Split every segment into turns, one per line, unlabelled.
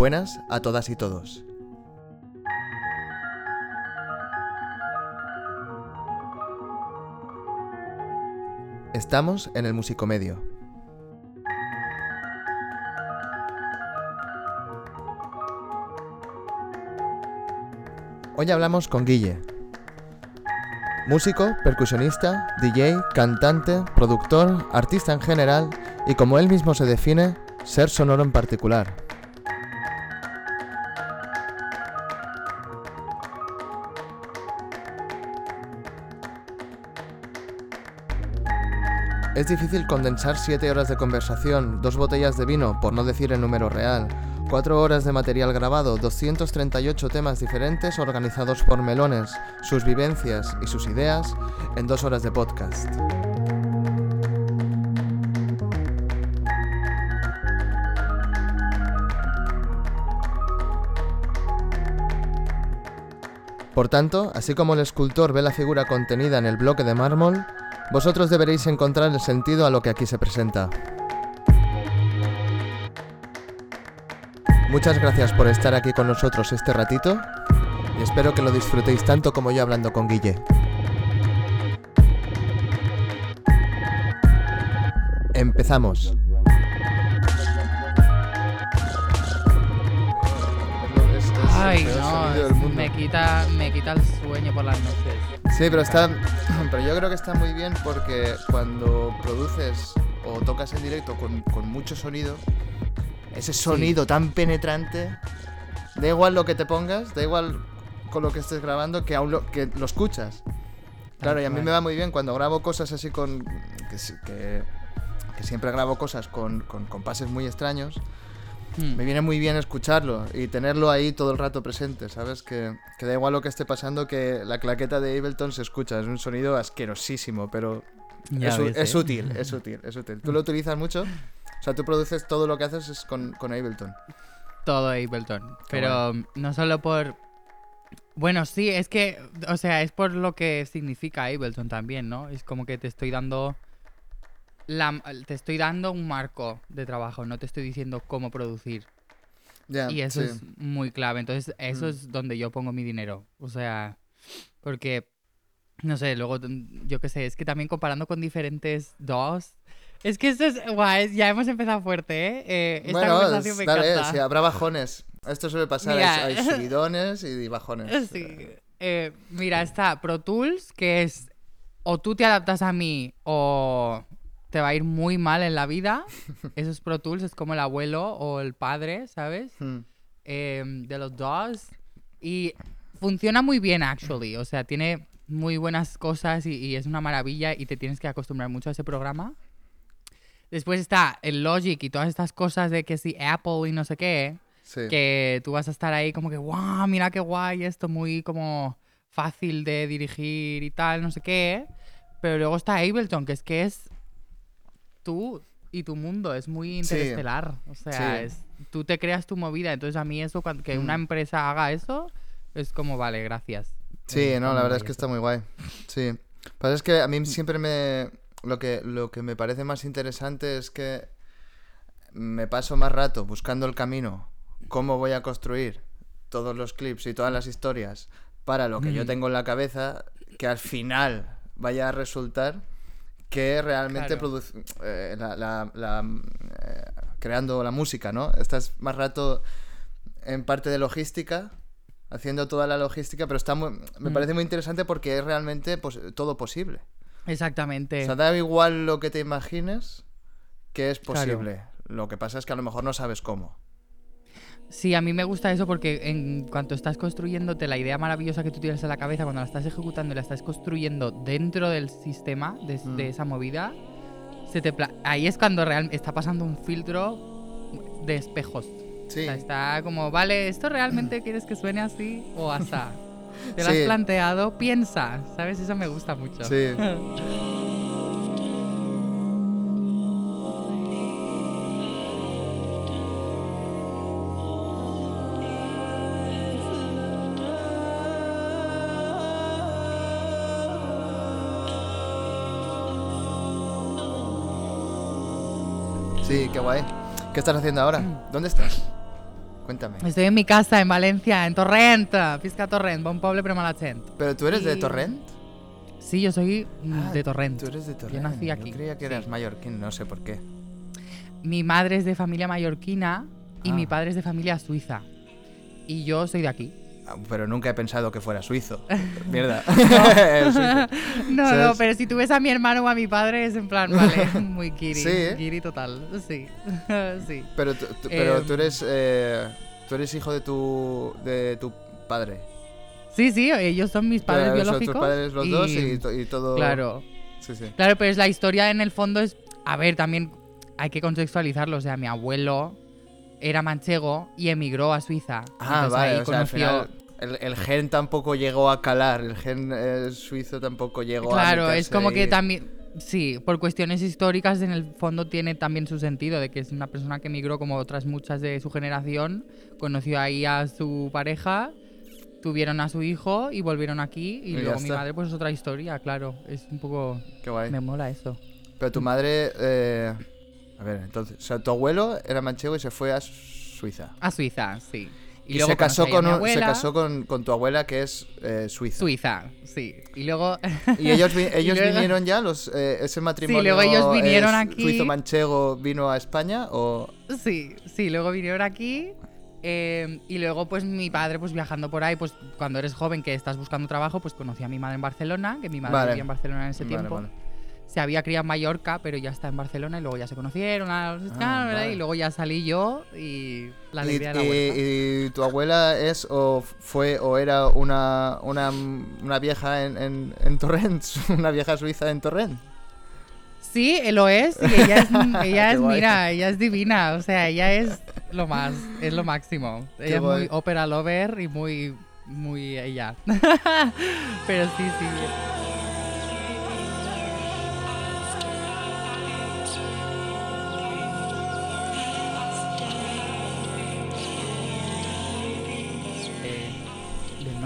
Buenas a todas y todos. Estamos en el Musicomedio. Hoy hablamos con Guille. Músico, percusionista, DJ, cantante, productor, artista en general y como él mismo se define, ser sonoro en particular. Es difícil condensar 7 horas de conversación, dos botellas de vino, por no decir el número real, 4 horas de material grabado, 238 temas diferentes organizados por melones, sus vivencias y sus ideas en dos horas de podcast. Por tanto, así como el escultor ve la figura contenida en el bloque de mármol, vosotros deberéis encontrar el sentido a lo que aquí se presenta. Muchas gracias por estar aquí con nosotros este ratito y espero que lo disfrutéis tanto como yo hablando con Guille. Empezamos.
Ay, no, me quita, me quita el sueño por las noches.
Sí, pero está, pero yo creo que está muy bien porque cuando produces o tocas en directo con, con mucho sonido, ese sonido tan penetrante, da igual lo que te pongas, da igual con lo que estés grabando, que aún lo, que lo escuchas. Claro, y a mí me va muy bien cuando grabo cosas así con. que, que, que siempre grabo cosas con, con compases muy extraños.
Hmm.
Me viene muy bien escucharlo y tenerlo ahí todo el rato presente, ¿sabes? Que, que da igual lo que esté pasando, que la claqueta de Ableton se escucha. Es un sonido asquerosísimo, pero es,
¿eh?
útil, es útil, es útil. ¿Tú lo utilizas mucho? O sea, tú produces todo lo que haces es con, con Ableton.
Todo Ableton.
Qué
Pero no solo por. Bueno, sí, es que. O sea, es por lo que significa Ableton también, ¿no? Es como que te estoy dando. La, te estoy dando un marco de trabajo, no te estoy diciendo cómo producir. Y eso
sí.
es muy clave. Entonces, eso
Mm.
es donde yo pongo mi dinero. O sea, porque, no sé, luego, mm, yo qué sé, es que también comparando con diferentes DAWs. Es que esto es, guay, ya hemos empezado fuerte, ¿eh? Eh, esta
Bueno,
conversación me
dale,
encanta.
sí, habrá bajones. Esto suele pasar,
Mira.
hay, hay subidones y bajones.
Sí. Eh, mira, está Pro Tools, que es o tú te adaptas a mí o te va a ir muy mal en la vida. Eso es Pro Tools, es como el abuelo o el padre, ¿sabes?
Hmm.
eh, de los dos. Y funciona muy bien, actually. O sea, tiene muy buenas cosas y, y es una maravilla y te tienes que acostumbrar mucho a ese programa. Después está el Logic y todas estas cosas de que si Apple y no sé qué,
Sí.
que tú vas a estar ahí como que, wow, mira qué guay esto, muy como fácil de dirigir y tal, no sé qué. Pero luego está Ableton, que es que es tú y tu mundo, es muy interestelar. O sea,
Sí.
es, tú te creas tu movida. Entonces a mí eso, cuando, que una
Mm.
empresa haga eso, es como, vale, gracias.
Sí,
Eh,
no, la verdad es que está muy guay. Sí. Pero es que a mí siempre me. Lo que, lo que me parece más interesante es que me paso más rato buscando el camino, cómo voy a construir todos los clips y todas las historias para lo que yo
Ujú.
tengo en la cabeza, que al final vaya a resultar que realmente
Claro.
eh, la, la- la, eh, creando la música, ¿no? Estás más rato en parte de logística, haciendo toda la logística, pero está muy- me
Mm.
parece muy interesante porque es realmente pues, todo posible.
Exactamente.
O sea, da igual lo que te imagines que es
Claro.
posible. Lo que pasa es que a lo mejor no sabes cómo.
Sí, a mí me gusta eso porque en cuanto estás construyéndote la idea maravillosa que tú tienes en la cabeza, cuando la estás ejecutando y la estás construyendo dentro del sistema, de,
Mm.
de esa movida, se te pla- ahí es cuando real está pasando un filtro de espejos.
Sí,
O sea, está como, vale, ¿esto realmente quieres que suene así o asá? ¿Te lo
Sí.
has planteado? Piensa, ¿sabes? Eso me gusta mucho.
sí. qué guay. ¿Qué estás haciendo ahora? ¿Dónde estás? Cuéntame.
Estoy en mi casa en Valencia, en Torrent, Pisca Torrent, bon poble però mala gent.
¿Pero tú eres de Torrent?
Sí, yo soy mm,
Ah,
de Torrent.
Tú eres de Torrent.
Yo nací aquí.
Yo creía que
sí.
eras mallorquín, no sé por qué.
Mi madre es de familia mallorquina y
Ah.
mi padre es de familia suiza. Y yo soy de aquí.
Pero nunca he pensado que fuera suizo. Mierda.
No, no, pero si tú ves a mi hermano o a mi padre es en plan, vale, muy kiri,
Sí, ¿eh?
kiri total, sí, sí.
Pero, tú, tú- pero
Em.
tú eres eh, tú eres hijo de tu de tu padre.
Sí, sí, ellos son mis padres
Claro, son
biológicos.
tus padres los dos y, to- y todo.
Claro,
Sí, sí.
claro, pero es la historia en el fondo es, a ver, también hay que contextualizarlo, o sea, mi abuelo era manchego y emigró a Suiza.
Ah, vale.
ahí
O sea, al
conoció-
final el, el gen tampoco llegó a calar. El gen eh, suizo tampoco llegó a.
Claro, es como que también, sí, por cuestiones históricas en el fondo tiene también su sentido de que es una persona que emigró como otras muchas de su generación, conoció ahí a su pareja, tuvieron a su hijo y volvieron aquí y luego mi madre pues es otra historia, claro, es un poco,
Qué guay.
me mola eso.
Pero tu madre. eh, A ver, entonces. O sea, tu abuelo era manchego y se fue a Suiza.
A Suiza, sí.
Y,
luego
se casó, con, un- se casó con, con tu abuela que es eh, suiza.
Suiza, sí. Y luego
Y ellos, ellos
luego-
vinieron ya, los, eh, ese matrimonio
luego ellos vinieron
eh,
aquí.
suizo-manchego vino a España o...
Sí, sí, luego vinieron aquí. eh, y luego, pues mi padre, pues viajando por ahí, pues cuando eres joven que estás buscando trabajo, pues conocí a mi madre en Barcelona, que mi madre
Vale.
vivía en Barcelona en ese
Vale,
tiempo.
vale.
Se había criado en Mallorca, pero ya está en Barcelona y luego ya se conocieron,
Ah,
¿verdad?
vale.
y luego ya salí yo y la
Y,
alegría de la
y- y tu abuela es o fue o era una, una, una vieja en, en, en Torrent, una vieja suiza en Torrent.
Sí, lo es, y ella es, ella es mira, ella es divina, o sea, ella es lo más, es lo máximo.
Qué
ella es muy opera lover y muy, muy ella. Pero sí, sí.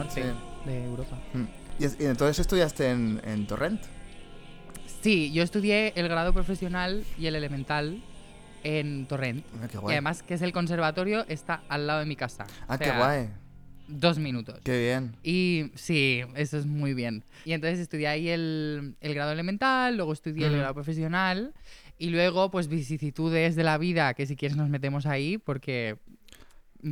Norte
Sí.
de Europa.
Mm. Y, es- y entonces estudiaste en, en Torrent.
Sí, yo estudié el grado profesional y el elemental en Torrent.
Ah, qué
Y
guay.
además que es el conservatorio, está al lado de mi casa.
ah,
O
qué guay.
Dos minutos.
Qué bien.
Y sí, eso es muy bien. Y entonces estudié ahí el, el grado elemental, luego estudié el grado profesional y luego pues vicisitudes de la vida, que si quieres nos metemos ahí porque...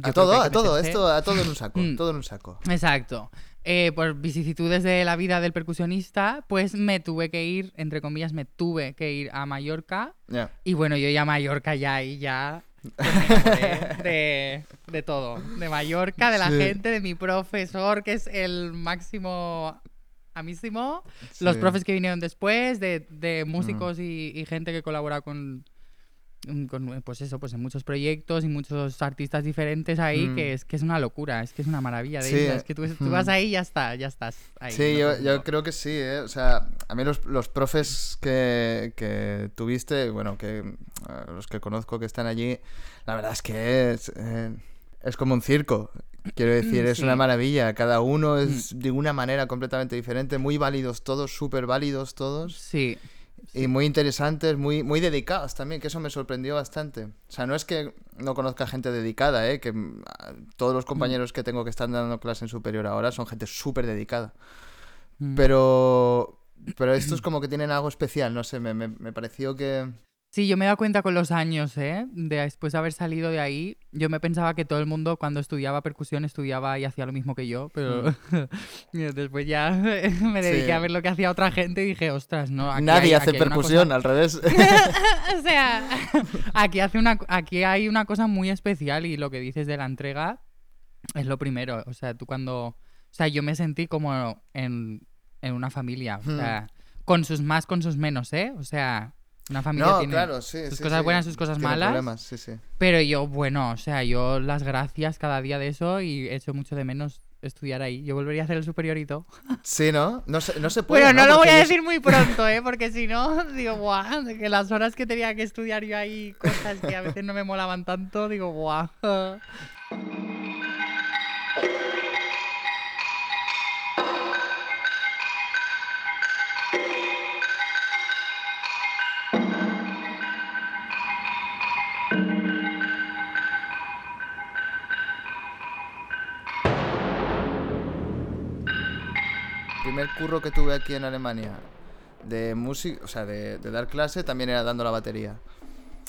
A todo, a todo, esto, a todo en un saco,
Mm.
todo en un saco.
Exacto. Eh, por vicisitudes de la vida del percusionista, pues me tuve que ir, entre comillas, me tuve que ir a Mallorca.
Ya.
Y bueno, yo ya a Mallorca ya y ya pues, de, de todo. De Mallorca, de la
Sí.
gente, de mi profesor, que es el máximo amísimo. Los
Sí.
profes que vinieron después, de, de músicos y, y gente que colabora con, mm, con, pues eso, pues en muchos proyectos y muchos artistas diferentes ahí,
Mm.
que es que es una locura, es que es una maravilla de
Sí,
es que tú, tú
mm.
vas ahí y ya está, ya estás ahí.
Sí,
no
yo, creo que sí, ¿eh? O sea, a mí los, los profes que, que tuviste, bueno, que eh, los que conozco que están allí, la verdad es que es, eh, es como un circo. Quiero decir, es
Sí. Mm.
una maravilla. Cada uno es de una manera completamente diferente, muy válidos todos, súper válidos todos.
Sí,
Y muy interesantes, muy, muy dedicados también, que eso me sorprendió bastante. O sea, no es que no conozca gente dedicada, ¿eh? que mm, todos los compañeros que tengo que están dando clase en superior ahora son gente súper dedicada.
Mm.
Pero, pero estos como que tienen algo especial, no sé, me, me, me pareció que...
Sí, yo me he dado cuenta con los años, ¿eh? De, después de haber salido de ahí, yo me pensaba que todo el mundo cuando estudiaba percusión estudiaba y hacía lo mismo que yo, pero y después ya me dediqué
Mm. Sí.
a ver lo que hacía otra gente y dije, ostras, no, aquí
Nadie
hay-
hace
aquí
percusión,
cosa-
al revés.
o sea, aquí, hace una, aquí hay una cosa muy especial y lo que dices de la entrega es lo primero. O sea, tú cuando... O sea, yo me sentí como en, en una familia. O
Hmm.
sea, con sus más, con sus menos, ¿eh? O sea, una familia
no,
tiene
claro, sí.
sus
sí,
cosas
sí.
buenas, sus cosas malas.
problemas, sí, sí.
Pero yo, bueno, o sea, yo las gracias cada día de eso y echo mucho de menos estudiar ahí. Yo volvería a hacer el superiorito.
Sí, ¿no? No se, no se puede.
Bueno, no, lo voy a decir muy pronto, ¿eh? Porque si no, digo, guau, que las horas que tenía que estudiar yo ahí, cosas que a veces no me molaban tanto, digo, guau.
primer curro que tuve aquí en Alemania de música, o sea, de, de dar clase, también era dando la batería.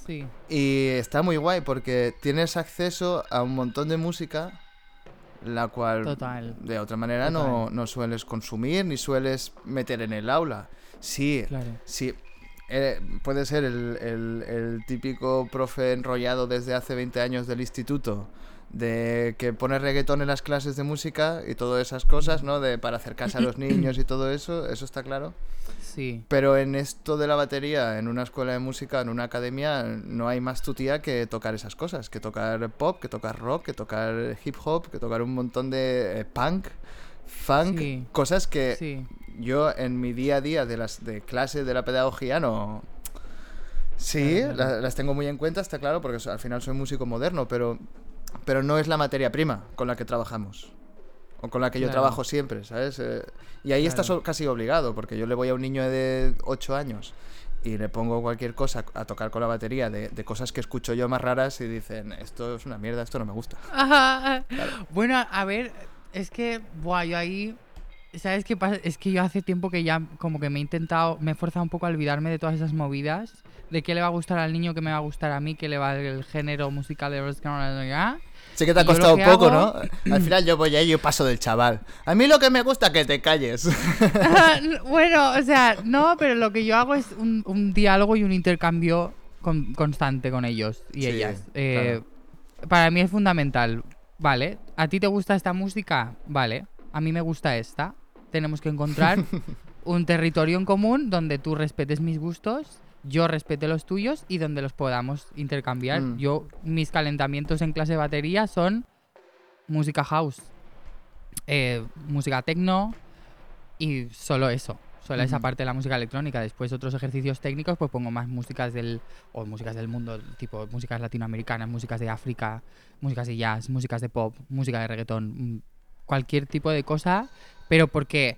Sí.
Y está muy guay porque tienes acceso a un montón de música la cual
Total.
de otra manera no, no sueles consumir ni sueles meter en el aula. Sí,
Claro.
sí. eh, puede ser el, el- el típico profe enrollado desde hace 20 años del instituto de que pone reggaetón en las clases de música y todas esas cosas, ¿no? De para acercarse a los niños y todo eso, eso está claro.
Sí.
Pero en esto de la batería, en una escuela de música, en una academia, no hay más tutía que tocar esas cosas, que tocar pop, que tocar rock, que tocar hip hop, que tocar un montón de eh, punk, funk,
Sí.
cosas que
Sí.
yo en mi día a día de las de clase de la pedagogía no sí
Claro, claro.
la- las tengo muy en cuenta está claro porque al final soy músico moderno pero pero no es la materia prima con la que trabajamos o con la que yo
Claro.
trabajo siempre sabes Eh, y ahí estás
Claro.
o- casi obligado porque yo le voy a un niño de 8 años y le pongo cualquier cosa a tocar con la batería de, de cosas que escucho yo más raras y dicen esto es una mierda esto no me gusta
Ajá. Bueno, a ver, es que, buah, yo ahí, ¿sabes qué pasa? Es que yo hace tiempo que ya como que me he intentado, me he forzado un poco a olvidarme de todas esas movidas, de qué le va a gustar al niño, qué me va a gustar a mí, qué le va el género musical de los
Sí que te ha costado
que
poco,
hago-
¿no? Al final yo voy ahí y yo paso del chaval. A mí lo que me gusta es que te calles.
bueno, o sea, no, pero lo que yo hago es un, un diálogo y un intercambio con- constante con ellos y
Sí,
ellas. Eh, Para mí es fundamental. Vale, ¿a ti te gusta esta música? Vale, a mí me gusta esta. Tenemos que encontrar un territorio en común donde tú respetes mis gustos, yo respete los tuyos y donde los podamos intercambiar.
Mm.
Yo, mis calentamientos en clase de batería son música house, eh, música techno y solo eso. Solo esa
Ujú.
parte de la música electrónica. Después otros ejercicios técnicos, pues pongo más músicas del. o músicas del mundo, tipo músicas latinoamericanas, músicas de África, músicas de jazz, músicas de pop, música de reggaetón, mm, cualquier tipo de cosa. Pero porque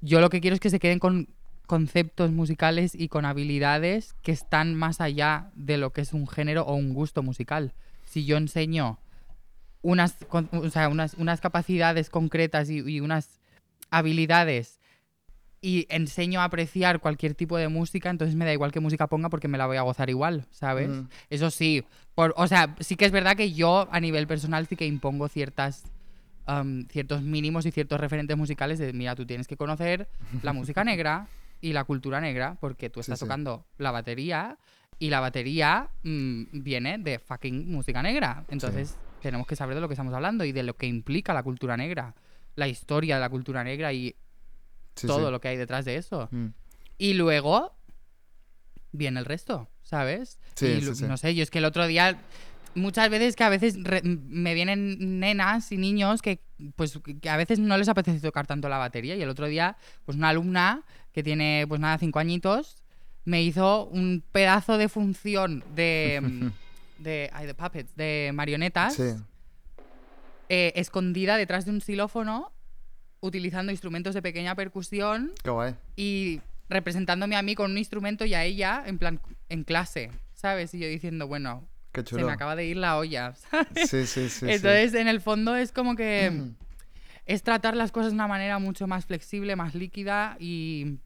yo lo que quiero es que se queden con conceptos musicales y con habilidades que están más allá de lo que es un género o un gusto musical. Si yo enseño unas, o sea, unas, unas capacidades concretas y, y unas habilidades y enseño a apreciar cualquier tipo de música, entonces me da igual qué música ponga porque me la voy a gozar igual, ¿sabes?
Ujú.
Eso sí, por, o sea, sí que es verdad que yo a nivel personal sí que impongo ciertas am, ciertos mínimos y ciertos referentes musicales de, mira, tú tienes que conocer la música negra y la cultura negra porque tú estás
sí.
tocando la batería y la batería mm, viene de fucking música negra. Entonces tenemos que saber de lo que estamos hablando y de lo que implica la cultura negra, la historia de la cultura negra y todo lo que hay detrás de eso.
Mm.
Y luego viene el resto, ¿sabes?
Sí,
y no sé, yo es que el otro día muchas veces que a veces re- me vienen nenas y niños que pues que a veces no les apetece tocar tanto la batería y el otro día pues una alumna que tiene pues nada cinco añitos me hizo un pedazo de función de mm, de ay, de puppets de marionetas
Sí.
eh, escondida detrás de un xilófono utilizando instrumentos de pequeña percusión
Qué guay.
y representándome a mí con un instrumento y a ella en plan en clase, ¿sabes? Y yo diciendo, bueno,
Qué
se
chulo.
me acaba de ir la olla, ¿sabes?
Sí, sí, sí. sí.
Entonces, en el fondo es como que es tratar las cosas de una manera mucho más flexible, más líquida y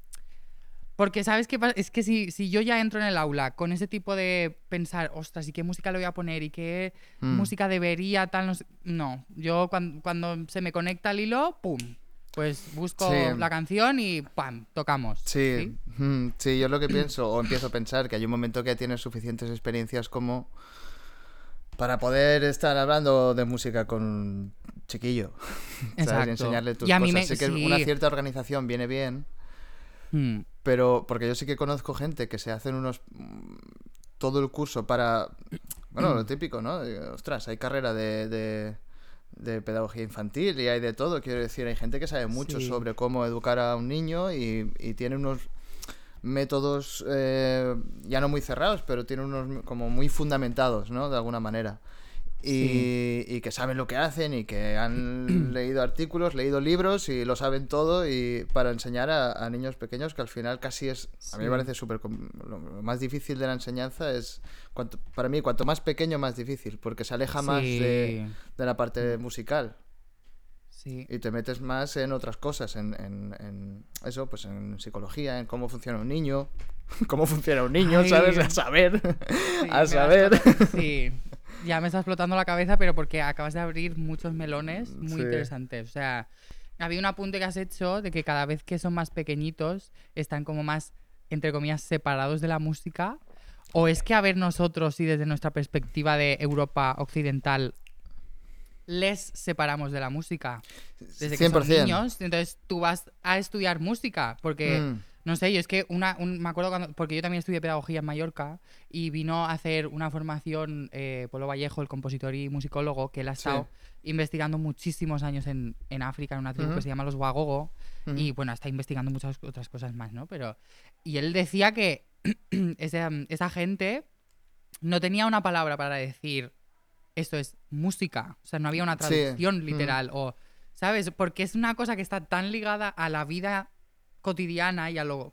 porque sabes qué pasa? es que si, si yo ya entro en el aula con ese tipo de pensar, ostras, ¿y qué música le voy a poner? ¿Y qué
Mm.
música debería tal? No, sé- no. yo cuando, cuando se me conecta el hilo, ¡pum! Pues busco
Sí.
la canción y ¡pam! Tocamos.
Sí, mm, sí, yo lo que pienso, o empiezo a pensar, que hay un momento que tienes suficientes experiencias como para poder estar hablando de música con chiquillo. ¿sabes? Y
Exacto.
enseñarle tus
Y a mí
cosas.
me-
sí que
sí.
una cierta organización viene bien,
Mm,
pero porque yo sí que conozco gente que se hacen unos mm, todo el curso para bueno lo típico no ostras hay carrera de, de, de pedagogía infantil y hay de todo quiero decir hay gente que sabe mucho
Sí.
sobre cómo educar a un niño y, y tiene unos métodos eh, ya no muy cerrados pero tiene unos como muy fundamentados no de alguna manera y, y que saben lo que hacen y que han leído artículos, leído libros y lo saben todo y para enseñar a, a niños pequeños que al final casi es, a mí me parece súper, lo lo más difícil de la enseñanza es, cuanto, para mí, cuanto más pequeño más difícil porque se aleja más de, la parte musical.
Sí.
y te metes más en otras cosas, en, en- en eso, pues en psicología, en cómo funciona un niño, cómo funciona un niño,
Ay.
¿sabes? A saber,
Sí,
a saber.
Sí. Ya me está explotando la cabeza, pero porque acabas de abrir muchos melones muy
Sí.
interesantes. O sea, había un apunte que has hecho de que cada vez que son más pequeñitos están como más, entre comillas, separados de la música. ¿O es que a ver nosotros y desde nuestra perspectiva de Europa occidental les separamos de la música? Desde que son
100%.
niños, entonces tú vas a estudiar música, porque...
Mm,
No sé, yo es que una, un- me acuerdo cuando, porque yo también estudié pedagogía en Mallorca y vino a hacer una formación eh, Polo Vallejo, el compositor y musicólogo, que él ha
Sí.
estado investigando muchísimos años en, en África, en una tribu que se llama los Wagogo, y bueno, está investigando muchas otras cosas más, ¿no? Pero, y él decía que esa, esa gente no tenía una palabra para decir esto es música, o sea, no había una
Sí,
traducción literal, o, ¿sabes? Porque es una cosa que está tan ligada a la vida cotidiana y a lo,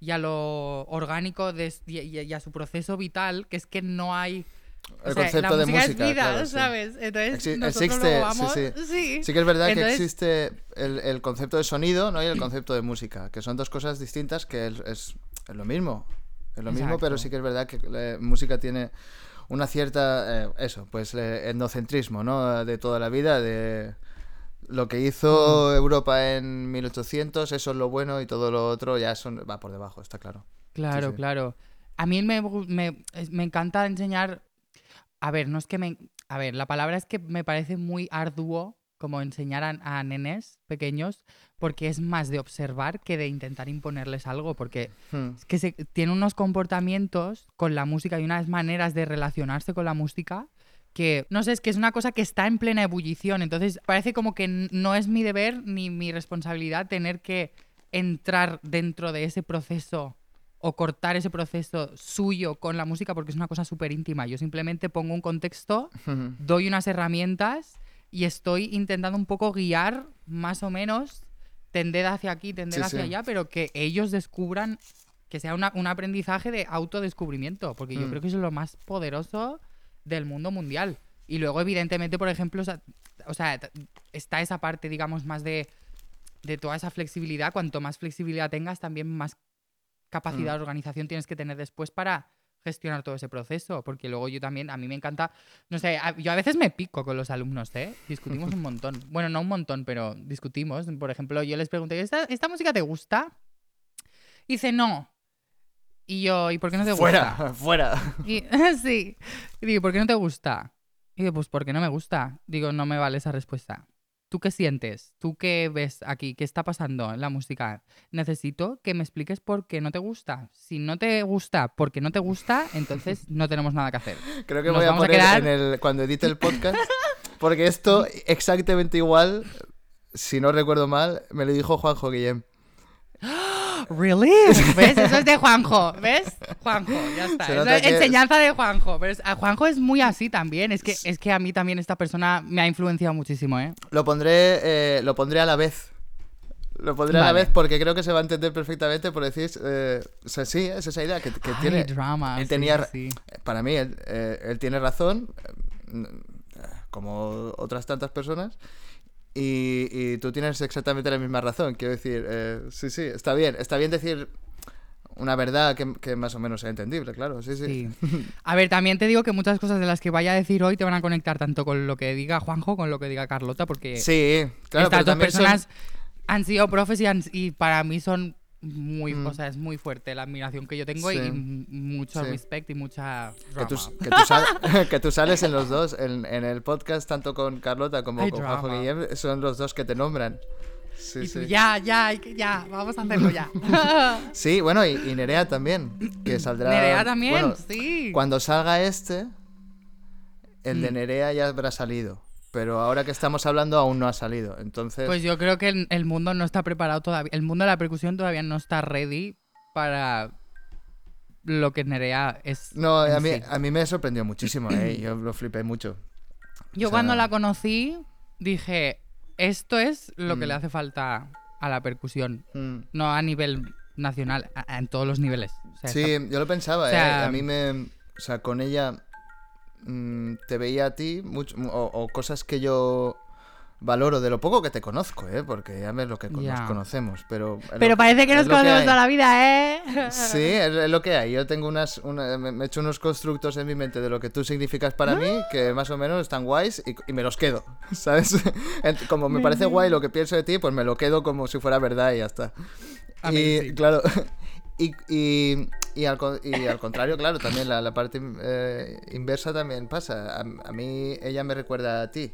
y a lo orgánico de, y, a su proceso vital, que es que no hay... o
El
sea,
concepto
la
de
música es vida,
claro, sí.
¿sabes? Entonces,
Exi-
nosotros
existe,
vamos...
sí,
sí.
Sí que es verdad
Entonces-
que existe el, el concepto de sonido ¿no? y el concepto de música, que son dos cosas distintas que es, es- es lo mismo. Es lo mismo, pero sí que es verdad que la música tiene una cierta, eh, eso, pues eh, etnocentrismo, ¿no? De toda la vida, de lo que hizo Europa en 1800, eso es lo bueno y todo lo otro ya son, va por debajo, está claro.
Claro,
sí.
claro. A mí me, me, me encanta enseñar. A ver, no es que me. A ver, la palabra es que me parece muy arduo como enseñar a, a nenes pequeños porque es más de observar que de intentar imponerles algo porque
Hmm.
es que se, tiene unos comportamientos con la música y unas maneras de relacionarse con la música que, no sé, es que es una cosa que está en plena ebullición. Entonces, parece como que no es mi deber ni mi responsabilidad tener que entrar dentro de ese proceso o cortar ese proceso suyo con la música porque es una cosa súper íntima. Yo simplemente pongo un contexto, doy unas herramientas y estoy intentando un poco guiar más o menos, tender hacia aquí, tender
Sí,
hacia
sí.
allá, pero que ellos descubran, que sea una- un aprendizaje de autodescubrimiento, porque yo
Mm.
creo que eso es lo más poderoso del mundo mundial. Y luego, evidentemente, por ejemplo, o sea, está esa parte, digamos, más de, de toda esa flexibilidad. Cuanto más flexibilidad tengas, también más capacidad
Mm.
de organización tienes que tener después para gestionar todo ese proceso, porque luego yo también, a mí me encanta, no sé, a- yo a veces me pico con los alumnos, ¿eh? Discutimos un montón. Bueno, no un montón, pero discutimos. Por ejemplo, yo les pregunté, ¿esta, esta música te gusta? Y dice, no. Y yo, ¿y por qué no te gusta?
Fuera, fuera.
Y, sí. Y digo, ¿por qué no te gusta? Y digo, pues porque no me gusta. Digo, no me vale esa respuesta. ¿Tú qué sientes? ¿Tú qué ves aquí? ¿Qué está pasando en la música? Necesito que me expliques por qué no te gusta. Si no te gusta porque no te gusta, entonces no tenemos nada que hacer.
Creo que
Nos
voy a poner
quedar-
en el, cuando edite el podcast, porque esto exactamente igual, si no recuerdo mal, me lo dijo Juanjo Guillem.
¿Really? ¿Ves? Eso es de Juanjo. ¿Ves? Juanjo, ya está. Eso es enseñanza de Juanjo. Pero es- a Juanjo es muy así también. Es que, es que a mí también esta persona me ha influenciado muchísimo, ¿eh?
Lo pondré, eh, lo pondré a la vez. Lo pondré a la
Vale.
vez porque creo que se va a entender perfectamente por decir, eh, o sea, sí, es esa idea que, que
Ay,
tiene.
drama.
él
sí,
tenía-
sí, sí.
Para mí, él, eh, él tiene razón, eh, como otras tantas personas, y, y tú tienes exactamente la misma razón. Quiero decir, eh, sí, sí, está bien. Está bien decir una verdad que, que más o menos sea entendible, claro, sí, sí.
Sí. A ver, también te digo que muchas cosas de las que vaya a decir hoy te van a conectar tanto con lo que diga Juanjo con lo que diga Carlota, porque
Sí, claro,
estas
pero
dos
son-
personas han sido profes y, han- y para mí son muy,
Mm.
o sea, es muy fuerte la admiración que yo tengo y,
Sí.
y m- mucho
Sí.
respect y mucha
Que tú, que, tú sal- que tú sales en los dos, en, en el podcast, tanto con Carlota como
Hay
con Juanjo. Guillem, son los dos que te nombran. Sí,
y tú,
sí.
ya, ya, ya, vamos a hacerlo ya.
Sí, bueno, y, y Nerea también, que saldrá...
Nerea también,
bueno,
sí.
Cuando salga este, el de
Mm.
Nerea ya habrá salido. Pero ahora que estamos hablando aún no ha salido. Entonces,
Pues yo creo que el, mundo no está preparado todavía. El mundo de la percusión todavía no está ready para lo que Nerea es.
no, a mí,
sí.
a mí me sorprendió muchísimo, ¿eh? Yo lo flipé mucho.
Yo
o sea-
cuando la conocí dije, esto es lo que
Mm.
le hace falta a la percusión.
Mm.
No a nivel nacional, a- a- en todos los niveles. O sea,
Sí, yo lo pensaba,
o sea-
¿eh? A mí me... O sea, con ella mm, te veía a ti mucho, o, o cosas que yo valoro de lo poco que te conozco, ¿eh? Porque ya ves lo que
Ya.
nos conocemos, pero...
Pero
lo-
parece que nos conocemos toda la vida, ¿eh?
Sí, es, es lo que hay. Yo tengo unas, una- me he hecho unos constructos en mi mente de lo que tú significas para mí, que más o menos están guays y, y me los quedo, ¿sabes? Como me parece guay lo que pienso de ti, pues me lo quedo como si fuera verdad y ya está. Y
Amazing.
claro, y, y, y al, y al contrario, claro, también la, la parte eh, inversa también pasa. A, a mí ella me recuerda a ti.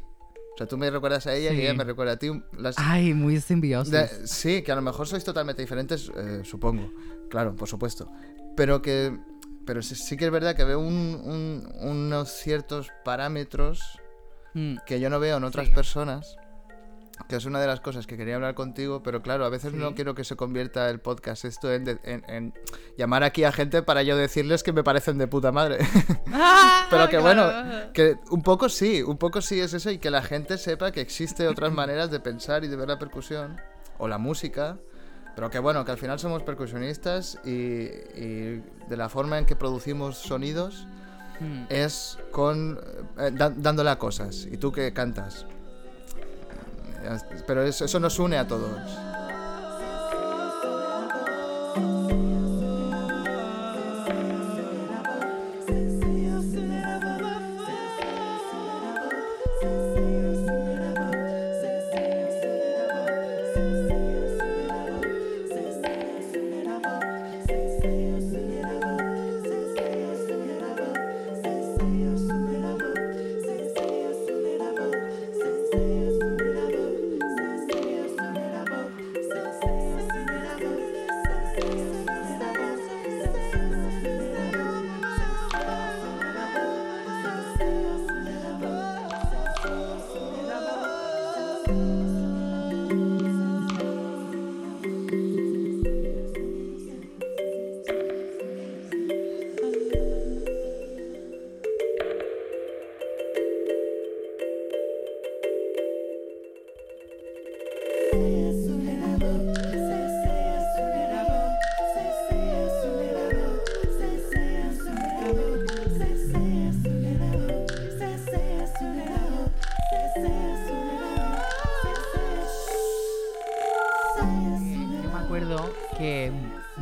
O sea, tú me recuerdas a ella y ella me recuerda a ti. Las,
Ay, muy simbiosis.
de- sí, que a lo mejor sois totalmente diferentes, eh, supongo. Claro, por supuesto. Pero que. Pero sí, sí que es verdad que veo un- un- unos ciertos parámetros
Mm,
que yo no veo en otras
Sí.
personas. Que es una de las cosas que quería hablar contigo, pero claro, a veces no quiero que se convierta el podcast esto en, de- en- en llamar aquí a gente para yo decirles que me parecen de puta madre.
Ah,
Pero que bueno, que un poco sí, un poco sí es eso y que la gente sepa que existe otras maneras de pensar y de ver la percusión o la música, pero que bueno, que al final somos percusionistas y, y de la forma en que producimos sonidos
Mm.
es con eh, da- dándole a cosas y tú que cantas. Pero eso, eso nos une a todos.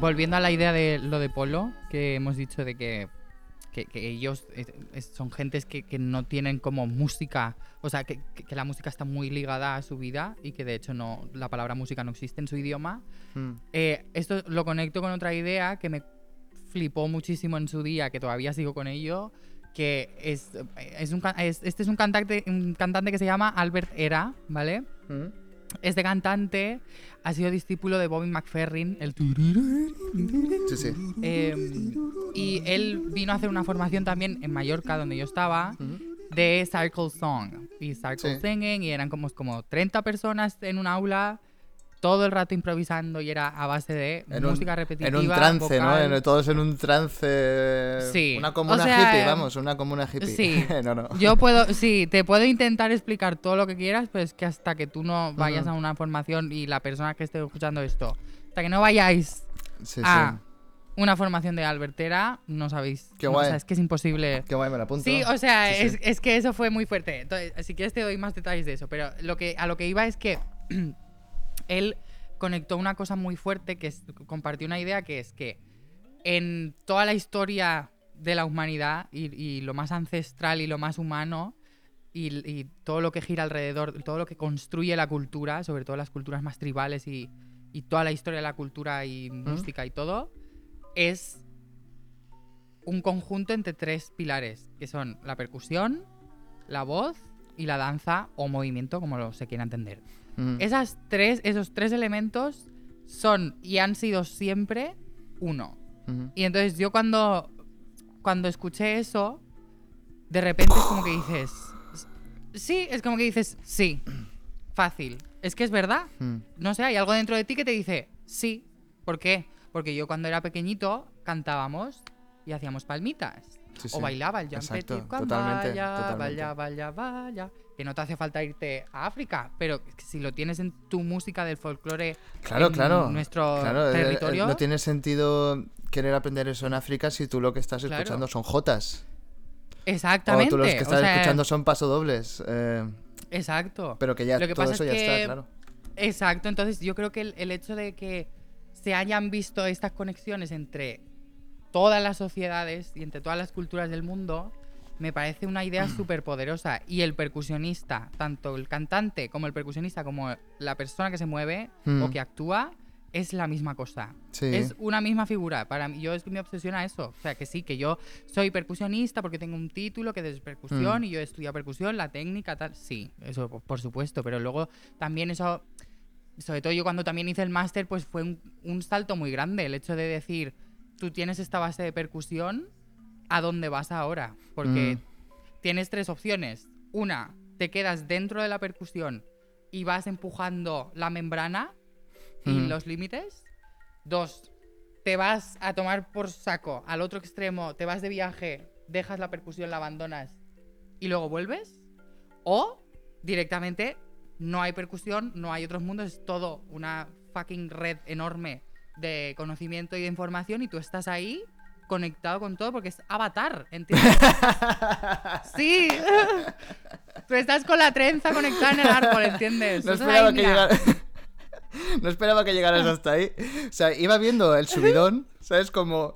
Volviendo a la idea de lo de Polo, que hemos dicho de que, que, que ellos es- son gentes que, que no tienen como música, o sea, que, la música está muy ligada a su vida y que de hecho no la palabra música no existe en su idioma.
Mm.
Eh, esto lo conecto con otra idea que me flipó muchísimo en su día, que todavía sigo con ello, que es, es un, es- este es un cantante, un cantante que se llama Albert Era, ¿vale?
Mm.
Este cantante ha sido discípulo de Bobby McFerrin, el
Sí, sí.
eh, y él vino a hacer una formación también en Mallorca, donde yo estaba, de Circle Song y Circle
Sí.
Singing, y eran como, como 30 personas en un aula, todo el rato improvisando, y era a base de
En un-
música repetitiva.
En un trance, ¿no?
vocal.
En- todos en un trance.
Sí.
Una comuna
O sea,
hippie, vamos, una comuna hippie.
sí.
no, no.
Yo puedo, sí, te puedo intentar explicar todo lo que quieras, pero es que hasta que tú no vayas
Ujú.
a una formación y la persona que esté escuchando esto, hasta que no vayáis
Sí,
a
sí.
una formación de Albertera, no sabéis.
Qué
no,
guay.
o sea, es que es imposible.
Qué guay, me la apunto.
Sí, o sea,
sí.
Es, es que eso fue muy fuerte. Entonces, si quieres te doy más detalles de eso, pero lo que, a lo que iba es que él conectó una cosa muy fuerte, que es, compartió una idea que es que en toda la historia de la humanidad y, y lo más ancestral y lo más humano y, y todo lo que gira alrededor, todo lo que construye la cultura, sobre todo las culturas más tribales y, y toda la historia de la cultura y música y todo, es un conjunto entre tres pilares, que son la percusión, la voz y la danza o movimiento, como lo se quiera entender. Esas tres, esos tres elementos son y han sido siempre uno. Y entonces yo cuando, cuando escuché eso, de repente es como que dices, sí, es como que dices, sí, fácil. Es que es verdad.
Mm.
No sé, hay algo dentro de ti que te dice, sí. ¿Por qué? Porque yo cuando era pequeñito cantábamos y hacíamos palmitas.
Sí,
O
sí.
bailaba el
Exacto,
Jumpety Juan,
totalmente,
vaya,
totalmente.
vaya, vaya, vaya. Que no te hace falta irte a África, pero si lo tienes en tu música del folclore
Claro,
en
claro.
nuestro
Claro, eh, eh,
territorio.
no tiene sentido querer aprender eso en África si tú lo que estás
Claro.
escuchando son jotas.
Exactamente.
O tú los que
o
estás
sea,
escuchando son pasodobles. Eh,
Exacto.
Pero que ya
Lo que
todo
pasa
eso
es
ya
que-
está, claro.
Exacto, entonces yo creo que el, el hecho de que se hayan visto estas conexiones entre todas las sociedades y entre todas las culturas del mundo me parece una idea súper poderosa. Y el percusionista, tanto el cantante como el percusionista, como la persona que se mueve
Mm.
o que actúa, es la misma cosa.
Sí.
Es una misma figura. Para mí, yo es que me obsesiona eso. O sea, que sí, que yo soy percusionista porque tengo un título que es percusión
Mm.
y yo he estudiado percusión, la técnica, tal. Sí, eso po- por supuesto. Pero luego también eso, sobre todo yo cuando también hice el máster, pues fue un, un salto muy grande. El hecho de decir, tú tienes esta base de percusión, ¿a dónde vas ahora? Porque
Mm.
tienes tres opciones. Una, te quedas dentro de la percusión y vas empujando la membrana y
Ujú.
los límites. Dos, te vas a tomar por saco al otro extremo, te vas de viaje, dejas la percusión, la abandonas y luego vuelves. O directamente no hay percusión, no hay otros mundos, es todo una fucking red enorme de conocimiento y de información y tú estás ahí conectado con todo porque es avatar, ¿entiendes? sí. tú estás con la trenza conectada en el árbol, ¿entiendes?
No esperaba que
mira.
llegara. No esperaba que llegaras hasta ahí. O sea, iba viendo el subidón, ¿sabes? Como.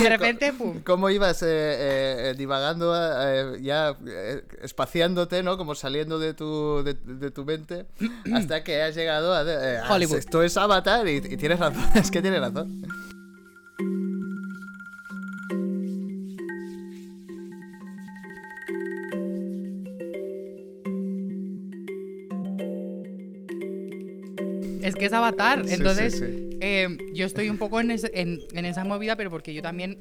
De repente, pum.
Cómo ibas eh, eh, divagando, eh, ya eh, espaciándote, ¿no? Como saliendo de tu, de, de tu mente, hasta que has llegado a... eh, a-
Hollywood.
Esto es Avatar y, y tienes razón, es que tienes razón.
Es que es avatar. Entonces,
sí, sí.
eh, yo estoy un poco en, ese- en- en esa movida, pero porque yo también,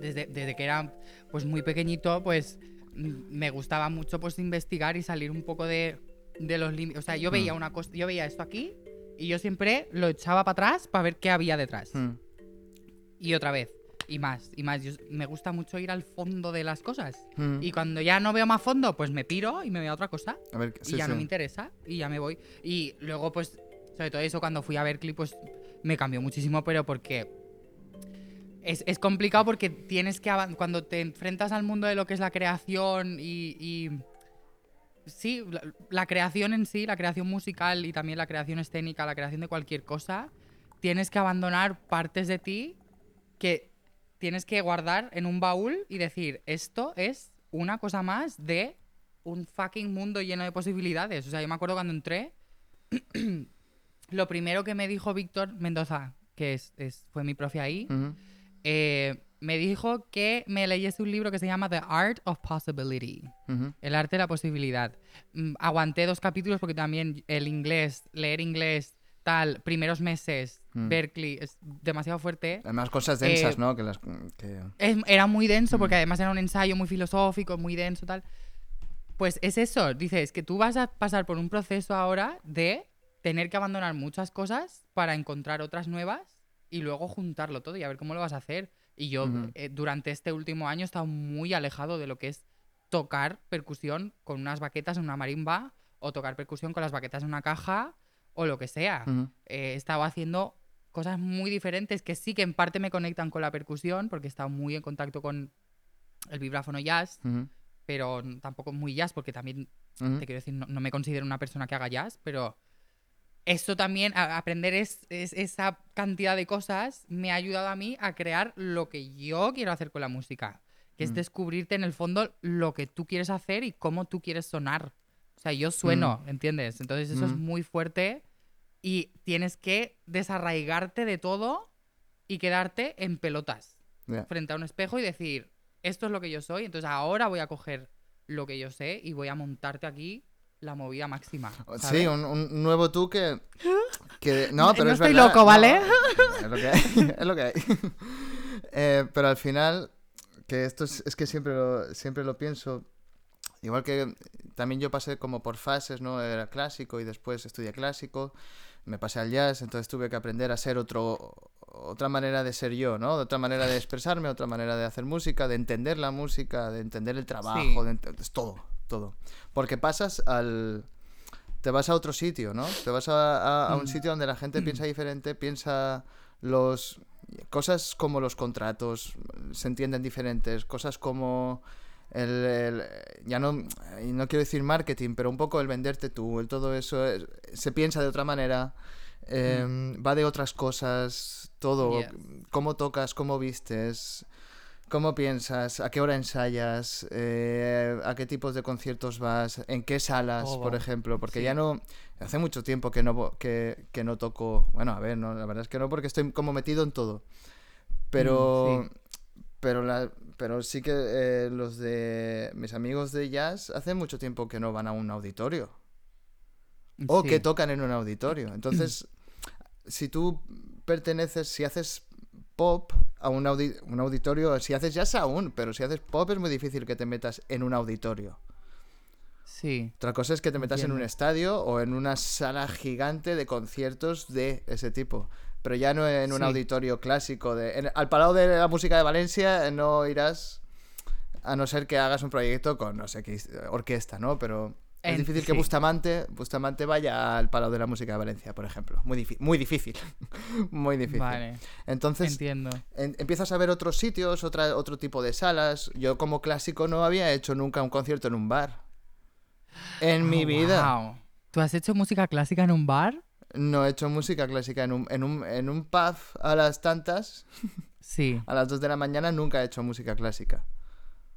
desde, desde que era pues muy pequeñito, pues me gustaba mucho pues investigar y salir un poco de, de los límites. O sea, yo veía
Mm.
una cosa, yo veía esto aquí y yo siempre lo echaba para atrás para ver qué había detrás.
Mm.
Y otra vez. Y más, y más. Yo- me gusta mucho ir al fondo de las cosas.
Mm.
Y cuando ya no veo más fondo, pues me piro y me voy a otra cosa
A ver,
y
sí,
ya no me interesa y ya me voy. Y luego, pues, sobre todo eso, cuando fui a Berkeley, pues me cambió muchísimo, pero porque es, es complicado porque tienes que cuando te enfrentas al mundo de lo que es la creación y, y- sí, la, la creación en sí, la creación musical y también la creación escénica, la creación de cualquier cosa, tienes que abandonar partes de ti que tienes que guardar en un baúl y decir, esto es una cosa más de un fucking mundo lleno de posibilidades. O sea, yo me acuerdo cuando entré, lo primero que me dijo Víctor Mendoza, que es, es- fue mi profe ahí, eh, me dijo que me leyese un libro que se llama The Art of Possibility. El arte de la posibilidad. Mm, aguanté dos capítulos porque también el inglés, leer inglés, tal, primeros meses,
Mm.
Berkeley, es demasiado fuerte.
Además, cosas densas,
Eh,
¿no? Que las, que...
Es- era muy denso porque además era un ensayo muy filosófico, muy denso, tal. Pues es eso, dices que tú vas a pasar por un proceso ahora de tener que abandonar muchas cosas para encontrar otras nuevas y luego juntarlo todo y a ver cómo lo vas a hacer. Y yo
Ujú.
eh, durante este último año he estado muy alejado de lo que es tocar percusión con unas baquetas en una marimba o tocar percusión con las baquetas en una caja o lo que sea.
Ujú.
Eh, he estado haciendo cosas muy diferentes que sí que en parte me conectan con la percusión porque he estado muy en contacto con el vibráfono jazz,
Ujú.
pero n- tampoco muy jazz porque también, te quiero decir, no, no me considero una persona que haga jazz, pero esto también, a- aprender es, es- esa cantidad de cosas me ha ayudado a mí a crear lo que yo quiero hacer con la música, que es
Mm.
descubrirte en el fondo lo que tú quieres hacer y cómo tú quieres sonar. O sea, yo sueno, ¿entiendes? Entonces eso es
Mm.
muy fuerte y tienes que desarraigarte de todo y quedarte en pelotas frente a un espejo y decir, esto es lo que yo soy, entonces ahora voy a coger lo que yo sé y voy a montarte aquí la movida máxima.
Sí,
¿sabes?
un, un nuevo tú que... que no, pero
No
es
estoy
verdad,
loco, ¿vale?
es lo que hay. es lo que hay. Eh, pero al final, que esto es, es que siempre lo, siempre lo pienso, igual que también yo pasé como por fases, ¿no? Era clásico y después estudié clásico, me pasé al jazz, entonces tuve que aprender a ser otro, otra manera de ser yo, ¿no? De otra manera de expresarme, otra manera de hacer música, de entender la música, de entender el trabajo,
Sí.
de ent- es todo, todo. Porque pasas al... Te vas a otro sitio, ¿no? Te vas a, a- a un
Mm.
sitio donde la gente piensa diferente, piensa los... Cosas como los contratos se entienden diferentes, cosas como el, el- ya no, y no quiero decir marketing, pero un poco el venderte tú, el todo eso, eh, se piensa de otra manera, eh, va de otras cosas, todo,
Yes.
cómo tocas, cómo vistes, cómo piensas, a qué hora ensayas, eh, a qué tipos de conciertos vas, en qué salas,
Todo.
por ejemplo, porque
Sí.
ya no, hace mucho tiempo que no, que, que no toco, bueno, a ver, no, la verdad es que no, porque estoy como metido en todo, pero,
Mm, sí.
pero, la, pero sí que eh, los de mis amigos de jazz hace mucho tiempo que no van a un auditorio o
Sí.
que tocan en un auditorio. Entonces, si tú perteneces, si haces pop a un, audi- un auditorio, si haces jazz aún, pero si haces pop es muy difícil que te metas en un auditorio.
Sí.
Otra cosa es que te metas en un estadio o en una sala gigante de conciertos de ese tipo. Pero ya no en un
Sí.
auditorio clásico. De, en- al Palau de la Música de Valencia eh, no irás a no ser que hagas un proyecto con, no sé qué, orquesta, ¿no? Pero es
En-
difícil que
sí.
Bustamante, Bustamante vaya al Palau de la Música de Valencia, por ejemplo. Muy, difícil. muy difícil.
Vale.
Entonces,
Entiendo.
en- empiezas a ver otros sitios, otra, otro tipo de salas. Yo como clásico no había hecho nunca un concierto en un bar. En mi
Oh,
vida.
wow. ¿Tú has hecho música clásica en un bar?
No he hecho música clásica en un, en un, en un pub a las tantas,
Sí.
a las 2 de la mañana, nunca he hecho música clásica.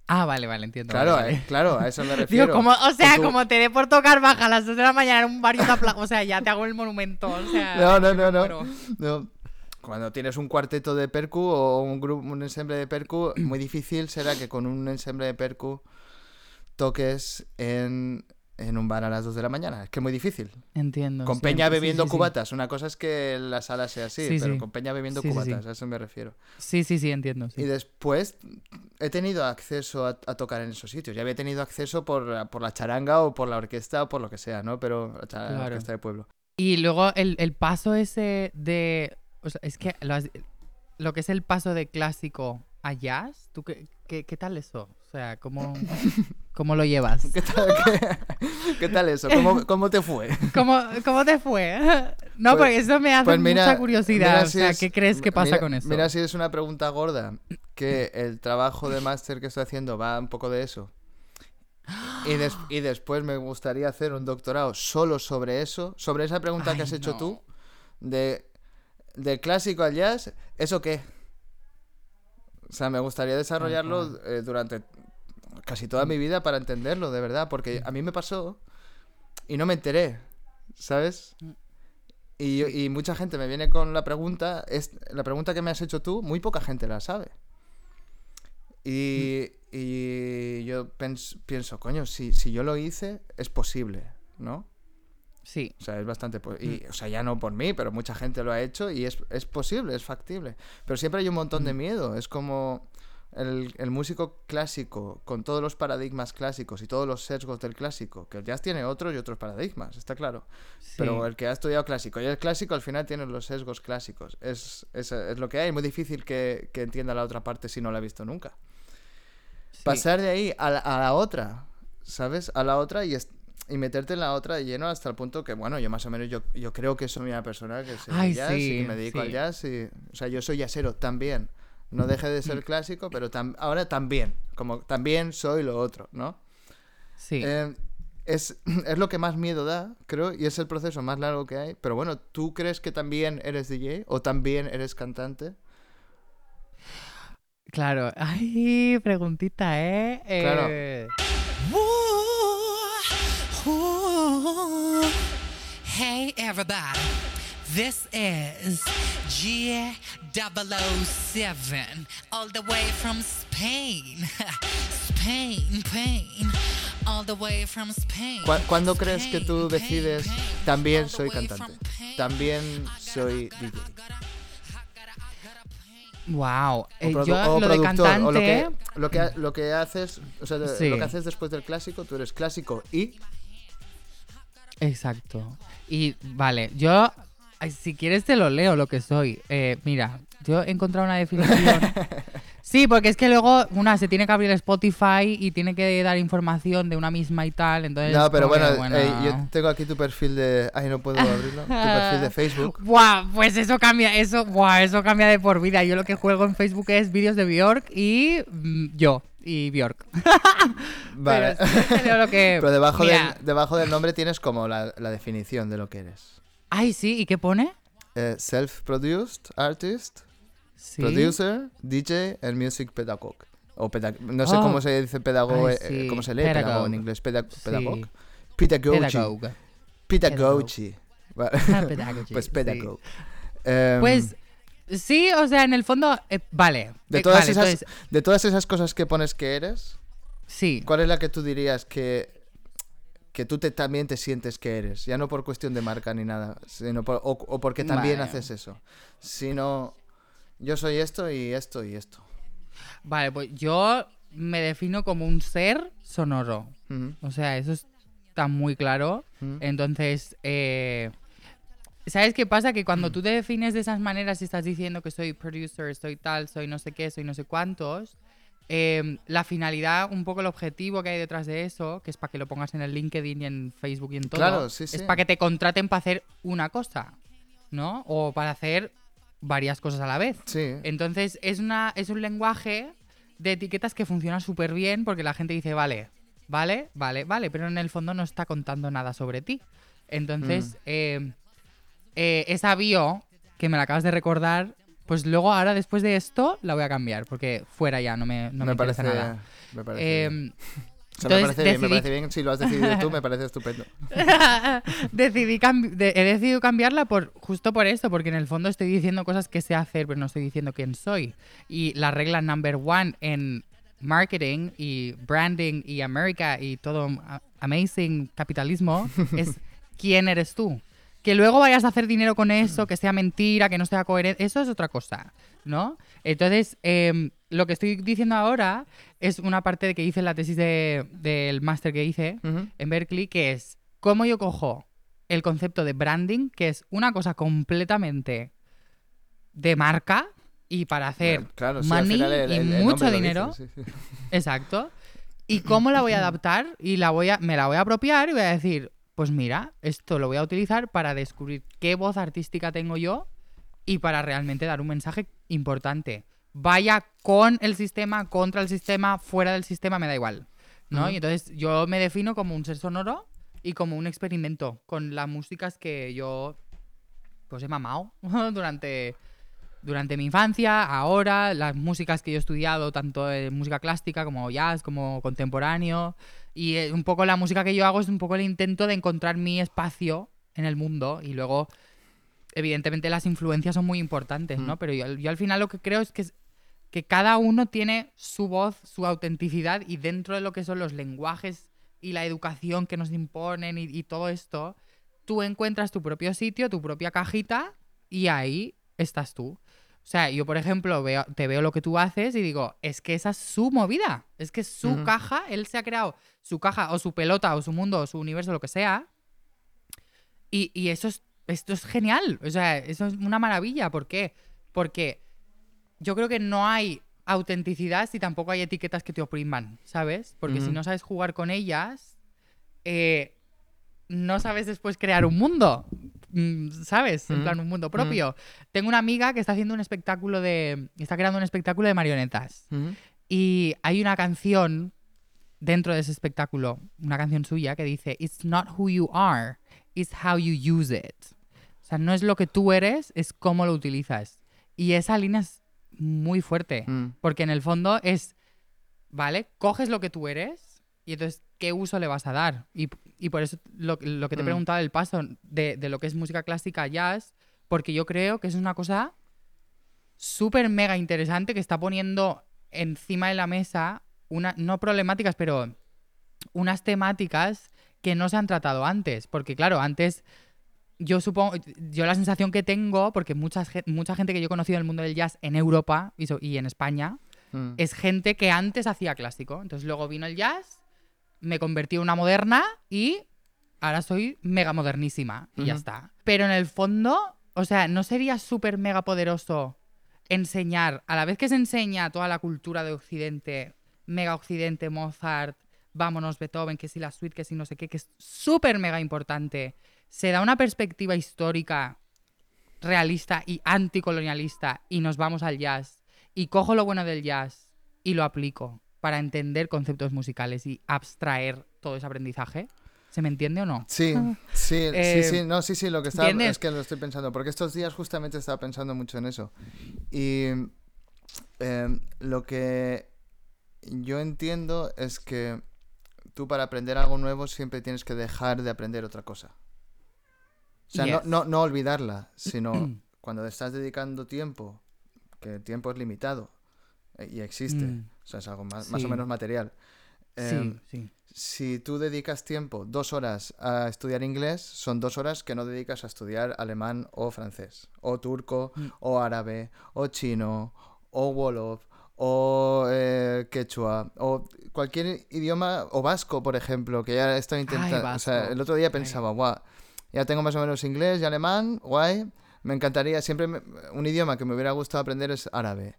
Ah, vale, vale, entiendo.
Claro,
vale, vale.
eh, claro, a eso me refiero.
Digo, como, o sea, como te dé por tocar baja a las 2 de la mañana en un bar y te apla- O sea, ya te hago el monumento. O sea,
No, no, no, no. no. Cuando tienes un cuarteto de percu o un grupo, un ensemble de percu, muy difícil será que con un ensemble de percu toques en, en un bar a las 2 de la mañana. Es que es muy difícil.
Entiendo.
Con
sí,
Peña bebiendo
sí, sí.
cubatas. Una cosa es que la sala sea así,
Sí,
pero con Peña bebiendo cubatas, a eso me refiero.
Sí, sí, sí, entiendo.
Y después he tenido acceso a, a tocar en esos sitios. Ya había tenido acceso por, por la charanga o por la orquesta o por lo que sea, ¿no? Pero la,
Claro.
orquesta de pueblo.
Y luego el, el paso ese de. O sea, es que lo, has- lo que es el paso de clásico a jazz, ¿tú qué, qué, qué tal eso? O sea, ¿cómo, cómo lo llevas?
¿Qué tal, qué, qué tal eso? ¿Cómo, cómo te fue?
¿Cómo, cómo te fue? No,
Pues-
porque eso me hace
Pues mira,
mucha curiosidad. o sea,
es-
¿qué crees que pasa
mira-
con eso?
Mira si es una pregunta gorda, que el trabajo de máster que estoy haciendo va un poco de eso. Y, des- y después me gustaría hacer un doctorado solo sobre eso, sobre esa pregunta que has hecho
no.
tú, de del clásico al jazz, ¿eso qué? O sea, me gustaría desarrollarlo eh, durante casi toda mi vida para entenderlo, de verdad, porque a mí me pasó y no me enteré, ¿sabes? Y, yo- y mucha gente me viene con la pregunta, es, la pregunta que me has hecho tú, muy poca gente la sabe. Y, y yo pienso, coño, si, si yo lo hice, es posible, ¿no?
Sí,
O sea, es bastante... Y, o sea, ya no por mí, pero mucha gente lo ha hecho y es, es posible, es factible. Pero siempre hay un montón de miedo. Es como el, el músico clásico, con todos los paradigmas clásicos y todos los sesgos del clásico, que el jazz tiene otros y otros paradigmas, está claro.
sí.
Pero el que ha estudiado clásico y el clásico al final tiene los sesgos clásicos. Es, es, es lo que hay. muy difícil que, que entienda la otra parte si no la ha visto nunca.
sí.
Pasar de ahí a la, a la otra, ¿sabes? A la otra y, y meterte en la otra de lleno hasta el punto que, bueno, yo más o menos yo, yo creo que soy una persona que se jazz y
sí,
que me dedico al jazz. Y, o sea, yo soy jazzero también. No deje de
Mm.
ser clásico, pero tam- ahora también. Como también soy lo otro, ¿no?
Sí.
Eh, es, es lo que más miedo da, creo, y es el proceso más largo que hay. Pero bueno, ¿tú crees que también eres DJ o también eres cantante?
Claro. Ay, preguntita, ¿eh?
Claro.
Eh,
ooh. Hey everybody, this is G007, all the way from Spain. Spain, pain, all the way from Spain.
¿Cu- ¿Cuándo crees que tú
Spain,
decides
pain, pain,
también soy cantante? También soy DJ.
wow.
O,
Eh, yo
o
lo de
productor,
cantante.
o lo que, lo que, lo que haces, o sea,
Sí.
lo que haces después del clásico, tú eres clásico y
Exacto. Y vale, yo, si quieres te lo leo lo que soy. Eh, mira, yo he encontrado una definición. Sí, porque es que luego una se tiene que abrir Spotify y tiene que dar información de una misma y tal, entonces...
No, pero
que,
bueno, eh, yo tengo aquí tu perfil de... Ay, no puedo abrirlo. Tu perfil de Facebook.
Buah, pues eso cambia, eso, buah, eso cambia de por vida. Yo lo que juego en Facebook es vídeos de Bjork y mm, yo. y Bjork.
Vale.
Pero sí creo lo que...
Pero debajo, del, debajo del nombre tienes como la, la definición de lo que eres.
Ay, sí, ¿y qué pone?
Eh, Self-produced artist,
Sí.
producer, DJ and music pedagogue. O peda- no sé
Oh.
cómo se dice pedagogo,
Ay,
eh,
sí,
cómo se lee pedagogo en
pedagogue.
inglés. Peda-
Sí.
pedagogue. Pedagogy.
Pedagogue.
Pedagogy. Vale.
Ah, pedagogy,
pues
sí.
pedagogue. Em,
Pues sí, o sea, en el fondo, eh, vale.
de todas,
vale,
esas,
entonces,
de todas esas cosas que pones que eres,
sí.
¿cuál es la que tú dirías que, que tú te, también te sientes que eres? Ya no por cuestión de marca ni nada, sino por- o, o porque también
Vale.
haces eso. Sino, yo soy esto y esto y esto.
Vale, pues yo me defino como un ser sonoro. O sea, eso está muy claro. Entonces, eh, ¿sabes qué pasa? Que cuando tú te defines de esas maneras y estás diciendo que soy producer, soy tal, soy no sé qué, soy no sé cuántos, eh, la finalidad, un poco el objetivo que hay detrás de eso, que es para que lo pongas en el LinkedIn y en Facebook y en todo,
Claro, sí, sí.
es para que te contraten para hacer una cosa, ¿no? O para hacer varias cosas a la vez.
Sí.
Entonces, es, una, es un lenguaje de etiquetas que funciona súper bien porque la gente dice, vale, vale, vale, vale, pero en el fondo no está contando nada sobre ti. Entonces,
Mm.
eh, eh, esa bio que me la acabas de recordar, pues luego ahora después de esto la voy a cambiar porque fuera ya, no me, no me,
parece,
nada.
me parece
Eh,
bien. O sea, me
entonces
parece bien, me parece bien. Si lo has decidido tú, me parece estupendo.
decidí de- he decidido cambiarla por justo por esto, porque en el fondo estoy diciendo cosas que sé hacer, pero no estoy diciendo quién soy. Y la regla number one en marketing y branding y América y todo amazing capitalismo es quién eres tú. Que luego vayas a hacer dinero con eso, que sea mentira, que no sea coherente, eso es otra cosa, ¿no? Entonces, em, lo que estoy diciendo ahora es una parte de que hice en la tesis de- del máster que hice, en Berkeley, que es cómo yo cojo el concepto de branding, que es una cosa completamente de marca y para hacer
Claro,
money
el-
y
el-
mucho dinero.
sí, sí.
Exacto. Y cómo la voy a adaptar y la voy a, me la voy a apropiar y voy a decir, pues mira, esto lo voy a utilizar para descubrir qué voz artística tengo yo y para realmente dar un mensaje importante. Vaya con el sistema, contra el sistema, fuera del sistema, me da igual. ¿no? Y entonces yo me defino como un ser sonoro y como un experimento con las músicas que yo pues he mamado durante, durante mi infancia, ahora, las músicas que yo he estudiado, tanto de música clásica como jazz, como contemporáneo. Y eh, un poco la música que yo hago es un poco el intento de encontrar mi espacio en el mundo y luego, evidentemente, las influencias son muy importantes, ¿no?
Mm.
Pero yo, yo al final lo que creo es que, que cada uno tiene su voz, su autenticidad y dentro de lo que son los lenguajes y la educación que nos imponen y, y todo esto, tú encuentras tu propio sitio, tu propia cajita y ahí estás tú. O sea, yo, por ejemplo, veo, te veo lo que tú haces y digo, es que esa es su movida. Es que es su caja, él se ha creado su caja o su pelota o su mundo o su universo, lo que sea. Y, y eso es, esto es genial. O sea, eso es una maravilla. ¿Por qué? Porque yo creo que no hay autenticidad si tampoco hay etiquetas que te opriman, ¿sabes? Porque si no sabes jugar con ellas, eh, no sabes después crear un mundo, ¿sabes? En
Ujú.
plan, un mundo propio. Tengo una amiga que está haciendo un espectáculo de... está creando un espectáculo de marionetas. Y hay una canción dentro de ese espectáculo, una canción suya que dice, It's not who you are, it's how you use it. O sea, no es lo que tú eres, es cómo lo utilizas. Y esa línea es muy fuerte,
Mm.
porque en el fondo es, ¿vale? Coges lo que tú eres y entonces, ¿qué uso le vas a dar? Y, y por eso lo, lo que te he
Mm.
preguntado del paso de, de lo que es música clásica a jazz, porque yo creo que es una cosa súper mega interesante que está poniendo encima de la mesa una, no problemáticas, pero unas temáticas que no se han tratado antes. Porque, claro, antes yo supongo, yo la sensación que tengo, porque mucha, mucha gente que yo he conocido en el mundo del jazz en Europa y, so- y en España,
Mm.
es gente que antes hacía clásico. Entonces luego vino el jazz, me convertí en una moderna y ahora soy mega modernísima y ya está. Pero en el fondo, o sea, ¿no sería súper mega poderoso enseñar, a la vez que se enseña toda la cultura de Occidente, mega Occidente, Mozart, vámonos Beethoven, que si la suite, que si no sé qué, que es súper mega importante, se da una perspectiva histórica realista y anticolonialista y nos vamos al jazz y cojo lo bueno del jazz y lo aplico para entender conceptos musicales y abstraer todo ese aprendizaje. ¿Se me entiende o no?
Sí, sí,
Eh,
sí, sí, no, sí, sí, lo que estaba
¿entiendes?
es que lo estoy pensando, porque estos días justamente estaba pensando mucho en eso. Y eh, lo que yo entiendo es que tú para aprender algo nuevo siempre tienes que dejar de aprender otra cosa. O sea, no,
Yes.
no, no olvidarla, sino cuando estás dedicando tiempo, que el tiempo es limitado eh, y existe,
Mm.
O sea, es algo más, más o
Sí.
menos material. Em,
sí, sí.
si tú dedicas tiempo, dos horas a estudiar inglés, son dos horas que no dedicas a estudiar alemán o francés, o turco,
Mm.
o árabe, o chino, o wolof, o eh, quechua, o cualquier idioma, o vasco, por ejemplo, que ya estoy intentando. o sea, el otro día pensaba, guau, ya tengo más o menos inglés y alemán, guay. Me encantaría, siempre me- un idioma que me hubiera gustado aprender es árabe.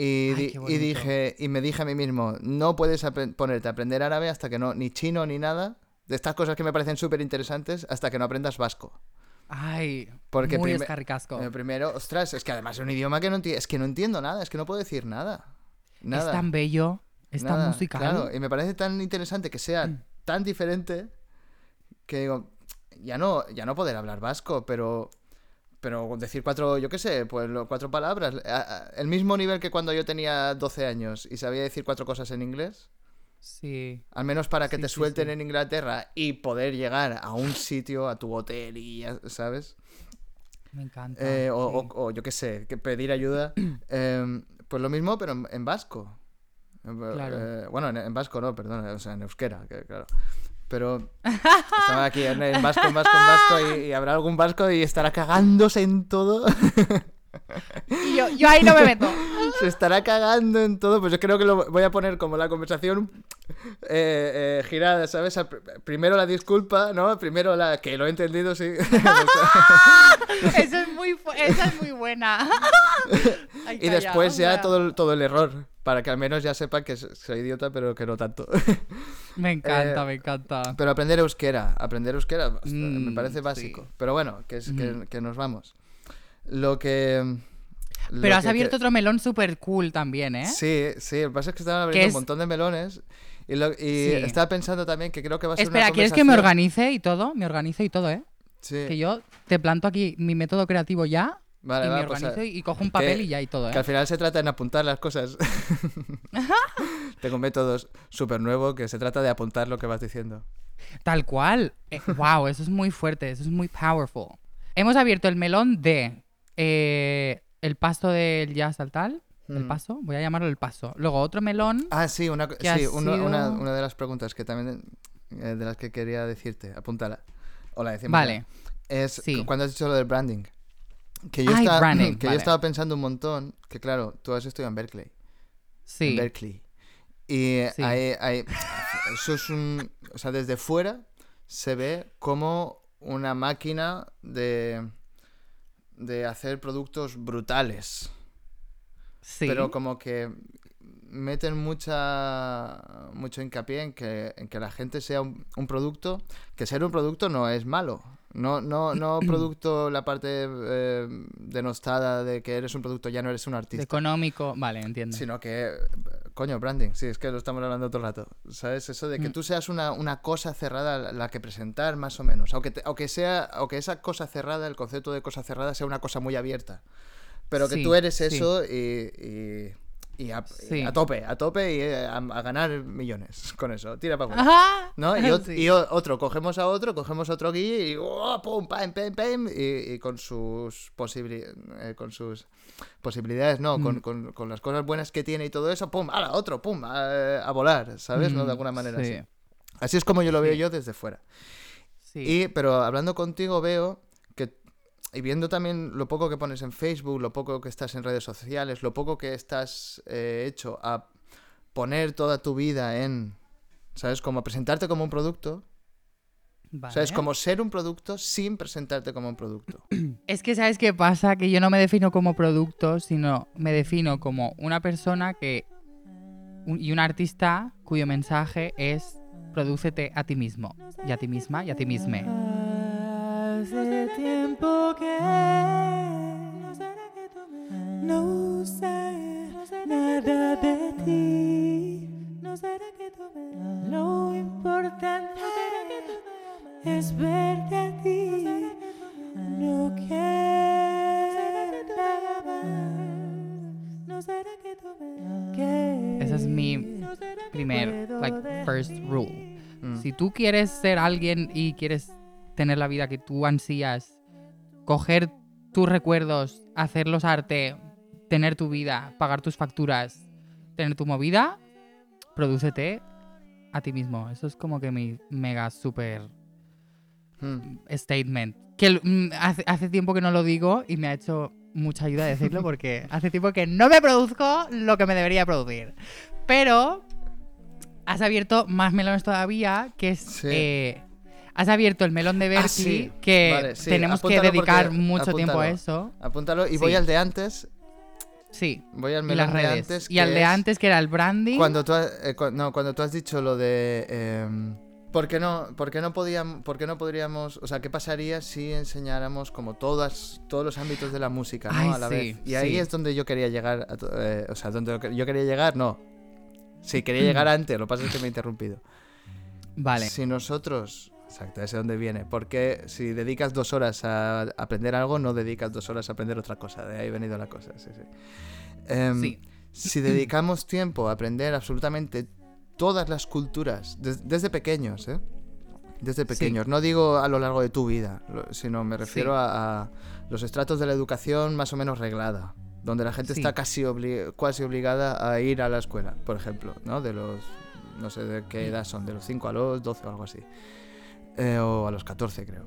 Y,
Ay,
dije, y me dije a mí mismo, no puedes ponerte a aprender árabe hasta que no, ni chino ni nada, de estas cosas que me parecen súper interesantes, hasta que no aprendas vasco.
Ay,
Porque
muy escarricasco.
Eh, primero, ostras, es que además es un idioma que no entiendo, es que no entiendo nada, es que no puedo decir nada. Nada.
Es tan bello, es tan musical.
Claro, y me parece tan interesante que sea
Mm.
tan diferente que digo, ya no, ya no poder hablar vasco, pero pero decir cuatro, yo qué sé, pues cuatro palabras, el mismo nivel que cuando yo tenía 12 años y sabía decir cuatro cosas en inglés,
Sí.
al menos para que
Sí,
te suelten
sí.
en Inglaterra y poder llegar a un sitio, a tu hotel y ya, ¿sabes?
Me encanta.
Eh, o, o- o yo qué sé, que pedir ayuda. em, pues lo mismo, pero en, en vasco.
Claro.
eh, bueno, en, en vasco no, perdón, o sea, en euskera, que, claro. Pero estaba aquí en, en vasco, en vasco, en vasco, y, y habrá algún vasco y estará cagándose en todo.
Y yo, yo ahí no me meto.
Se estará cagando en todo. Pues yo creo que lo voy a poner como la conversación eh, eh, girada, ¿sabes? Primero la disculpa, ¿no? Primero la que lo he entendido, sí.
Eso es muy, esa es muy buena. Ay,
Y después ya todo, todo el error, para que al menos ya sepan que soy idiota, pero que no tanto.
Me encanta,
Eh,
me encanta.
pero aprender euskera, aprender euskera me
Mm,
parece
sí.
básico. Pero bueno, que, es, que, nos vamos. Lo que... lo
Pero has
que-
abierto otro melón súper cool también, ¿eh?
Sí, sí, lo que pasa es que estaban abriendo
es-
un montón de melones y, lo- y
Sí.
estaba pensando también que creo que va a ser
Espera,
una
¿quieres que me organice y todo? Me organizo y todo, ¿eh?
Sí,
Que yo te planto aquí mi método creativo ya
vale,
y
va,
me
pues,
organizo y, cojo un papel
que-
y ya y todo, ¿eh?
Que al final se trata en apuntar las cosas. Tengo un método súper nuevo que se trata de apuntar lo que vas diciendo.
Tal cual. Eh, wow, eso es muy fuerte, eso es muy powerful. Hemos abierto el melón de eh, el pasto del jazz al tal. El
Mm.
paso, voy a llamarlo el paso. Luego otro melón.
Ah, sí, una, sí, una,
sido-
una de las preguntas que también eh, de las que quería decirte, apúntala. O la decimos.
Vale.
ya. Es
Sí.
cu- cuando has dicho lo del branding. Que yo,
Ay,
estaba, que yo estaba pensando un montón, que claro, tú has estudiado en Berkeley. En
Sí.
Berkeley. Y
Sí.
hay, hay- eso es un... O sea, desde fuera se ve como una máquina de, de hacer productos brutales.
Sí.
Pero como que meten mucha mucho hincapié en que, en que la gente sea un, un producto, que ser un producto no es malo. No, no, no producto la parte eh, denostada de que eres un producto, ya no eres un artista.
económico. Vale, entiendo.
Sino que, coño, branding, sí, es que lo estamos hablando todo el rato. ¿Sabes? Eso de que
Mm.
tú seas una, una cosa cerrada la- la que presentar, más o menos. Aunque, te- aunque, sea, aunque esa cosa cerrada, el concepto de cosa cerrada, sea una cosa muy abierta. Pero que
Sí,
tú eres
sí.
eso y, y, y a, y a tope, a tope y eh, a, a ganar millones con eso. Tira para afuera. ¿No? Y,
Sí.
otro, cogemos a otro, cogemos a otro aquí y ¡oh, pum, pam, pam, pam, y, y con sus eh, con sus posibilidades, no, con,
Mm.
con- con las cosas buenas que tiene y todo eso, pum, a otro, pum, a, a volar, ¿sabes? ¿no? De
Mm,
alguna manera
sí.
así. Así es como yo lo veo yo desde fuera.
Sí.
Y, pero hablando contigo veo y viendo también lo poco que pones en Facebook, lo poco que estás en redes sociales, lo poco que estás eh, hecho a poner toda tu vida en, ¿sabes? Como presentarte como un producto. O sea, es
Vale.
como ser un producto sin presentarte como un producto.
Es que, ¿sabes qué pasa? Que yo no me defino como producto, sino me defino como una persona que. un- y un artista cuyo mensaje es: prodúcete a ti mismo, y a ti misma, y a ti misma.
Hace tiempo que no sé nada de ti. Lo importante es verte a ti. No quiero nada más. No será que tú me.
Ese es mi
No será que
primer, like, first rule.
Mm.
Si tú quieres ser alguien y quieres tener la vida que tú ansías, coger tus recuerdos, hacerlos arte, tener tu vida, pagar tus facturas, tener tu movida, prodúcete a ti mismo. Eso es como que mi mega super
Mm.
statement. Que mm, hace, hace tiempo que no lo digo y me ha hecho mucha ayuda decirlo porque hace tiempo que no me produzco lo que me debería producir. Pero has abierto más melones todavía, que es...
Sí.
eh, has abierto el melón de Berkeley,
Ah, sí.
que
Vale, sí,
tenemos que
apúntalo
dedicar
porque-
mucho tiempo a eso.
Apúntalo y
Sí.
voy al de antes.
Sí,
Voy al
y
melón de antes.
y al
que
de
es
antes, que era el branding.
Cuando tú, has, eh, cu- no, cuando tú has dicho lo de... em, ¿Por qué, no, por, qué no podíamos, ¿Por qué no podríamos... O sea, ¿qué pasaría si enseñáramos como todas, todos los ámbitos de la música ¿no?
Ay,
a la
sí,
vez? Y ahí es donde yo quería llegar. a eh, o sea, donde yo quería llegar, no. Sí, quería llegar antes, lo que pasa es que me he interrumpido.
Vale.
Si nosotros... Exacto, ese es donde viene. Porque si dedicas dos horas a aprender algo, no dedicas dos horas a aprender otra cosa. De ahí ha venido la cosa. Sí, sí. Em,
Sí.
Si dedicamos tiempo a aprender absolutamente todas las culturas, des- desde pequeños, ¿eh? Desde pequeños. No digo a lo largo de tu vida, sino me refiero a, a los estratos de la educación más o menos reglada, donde la gente está casi, obli- casi obligada a ir a la escuela, por ejemplo, ¿no? De los, no sé de qué edad son, de los 5 a los 12 o algo así. Eh, o a los 14 creo.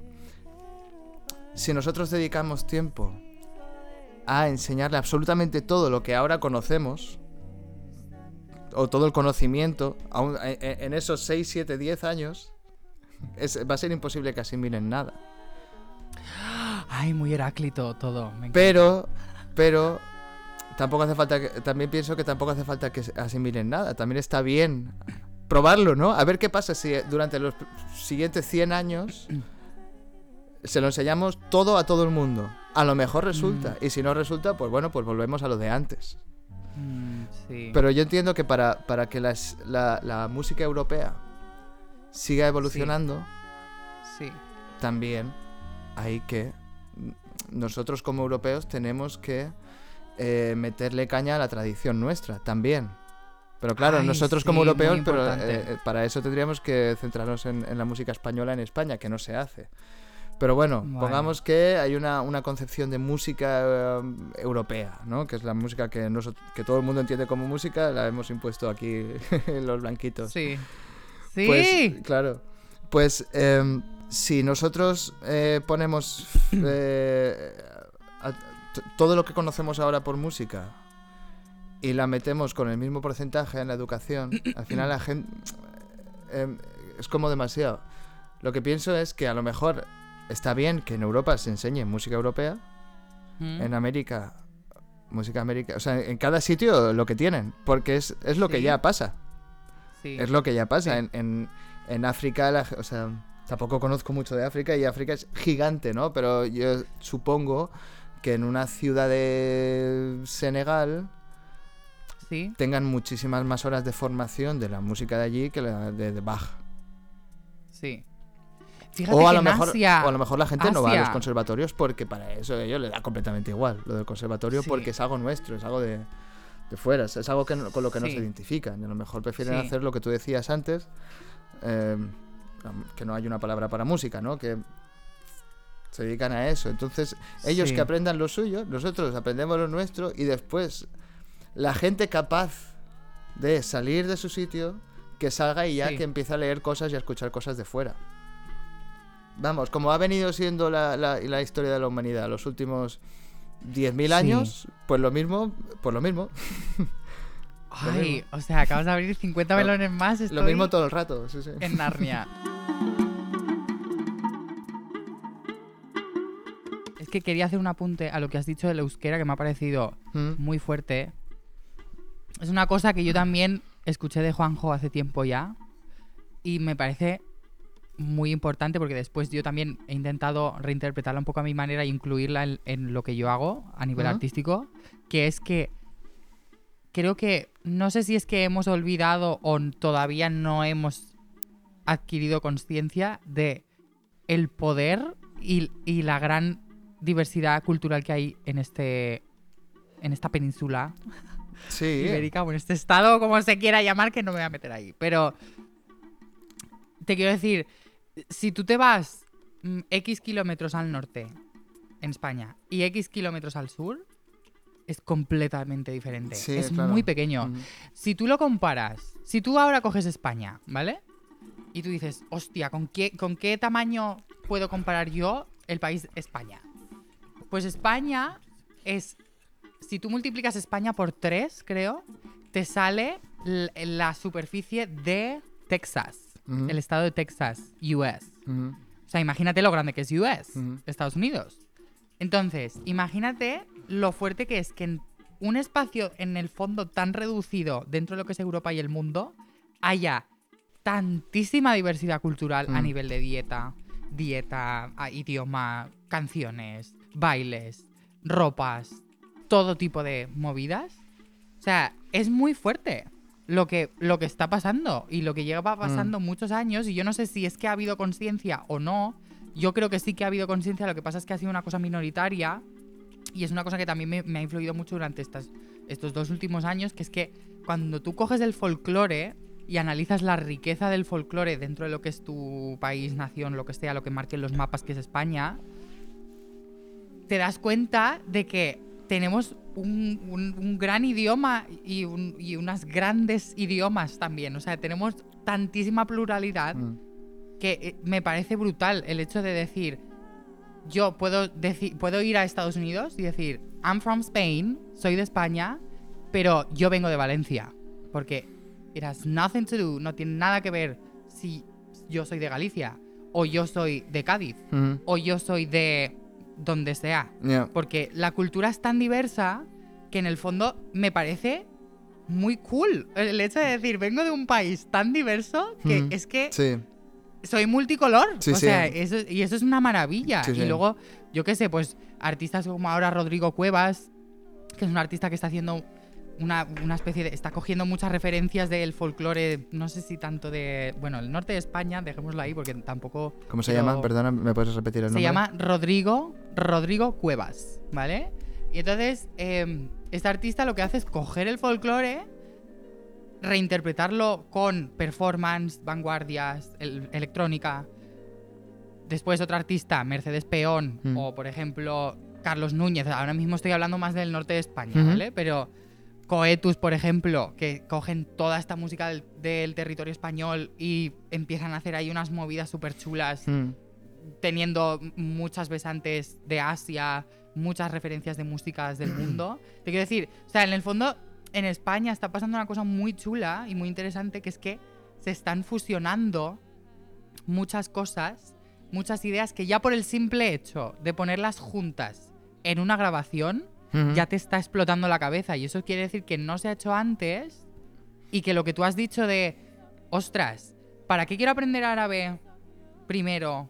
Si nosotros dedicamos tiempo a enseñarle absolutamente todo lo que ahora conocemos, o todo el conocimiento, aún- en, en esos 6, 7, 10 años, es- va a ser imposible que asimilen nada.
Ay, muy Heráclito todo. me.
Pero, pero, tampoco hace falta que, también pienso que tampoco hace falta que asimilen nada. También está bien probarlo, ¿no? A ver qué pasa si durante los siguientes 100 años se lo enseñamos todo a todo el mundo. A lo mejor resulta. Y si no resulta, pues bueno, pues volvemos a lo de antes.
Mm, sí.
Pero yo entiendo que para, para que las- la, la música europea siga evolucionando,
sí.
también hay que. Nosotros como europeos tenemos que eh, meterle caña a la tradición nuestra también. Pero claro,
Ay,
nosotros como
sí, muy
europeos, pero eh, eh, para eso tendríamos que centrarnos en, en la música española en España, que no se hace. Pero bueno,
Vale.
pongamos que hay una, una concepción de música eh, europea, ¿no? Que es la música que, noso- que todo el mundo entiende como música, la hemos impuesto aquí los blanquitos.
Sí. Sí.
Pues, claro. Pues em, si nosotros eh, ponemos eh, a- todo lo que conocemos ahora por música y la metemos con el mismo porcentaje en la educación, al final la gente es como demasiado. Lo que pienso es que a lo mejor está bien que en Europa se enseñe música europea,
Mm.
en América música americana, o sea, en cada sitio lo que tienen, porque es, es lo que
Sí.
ya pasa.
Sí.
Es lo que ya pasa.
Sí.
En, en, en África, la o sea, tampoco conozco mucho de África y África es gigante, ¿no? Pero yo supongo que en una ciudad de Senegal
Sí.
tengan muchísimas más horas de formación de la música de allí que la de, de Bach.
Sí. Fíjate
O a,
que
lo mejor,
Asia-
o a lo mejor la gente no va a los conservatorios porque para eso a ellos les da completamente igual lo del conservatorio
Sí.
porque es algo nuestro, es algo de, de fuera, es algo que no- con lo que no
Sí.
se identifican. Y a lo mejor prefieren
Sí.
hacer lo que tú decías antes, eh, que no hay una palabra para música, ¿no? Que se dedican a eso. Entonces, ellos que aprendan lo suyo, nosotros aprendemos lo nuestro y después la gente capaz de salir de su sitio, que salga y ya
Sí.
que empiece a leer cosas y a escuchar cosas de fuera. Vamos, como ha venido siendo la, la- la historia de la humanidad los últimos 10.000
Sí.
años, pues lo mismo, pues lo mismo.
Ay, o sea, acabas de abrir 50
Lo-
melones más. Estoy
Lo mismo todo el rato, sí, sí.
en Narnia. es que quería hacer un apunte a lo que has dicho del euskera que me ha parecido
Mm,
muy fuerte. Es una cosa que yo también escuché de Juanjo hace tiempo ya y me parece muy importante porque después yo también he intentado reinterpretarla un poco a mi manera e incluirla en, en lo que yo hago a nivel artístico, que es que creo que no sé si es que hemos olvidado o todavía no hemos adquirido conciencia de el poder y, y la gran diversidad cultural que hay en este en esta península
Sí.
ibérica o en este estado, como se quiera llamar, que no me voy a meter ahí. Pero te quiero decir, si tú te vas mm, X kilómetros al norte en España y X kilómetros al sur, es completamente diferente.
Sí,
es
claro.
muy pequeño. Si tú lo comparas, si tú ahora coges España, ¿vale? Y tú dices, hostia, ¿con qué, ¿con qué tamaño puedo comparar yo el país España? Pues España es. Si tú multiplicas España por 3, creo, te sale la superficie de Texas, el estado de Texas, US. O sea, imagínate lo grande que es US. Estados Unidos. Entonces, imagínate lo fuerte que es que en un espacio en el fondo tan reducido dentro de lo que es Europa y el mundo haya tantísima diversidad cultural a nivel de dieta, dieta, a- idioma, canciones, bailes, ropas, todo tipo de movidas. O sea, es muy fuerte lo que, lo que está pasando y lo que lleva pasando muchos años y yo no sé si es que ha habido conciencia o no. Yo creo que sí que ha habido conciencia, lo que pasa es que ha sido una cosa minoritaria y es una cosa que también me, me ha influido mucho durante estas, estos dos últimos años, que es que cuando tú coges el folclore y analizas la riqueza del folclore dentro de lo que es tu país, nación, lo que sea, lo que marquen los mapas que es España, te das cuenta de que tenemos un, un- un gran idioma y, un- y unas grandes idiomas también. O sea, tenemos tantísima pluralidad
Mm.
que eh, me parece brutal el hecho de decir, yo puedo, deci- puedo ir a Estados Unidos y decir, I'm from Spain, soy de España, pero yo vengo de Valencia. Porque it has nothing to do, no tiene nada que ver si yo soy de Galicia, o yo soy de Cádiz,
Ujú.
o yo soy de donde sea. Porque la cultura es tan diversa que en el fondo me parece muy cool. El hecho de decir, vengo de un país tan diverso que
Mm.
es que
Sí.
soy multicolor.
Sí,
o
sí.
sea, eso, y eso es una maravilla. Y luego, yo qué sé, pues artistas como ahora Rodrigo Cuevas, que es un artista que está haciendo una, una especie de. está cogiendo muchas referencias del folclore, no sé si tanto de. Bueno, el norte de España, dejémoslo ahí porque tampoco.
¿Cómo se llama? Perdona, ¿me puedes repetir el
se
nombre?
llama Rodrigo, Rodrigo Cuevas, ¿vale? Y entonces, eh, este artista lo que hace es coger el folclore, reinterpretarlo con performance, vanguardias, el- electrónica. Después otro artista, Mercedes Peón,
Mm.
o por ejemplo Carlos Núñez. Ahora mismo estoy hablando más del norte de España. ¿vale? Pero Coetus, por ejemplo, que cogen toda esta música del, del territorio español y empiezan a hacer ahí unas movidas súper chulas
Mm.
teniendo muchas besantes de Asia, muchas referencias de músicas del mundo. Te quiero decir, o sea, en el fondo, en España está pasando una cosa muy chula y muy interesante, que es que se están fusionando muchas cosas, muchas ideas que ya por el simple hecho de ponerlas juntas en una grabación, Ya te está explotando la cabeza. Y eso quiere decir que no se ha hecho antes y que lo que tú has dicho de, ostras, ¿para qué quiero aprender árabe primero?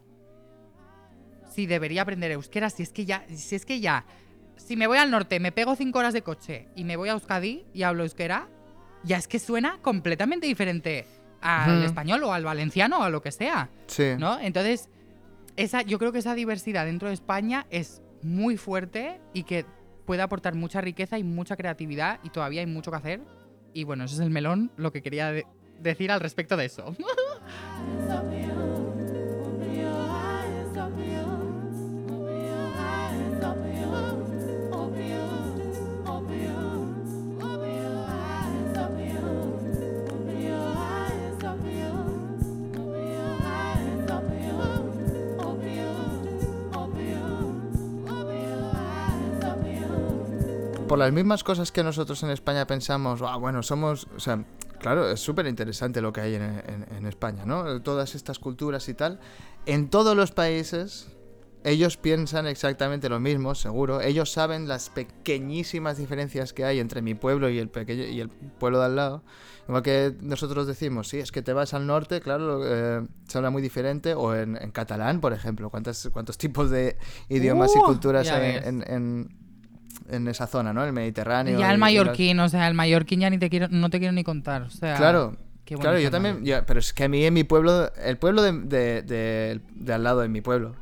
Si debería aprender euskera, si es que ya, si es que ya, si me voy al norte, me pego cinco horas de coche y me voy a Euskadi y hablo euskera, ya es que suena completamente diferente al español o al valenciano o a lo que sea.
Sí.
¿no? Entonces, esa, yo creo que esa diversidad dentro de España es muy fuerte y que puede aportar mucha riqueza y mucha creatividad y todavía hay mucho que hacer. Y bueno, ese es el melón, lo que quería de- decir al respecto de eso.
Por las mismas cosas que nosotros en España pensamos, ah, bueno, somos. O sea, claro, es súper interesante lo que hay en, en- en España, ¿no? Todas estas culturas y tal. En todos los países, ellos piensan exactamente lo mismo, seguro. Ellos saben las pequeñísimas diferencias que hay entre mi pueblo y el, pequeño, y el pueblo de al lado. Igual que nosotros decimos, sí, es que te vas al norte, claro, eh, se habla muy diferente. O en, en catalán, por ejemplo. ¿Cuántas, ¿Cuántos tipos de idiomas y
Uh,
culturas
ya
hay en, en- en esa zona, ¿no? El Mediterráneo.
Ya el mallorquín, o sea, el mallorquín ya ni te quiero, no te quiero ni contar. O sea,
las- Claro, claro, yo también, pero es que a mí en mi pueblo, el pueblo de, de- de- de al lado de mi pueblo,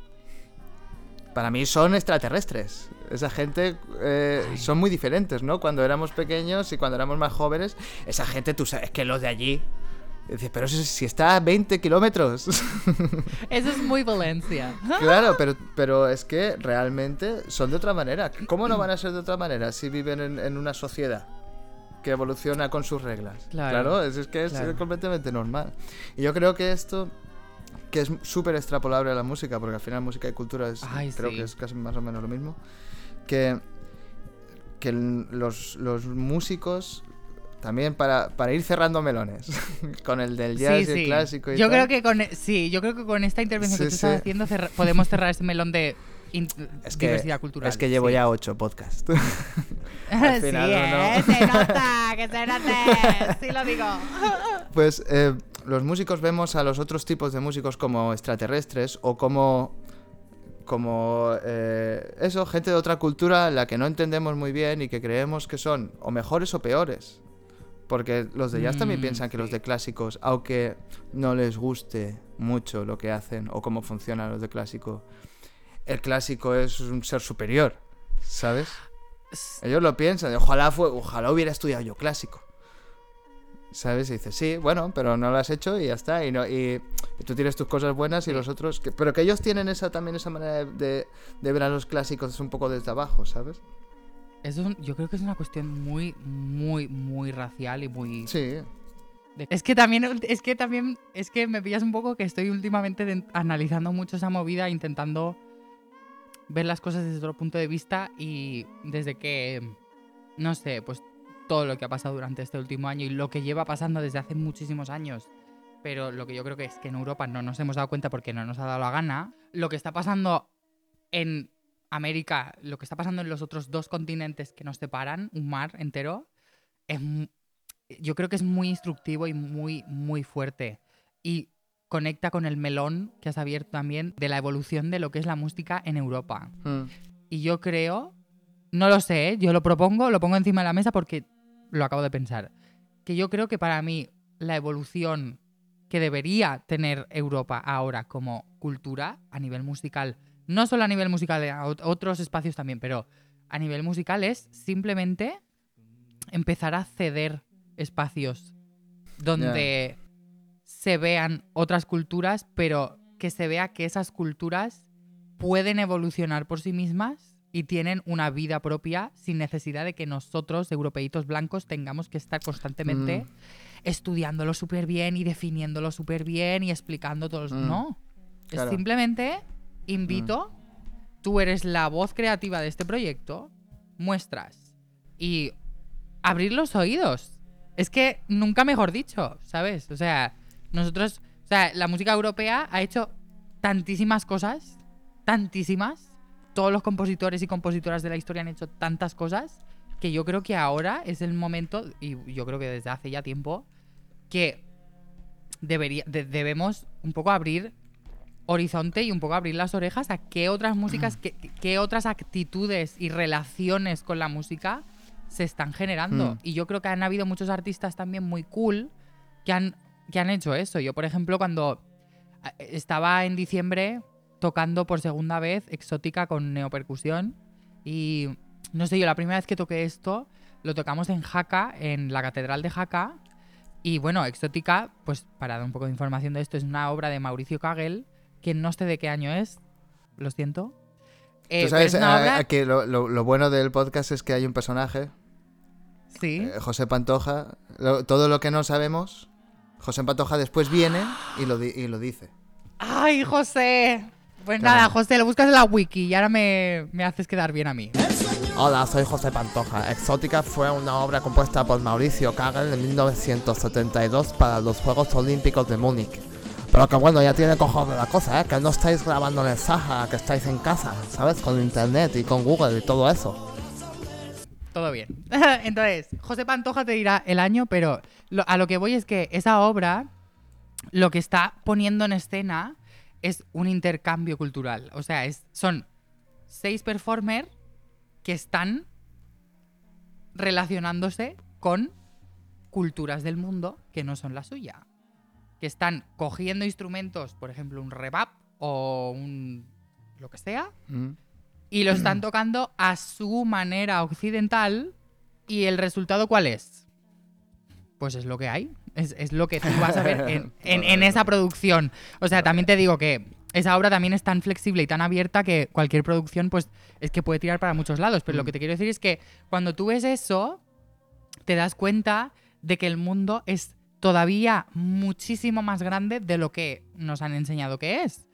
para mí son extraterrestres. Esa gente eh, son muy diferentes, ¿no? Cuando éramos pequeños y cuando éramos más jóvenes, esa gente, tú sabes que los de allí... Dices, pero si, si está a 20 kilómetros.
Eso es muy Valencia.
claro, pero, pero es que realmente son de otra manera. ¿Cómo no van a ser de otra manera si viven en, en una sociedad que evoluciona con sus reglas?
Claro.
es, es que es
Claro.
completamente normal. Y yo creo que esto, que es súper extrapolable a la música, porque al final música y cultura es,
Ay,
creo
sí.
que es casi más o menos lo mismo, que, que los, los músicos... También para, para ir cerrando melones con el del jazz y el clásico y
yo
tal.
creo que con sí, yo creo que con esta intervención
Sí,
que tú estás
sí.
haciendo cerra- podemos cerrar ese melón de in-
Es que,
diversidad cultural.
es que llevo
sí.
ya ocho podcasts. Al
sí,
final,
¿eh?
¿no?
se nota, que se note. Sí lo digo.
Pues eh, los músicos vemos a los otros tipos de músicos como extraterrestres o como como eh, eso, gente de otra cultura la que no entendemos muy bien y que creemos que son o mejores o peores. Porque los de jazz también
Mm,
piensan que los de clásicos, aunque no les guste mucho lo que hacen o cómo funcionan los de clásico, el clásico es un ser superior, ¿sabes? Ellos lo piensan, ojalá fue, ojalá hubiera estudiado yo clásico. ¿Sabes? Y dices, sí, bueno, pero no lo has hecho y ya está. Y, no, y, y tú tienes tus cosas buenas y los otros. que- pero que ellos tienen esa también esa manera de, de- de ver a los clásicos un poco desde abajo, ¿sabes?
Eso es un- yo creo que es una cuestión muy, muy, muy racial y muy.
Sí.
de- Es que también, es que también, es que me pillas un poco que estoy últimamente de- analizando mucho esa movida, intentando ver las cosas desde otro punto de vista y desde que, no sé, pues todo lo que ha pasado durante este último año y lo que lleva pasando desde hace muchísimos años. Pero lo que yo creo que es que en Europa no nos hemos dado cuenta porque no nos ha dado la gana. Lo que está pasando en América, lo que está pasando en los otros dos continentes que nos separan, un mar entero, es, yo creo que es muy instructivo y muy, muy fuerte. Y conecta con el melón que has abierto también de la evolución de lo que es la música en Europa.
Mm.
Y yo creo, no lo sé, ¿eh? yo lo propongo, lo pongo encima de la mesa porque lo acabo de pensar, que yo creo que para mí la evolución que debería tener Europa ahora como cultura a nivel musical, no solo a nivel musical, a otros espacios también, pero a nivel musical es simplemente empezar a ceder espacios donde se vean otras culturas, pero que se vea que esas culturas pueden evolucionar por sí mismas y tienen una vida propia sin necesidad de que nosotros, europeitos blancos, tengamos que estar constantemente
Mm.
estudiándolo súper bien y definiéndolo súper bien y explicando todos.
Mm.
No.
Claro.
Es simplemente invito, tú eres la voz creativa de este proyecto, muestras y abrir los oídos. Es que nunca mejor dicho, ¿sabes? O sea, nosotros, o sea, la música europea ha hecho tantísimas cosas, tantísimas. Todos los compositores y compositoras de la historia han hecho tantas cosas que yo creo que ahora es el momento, y yo creo que desde hace ya tiempo, que debería, de- debemos un poco abrir horizonte y un poco abrir las orejas a qué otras músicas, qué, qué otras actitudes y relaciones con la música se están generando.
Mm.
Y yo creo que han habido muchos artistas también muy cool que han, que han hecho eso. Yo, por ejemplo, cuando estaba en diciembre tocando por segunda vez Exótica con neopercusión y no sé, yo la primera vez que toqué esto lo tocamos en Jaca, en la Catedral de Jaca. Y bueno, Exótica, pues para dar un poco de información de esto, es una obra de Mauricio Kagel, que no sé de qué año es, lo siento. Eh,
Tú sabes eh, que lo, lo- lo bueno del podcast es que hay un personaje,
Sí.
eh, José Pantoja. Lo- todo lo que no sabemos, José Pantoja después viene y lo, di- y lo dice.
¡Ay, José! Pues
Claro.
nada, José, lo buscas en la wiki y ahora me, me haces quedar bien a mí.
Hola, soy José Pantoja. Exótica fue una obra compuesta por Mauricio Kagel en 1972 para los Juegos Olímpicos de Múnich. Pero que bueno, ya tiene cojones la cosa, ¿eh? Que no estáis grabando en el Sahara, que estáis en casa, ¿sabes? Con internet y con Google y todo eso.
Todo bien. Entonces, José Pantoja te dirá el año, pero a lo que voy es que esa obra lo que está poniendo en escena es un intercambio cultural. O sea, es, son seis performers que están relacionándose con culturas del mundo que no son la suya. Que están cogiendo instrumentos, por ejemplo, un rebap o un lo que sea,
Mm.
y lo están tocando a su manera occidental. ¿Y el resultado cuál es? Pues es lo que hay. Es, es lo que tú vas a ver en, en- en esa producción. O sea, también te digo que esa obra también es tan flexible y tan abierta que cualquier producción, pues, es que puede tirar para muchos lados. Pero lo que te quiero decir es que cuando tú ves eso, te das cuenta de que el mundo es todavía muchísimo más grande de lo que nos han enseñado que es.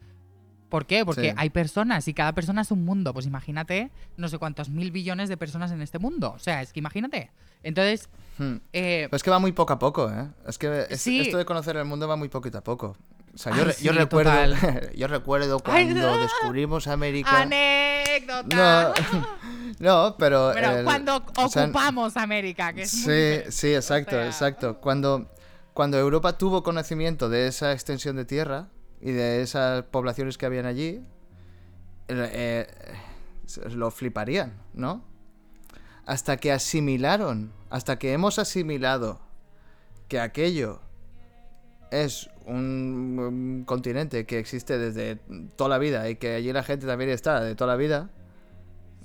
¿Por qué? Porque
Sí.
hay personas y cada persona es un mundo. Pues imagínate no sé cuántos mil billones de personas en este mundo. O sea, es que imagínate. Entonces,
Mm.
eh,
es que va muy poco a poco, ¿eh? Es que es-
Sí.
esto de conocer el mundo va muy poquito a poco. O sea, yo,
Ay,
recuerdo, yo recuerdo cuando descubrimos América.
anécdota.
No, no, pero
Pero
el-
cuando
o sea,
ocupamos América, que es muy
Sí, sí, exacto,
O sea,
exacto. Cuando, cuando Europa tuvo conocimiento de esa extensión de tierra y de esas poblaciones que habían allí, eh, lo fliparían, ¿no? Hasta que asimilaron, hasta que hemos asimilado que aquello es un, un continente que existe desde toda la vida y que allí la gente también está de toda la vida,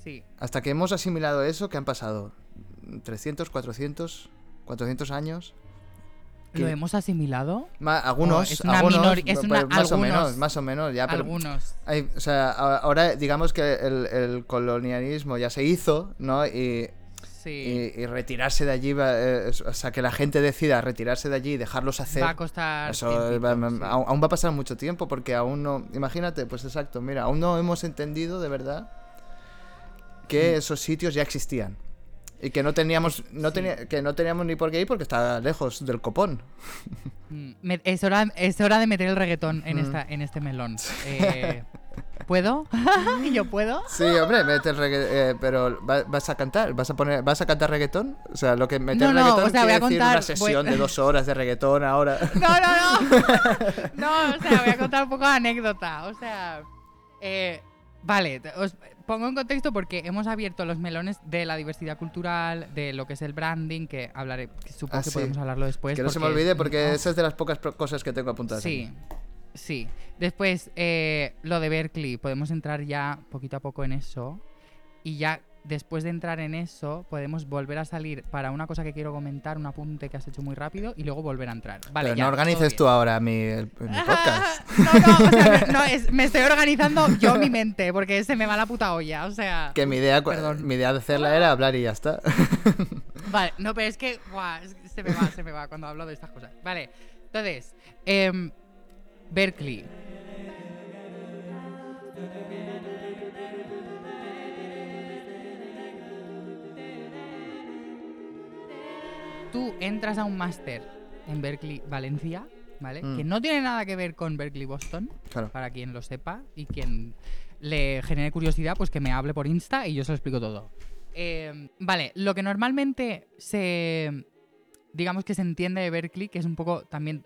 Sí.
hasta que hemos asimilado eso, ¿qué han pasado? ¿300, 400, 400 años?
¿Lo hemos asimilado?
Ma- algunos,
Oh, es una
algunos,
minori- es una-
más o
algunos.
menos, más o menos, ya, pero
Algunos.
hay- o sea, ahora digamos que el, el colonialismo ya se hizo, ¿no? Y,
Sí.
y- y retirarse de allí, va, eh, o sea, que la gente decida retirarse de allí y dejarlos hacer.
Va a costar.
Eso
tiempito,
va-
sí.
aún, aún va a pasar mucho tiempo porque aún no. Imagínate, pues exacto, mira, aún no hemos entendido de verdad que esos sitios ya existían. Y que no teníamos, no tenía, que no teníamos ni por qué ir porque está lejos del copón.
Mm, es, hora, es hora de meter el reggaetón en,
Mm.
esta, en este melón. Eh, ¿Puedo? ¿Yo puedo?
Sí, hombre, mete el regga- eh, pero ¿va- vas a cantar, vas a poner, vas a cantar reggaetón, o sea, lo que meter
No, no,
reggaetón
o sea, voy a
quiere decir
contar-
una sesión
voy-
de dos horas de reggaetón ahora.
No, no, no. No, o sea, voy a contar un poco de anécdota. O sea, eh, vale, os pongo en contexto porque hemos abierto los melones de la diversidad cultural, de lo que es el branding, que hablaré, que supongo
Ah,
que
sí.
podemos hablarlo después.
que no se me olvide porque esa es de las pocas cosas que tengo apuntadas.
Sí, sí. Después, eh, lo de Berkeley, podemos entrar ya poquito a poco en eso. Y ya después de entrar en eso, podemos volver a salir para una cosa que quiero comentar, un apunte que has hecho muy rápido, y luego volver a entrar. Vale,
Pero
ya,
no organices tú ahora mi, el- mi podcast.
no, no, o sea, no, es- me estoy organizando yo mi mente, porque se me va la puta olla, o sea...
Que mi idea,
Perdón.
mi idea de hacerla era hablar y ya está.
Vale, no, pero es que, buah, es que se me va, se me va cuando hablo de estas cosas. Vale, entonces, em, Berkeley. Tú entras a un máster en Berkeley, Valencia, ¿vale?
Mm.
Que no tiene nada que ver con Berkeley, Boston,
Claro.
para quien lo sepa y quien le genere curiosidad, pues que me hable por Insta y yo se lo explico todo. Eh, vale, lo que normalmente se. Digamos que se entiende de Berkeley, que es un poco también.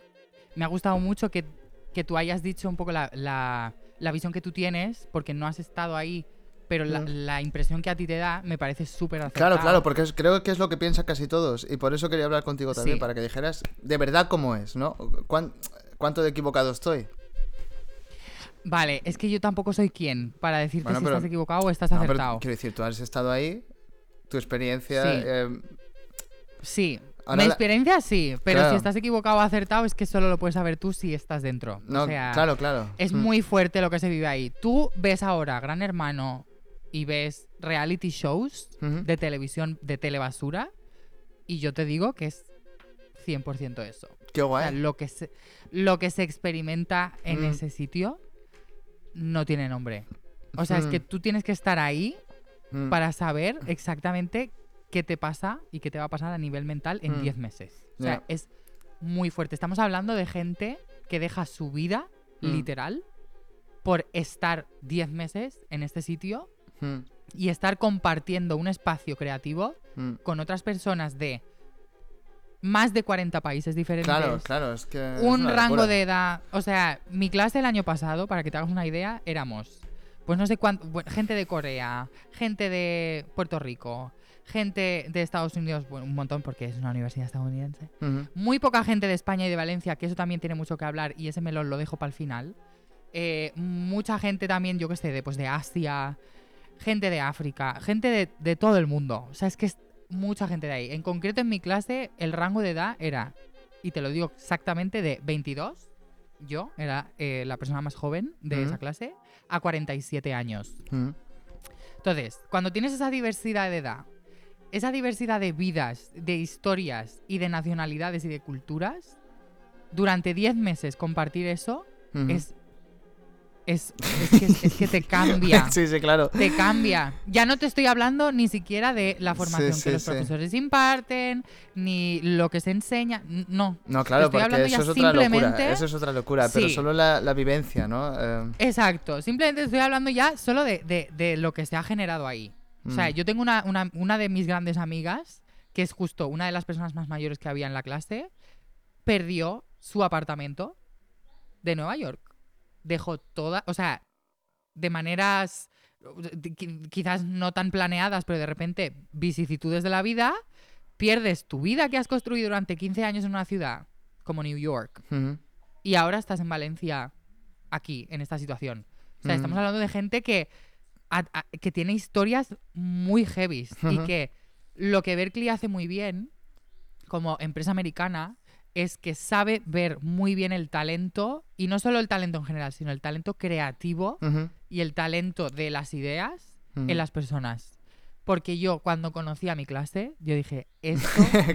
Me ha gustado mucho que, que tú hayas dicho un poco la, la- la visión que tú tienes, porque no has estado ahí, pero la,
Mm.
la impresión que a ti te da me parece súper acertada.
Claro, claro, porque es- creo que es lo que piensan casi todos. Y por eso quería hablar contigo también,
Sí.
para que dijeras de verdad cómo es, ¿no? ¿Cuán- ¿Cuánto de equivocado estoy?
Vale, es que yo tampoco soy quien para decirte
Bueno,
si
pero-
estás equivocado o estás
No, pero
acertado.
quiero decir, tú has estado ahí, tu experiencia.
Sí.
eh,
Sí,
Ahora
mi experiencia sí, pero
Claro.
si estás equivocado o acertado es que solo lo puedes saber tú si estás dentro.
no,
o sea,
claro, claro.
es
Mm.
muy fuerte lo que se vive ahí. Tú ves ahora Gran Hermano y ves reality shows de televisión de telebasura y yo te digo que es 100% eso.
Qué
O sea,
guay.
lo que se, lo que se experimenta en
Mm.
ese sitio no tiene nombre. O sea, es que
Mm.
tú tienes que estar ahí
Mm.
para saber exactamente qué te pasa y qué te va a pasar a nivel mental en
Mm.
10 meses. O sea, es muy fuerte. Estamos hablando de gente que deja su vida, literal, por estar 10 meses en este sitio
Mm,
y estar compartiendo un espacio creativo
mm.
con otras personas de más de 40 países diferentes.
Claro, claro, es que.
Un rango de edad. O sea, mi clase el año pasado, para que te hagas una idea, éramos. Pues no sé cuánto. bueno, gente de Corea, gente de Puerto Rico, gente de Estados Unidos, bueno, un montón porque es una universidad estadounidense. Muy poca gente de España y de Valencia, que eso también tiene mucho que hablar y ese melón lo dejo para el final. Eh, mucha gente también, yo que sé, de, pues de Asia, gente de África, gente de, de todo el mundo. O sea, es que es mucha gente de ahí. En concreto en mi clase el rango de edad era, y te lo digo exactamente, de 22, yo era eh, la persona más joven de
Ujú.
esa clase, a 47 años.
Ujú.
Entonces, cuando tienes esa diversidad de edad, esa diversidad de vidas, de historias y de nacionalidades y de culturas, durante 10 meses compartir eso es, es, es que, es que te cambia.
sí, sí, claro.
Te cambia. Ya no te estoy hablando ni siquiera de la formación
Sí,
que los
sí.
profesores imparten, ni lo que se enseña. No.
No, claro,
estoy
porque eso es otra locura. Eso es otra locura, pero solo la, la vivencia, ¿no? Eh,
Exacto. Simplemente estoy hablando ya solo de, de- de lo que se ha generado ahí. O sea,
Mm.
yo tengo una, una, una de mis grandes amigas, que es justo una de las personas más mayores que había en la clase, perdió su apartamento de Nueva York. Dejó toda, o sea, de maneras qui- quizás no tan planeadas, pero de repente vicisitudes de la vida, pierdes tu vida que has construido durante 15 años en una ciudad como New York y ahora estás en Valencia, aquí, en esta situación. O sea,
Mm.
estamos hablando de gente que, a- a- que tiene historias muy heavy y que lo que Berkeley hace muy bien, como empresa americana, es que sabe ver muy bien el talento, y no solo el talento en general, sino el talento creativo y el talento de las ideas en las personas. Porque yo, cuando conocí a mi clase, yo dije, esto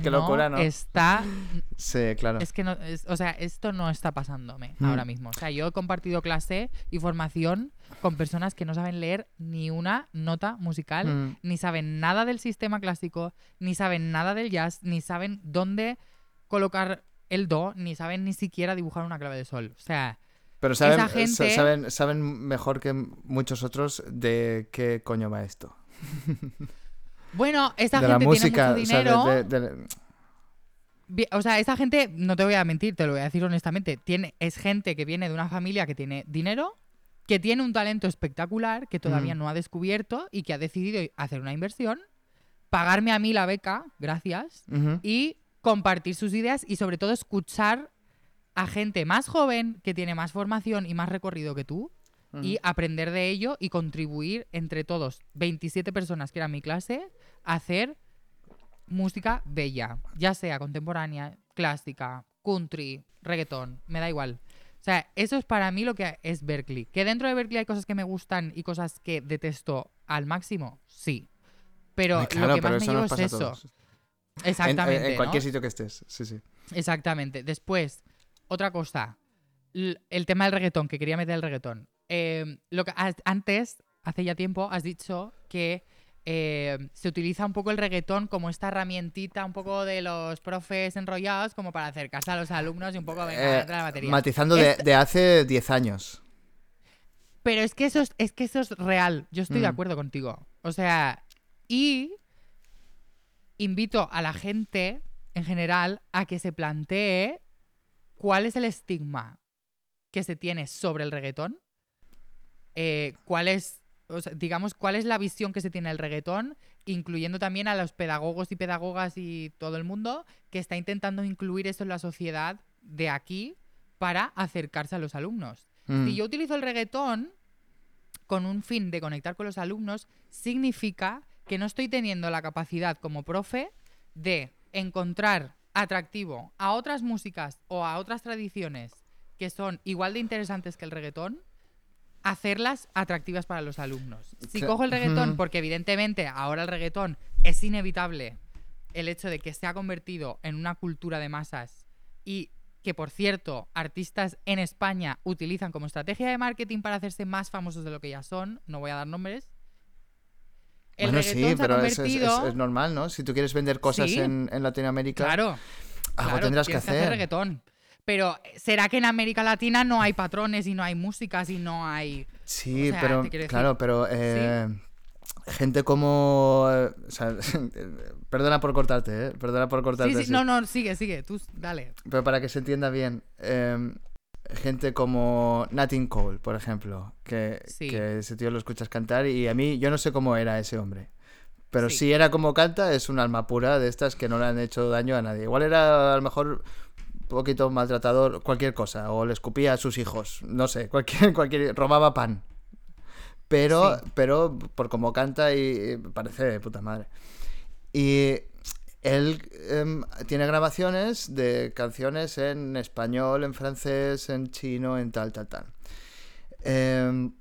Qué locura, ¿no?
está
Sí, claro.
es que no, es- o sea, esto no está pasándome
Mm.
ahora mismo. O sea, yo he compartido clase y formación con personas que no saben leer ni una nota musical,
Mm.
ni saben nada del sistema clásico, ni saben nada del jazz, ni saben dónde colocar el do, ni saben ni siquiera dibujar una clave de sol. O sea,
Pero saben,
esa
sa-
gente-
saben, saben mejor que muchos otros de qué coño va esto.
bueno, esa
de la
gente
música,
tiene
o
mucho dinero.
de- de-
Vi- O sea, esa gente, no te voy a mentir, te lo voy a decir honestamente, tiene, es gente que viene de una familia que tiene dinero, que tiene un talento espectacular, que todavía
Ujú.
no ha descubierto y que ha decidido hacer una inversión, pagarme a mí la beca, gracias, y compartir sus ideas y sobre todo escuchar a gente más joven, que tiene más formación y más recorrido que tú, y aprender de ello y contribuir entre todos, 27 personas que eran mi clase, a hacer música bella, ya sea contemporánea, clásica, country, reggaetón, me da igual. O sea, eso es para mí lo que es Berkeley. Que dentro de Berkeley hay cosas que me gustan y cosas que detesto al máximo, sí. Pero
Ay, claro,
lo que más me llevo es eso.
todos. En-
Exactamente.
En, cualquier sitio que estés, sí, sí.
Exactamente. Después, otra cosa. El tema del reggaetón, que quería meter el reggaetón. Eh, lo que antes, hace ya tiempo, has dicho que eh, se utiliza un poco el reggaetón como esta herramientita un poco de los profes enrollados como para acercarse a los alumnos y un poco venga,
Eh,
la batería.
matizando de,
Este-
de hace 10 años.
Pero es que eso es, es que eso es real. Yo estoy de
Mm.
acuerdo contigo. O sea, y invito a la gente en general a que se plantee cuál es el estigma que se tiene sobre el reggaetón. Eh, cuál es, o sea, digamos, cuál es la visión que se tiene del reggaetón, incluyendo también a los pedagogos y pedagogas y todo el mundo que está intentando incluir eso en la sociedad de aquí para acercarse a los alumnos.
Mm.
Si yo utilizo el reggaetón con un fin de conectar con los alumnos, significa que no estoy teniendo la capacidad como profe de encontrar atractivo a otras músicas o a otras tradiciones que son igual de interesantes que el reggaetón, hacerlas atractivas para los alumnos. Si cojo el reggaetón, porque evidentemente ahora el reggaetón es inevitable el hecho de que se ha convertido en una cultura de masas y que, por cierto, artistas en España utilizan como estrategia de marketing para hacerse más famosos de lo que ya son, no voy a dar nombres. El
bueno,
reggaetón
sí,
se ha
pero es, es- normal, ¿no? Si tú quieres vender cosas
Sí.
en, en Latinoamérica,
Claro,
algo
claro,
tendrás que hacer.
reggaetón. Pero ¿será que en América Latina no hay patrones y no hay músicas y no hay...
Sí,
O sea,
pero claro, pero eh, gente como, eh, o sea, perdona por cortarte, ¿eh? perdona por cortarte.
Sí, sí, no, no, sigue, sigue, tú dale.
Pero para que se entienda bien, eh, gente como Nat King Cole, por ejemplo, que,
Sí.
que ese tío lo escuchas cantar y a mí yo no sé cómo era ese hombre, Pero
Sí.
si era como canta, es un alma pura de estas que no le han hecho daño a nadie. Igual era a lo mejor un poquito maltratador, cualquier cosa, o le escupía a sus hijos, no sé, cualquier, cualquier, robaba pan. Pero,
Sí.
pero por como canta y, y parece de puta madre. Y él em, tiene grabaciones de canciones en español, en francés, en chino, en tal, tal, tal. Em,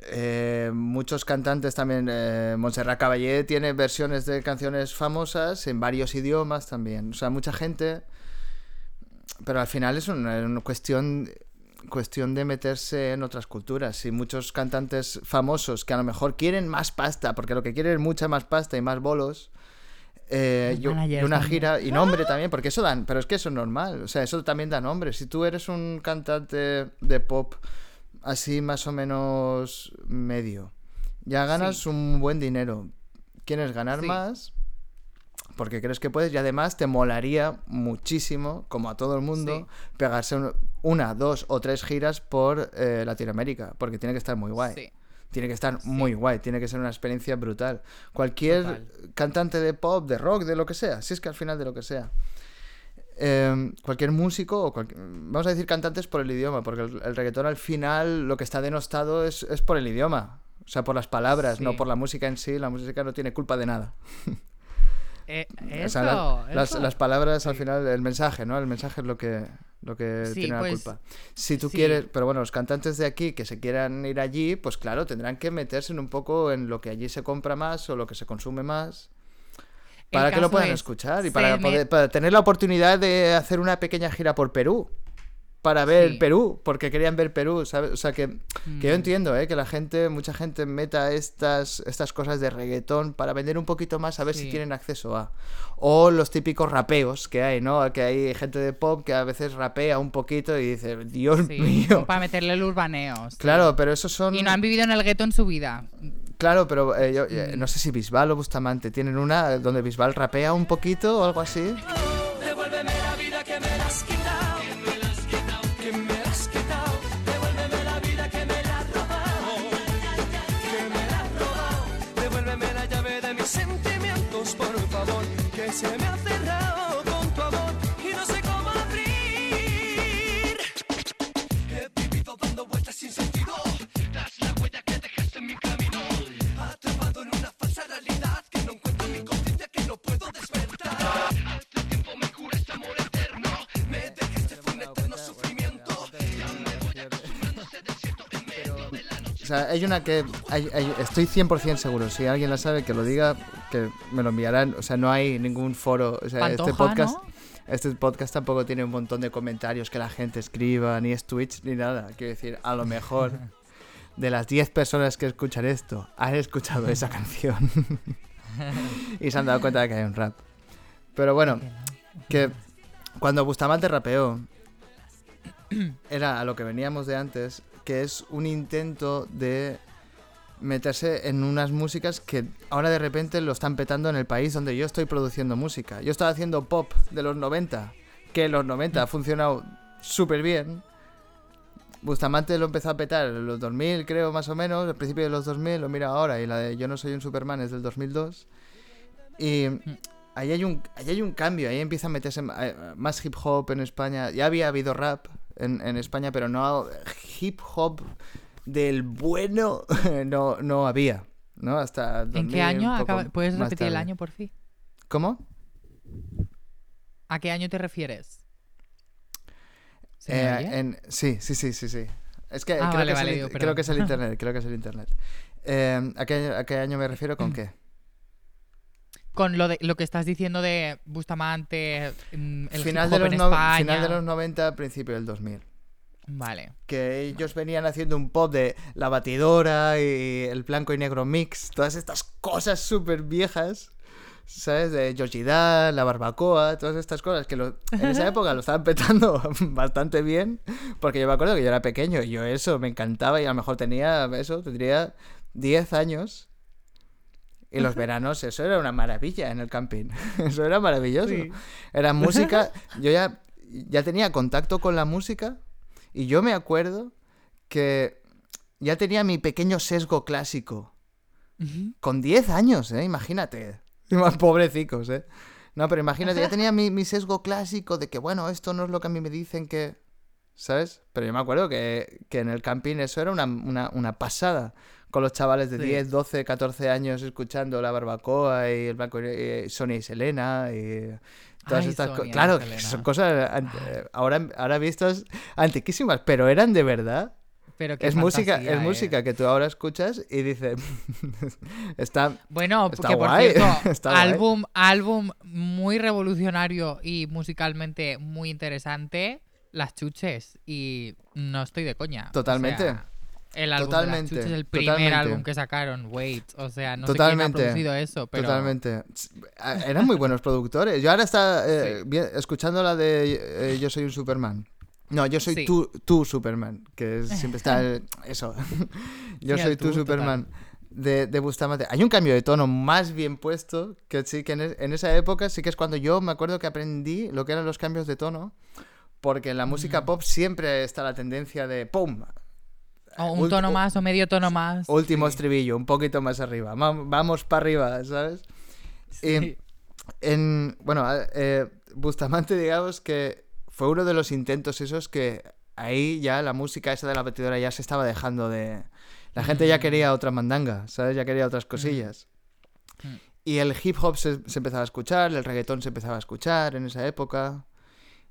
eh, muchos cantantes también, eh, Montserrat Caballé tiene versiones de canciones famosas en varios idiomas también. O sea, mucha gente. Pero al final es una, una cuestión, cuestión de meterse en otras culturas. Y muchos cantantes famosos que a lo mejor quieren más pasta, porque lo que quieren es mucha más pasta y más bolos. Eh, y, una gira y nombre también, porque eso dan, pero es que eso es normal, o sea, eso también da nombre. Si tú eres un cantante de pop así más o menos medio, ya ganas
Sí.
un buen dinero. ¿Quieres ganar
Sí.
más? Porque crees que puedes y además te molaría muchísimo, como a todo el mundo, pegarse un- una, dos o tres giras por eh, Latinoamérica, porque tiene que estar muy guay. Tiene que estar muy guay, tiene que ser una experiencia brutal. Cualquier
Total.
cantante de pop, de rock, de lo que sea, si es que al final de lo que sea. Eh, cualquier músico, o vamos a decir cantantes por el idioma, porque el, el reggaetón al final lo que está denostado es, es por el idioma, o sea, por las palabras, no por la música en sí. La música no tiene culpa de nada.
Eh,
O
eso,
sea, la- las,
eso.
las palabras al final, el mensaje, ¿no? El mensaje es lo que, lo que
Sí,
tiene
pues,
la culpa. Si tú
sí.
quieres, pero bueno, los cantantes de aquí que se quieran ir allí, pues claro, tendrán que meterse en un poco en lo que allí se compra más o lo que se consume más. Para que lo puedan
es,
escuchar y para, poder, para tener la oportunidad de hacer una pequeña gira por Perú. Para ver
Sí.
Perú, porque querían ver Perú, ¿sabes? O sea, que, que yo
Mm.
entiendo, ¿eh? Que la gente, mucha gente meta estas, estas cosas de reggaetón para vender un poquito más, a ver si
Sí.
tienen acceso a. O los típicos rapeos que hay, ¿no? Que hay gente de pop que a veces rapea un poquito y dice, Dios
Sí,
mío.
Para meterle el urbaneo. sí.
Claro, pero esos son...
Y no han vivido en el gueto en su vida.
Claro, pero eh, yo, eh,
Mm.
no sé si Bisbal o Bustamante tienen una donde Bisbal rapea un poquito o algo así.
Devuélveme la vida que me la Que se
sea, hay una que hay- hay- estoy 100% seguro. Si alguien la sabe, que lo diga, que me lo enviarán. O sea, no hay ningún foro. O sea, este podcast,
¿no?
este podcast tampoco tiene un montón de comentarios que la gente escriba, ni es Twitch, ni nada. Quiero decir, a lo mejor de las 10 personas que escuchan esto, han escuchado esa canción y se han dado cuenta de que hay un rap. Pero bueno, que cuando Bustamante rapeó, era a lo que veníamos de antes, que es un intento de meterse en unas músicas que ahora de repente lo están petando en el país donde yo estoy produciendo música. Yo estaba haciendo pop de los 90, que en los 90 ha funcionado súper bien. Bustamante lo empezó a petar en los 2000, creo, más o menos, al principio de los 2000, lo mira ahora, y la de Yo no soy un Superman es del 2002. Y ahí hay un, ahí hay un cambio, ahí empieza a meterse eh, más hip hop en España. Ya había habido rap en, en España, pero no hip hop del bueno no, no había, ¿no? Hasta
¿En
2000,
qué año? acaba- ¿Puedes repetir el año, por fin?
¿Cómo?
¿A qué año te refieres? ¿Se
Eh, en- sí, sí, sí, sí, sí. Es que,
Ah,
creo,
vale,
que
vale,
es el,
digo,
creo que es el internet, creo que es el internet. Eh, ¿a, qué, a qué año me refiero con qué?
Con lo, de, lo que estás diciendo de Bustamante, mm, el
Final de, los
en
no-
España.
final de los 90, principio del 2000.
Vale.
que ellos venían haciendo un pop de la batidora y el blanco y negro mix, todas estas cosas súper viejas, ¿sabes? De Dan, la barbacoa, todas estas cosas que lo- en esa época lo estaban petando bastante bien, porque yo me acuerdo que yo era pequeño y yo eso me encantaba y a lo mejor tenía eso, tendría 10 años. Y los veranos, eso era una maravilla en el camping. Eso era maravilloso.
Sí.
Era música. Yo ya, ya tenía contacto con la música y yo me acuerdo que ya tenía mi pequeño sesgo clásico. Con 10 años, ¿eh? Imagínate. Pobrecicos, ¿eh? No, pero imagínate, ya tenía mi, mi sesgo clásico de que, bueno, esto no es lo que a mí me dicen que... ¿Sabes? Pero yo me acuerdo que, que en el camping eso era una, una, una pasada. Con los chavales de
Sí.
10, 12, 14 años escuchando la barbacoa y el blanco y, y Sonia y Selena y todas
Ay,
estas cosas. Claro,
Selena.
son cosas eh, ahora, ahora vistas antiquísimas, pero eran de verdad.
Pero
Es música, es
¿eh?
música que tú ahora escuchas y dices, está
Bueno,
Está
que por cierto,
está guay.
álbum, álbum muy revolucionario y musicalmente muy interesante, Las Chuches. Y no estoy de coña. o
Totalmente.
sea, el álbum
Totalmente,
de Las Chuches, el primer
totalmente.
álbum que sacaron, Wait. O sea, no sé
Totalmente,
quién ha producido eso, pero...
Totalmente. Eran muy buenos productores. Yo ahora está eh,
Sí.
escuchando la de eh, Yo soy un Superman. No, yo soy
Sí.
tú, tú Superman, que es- siempre está el- eso. yo
Sí,
soy tú
tú,
Superman. De, de Bustamante. Hay un cambio de tono más bien puesto, que sí que en, en esa época sí que es cuando yo me acuerdo que aprendí lo que eran los cambios de tono, porque en la
Mm.
música pop siempre está la tendencia de ¡pum!
O un tono más o medio tono más.
Último
sí.
estribillo, un poquito más arriba. Va- Vamos para arriba, ¿sabes? Y
Sí.
en, bueno, eh, Bustamante, digamos que fue uno de los intentos esos que ahí ya la música esa de la batidora ya se estaba dejando de... La gente ya quería otra mandanga, ¿sabes? Ya quería otras cosillas.
Mm.
Y el hip hop se, se empezaba a escuchar, el reggaetón se empezaba a escuchar en esa época.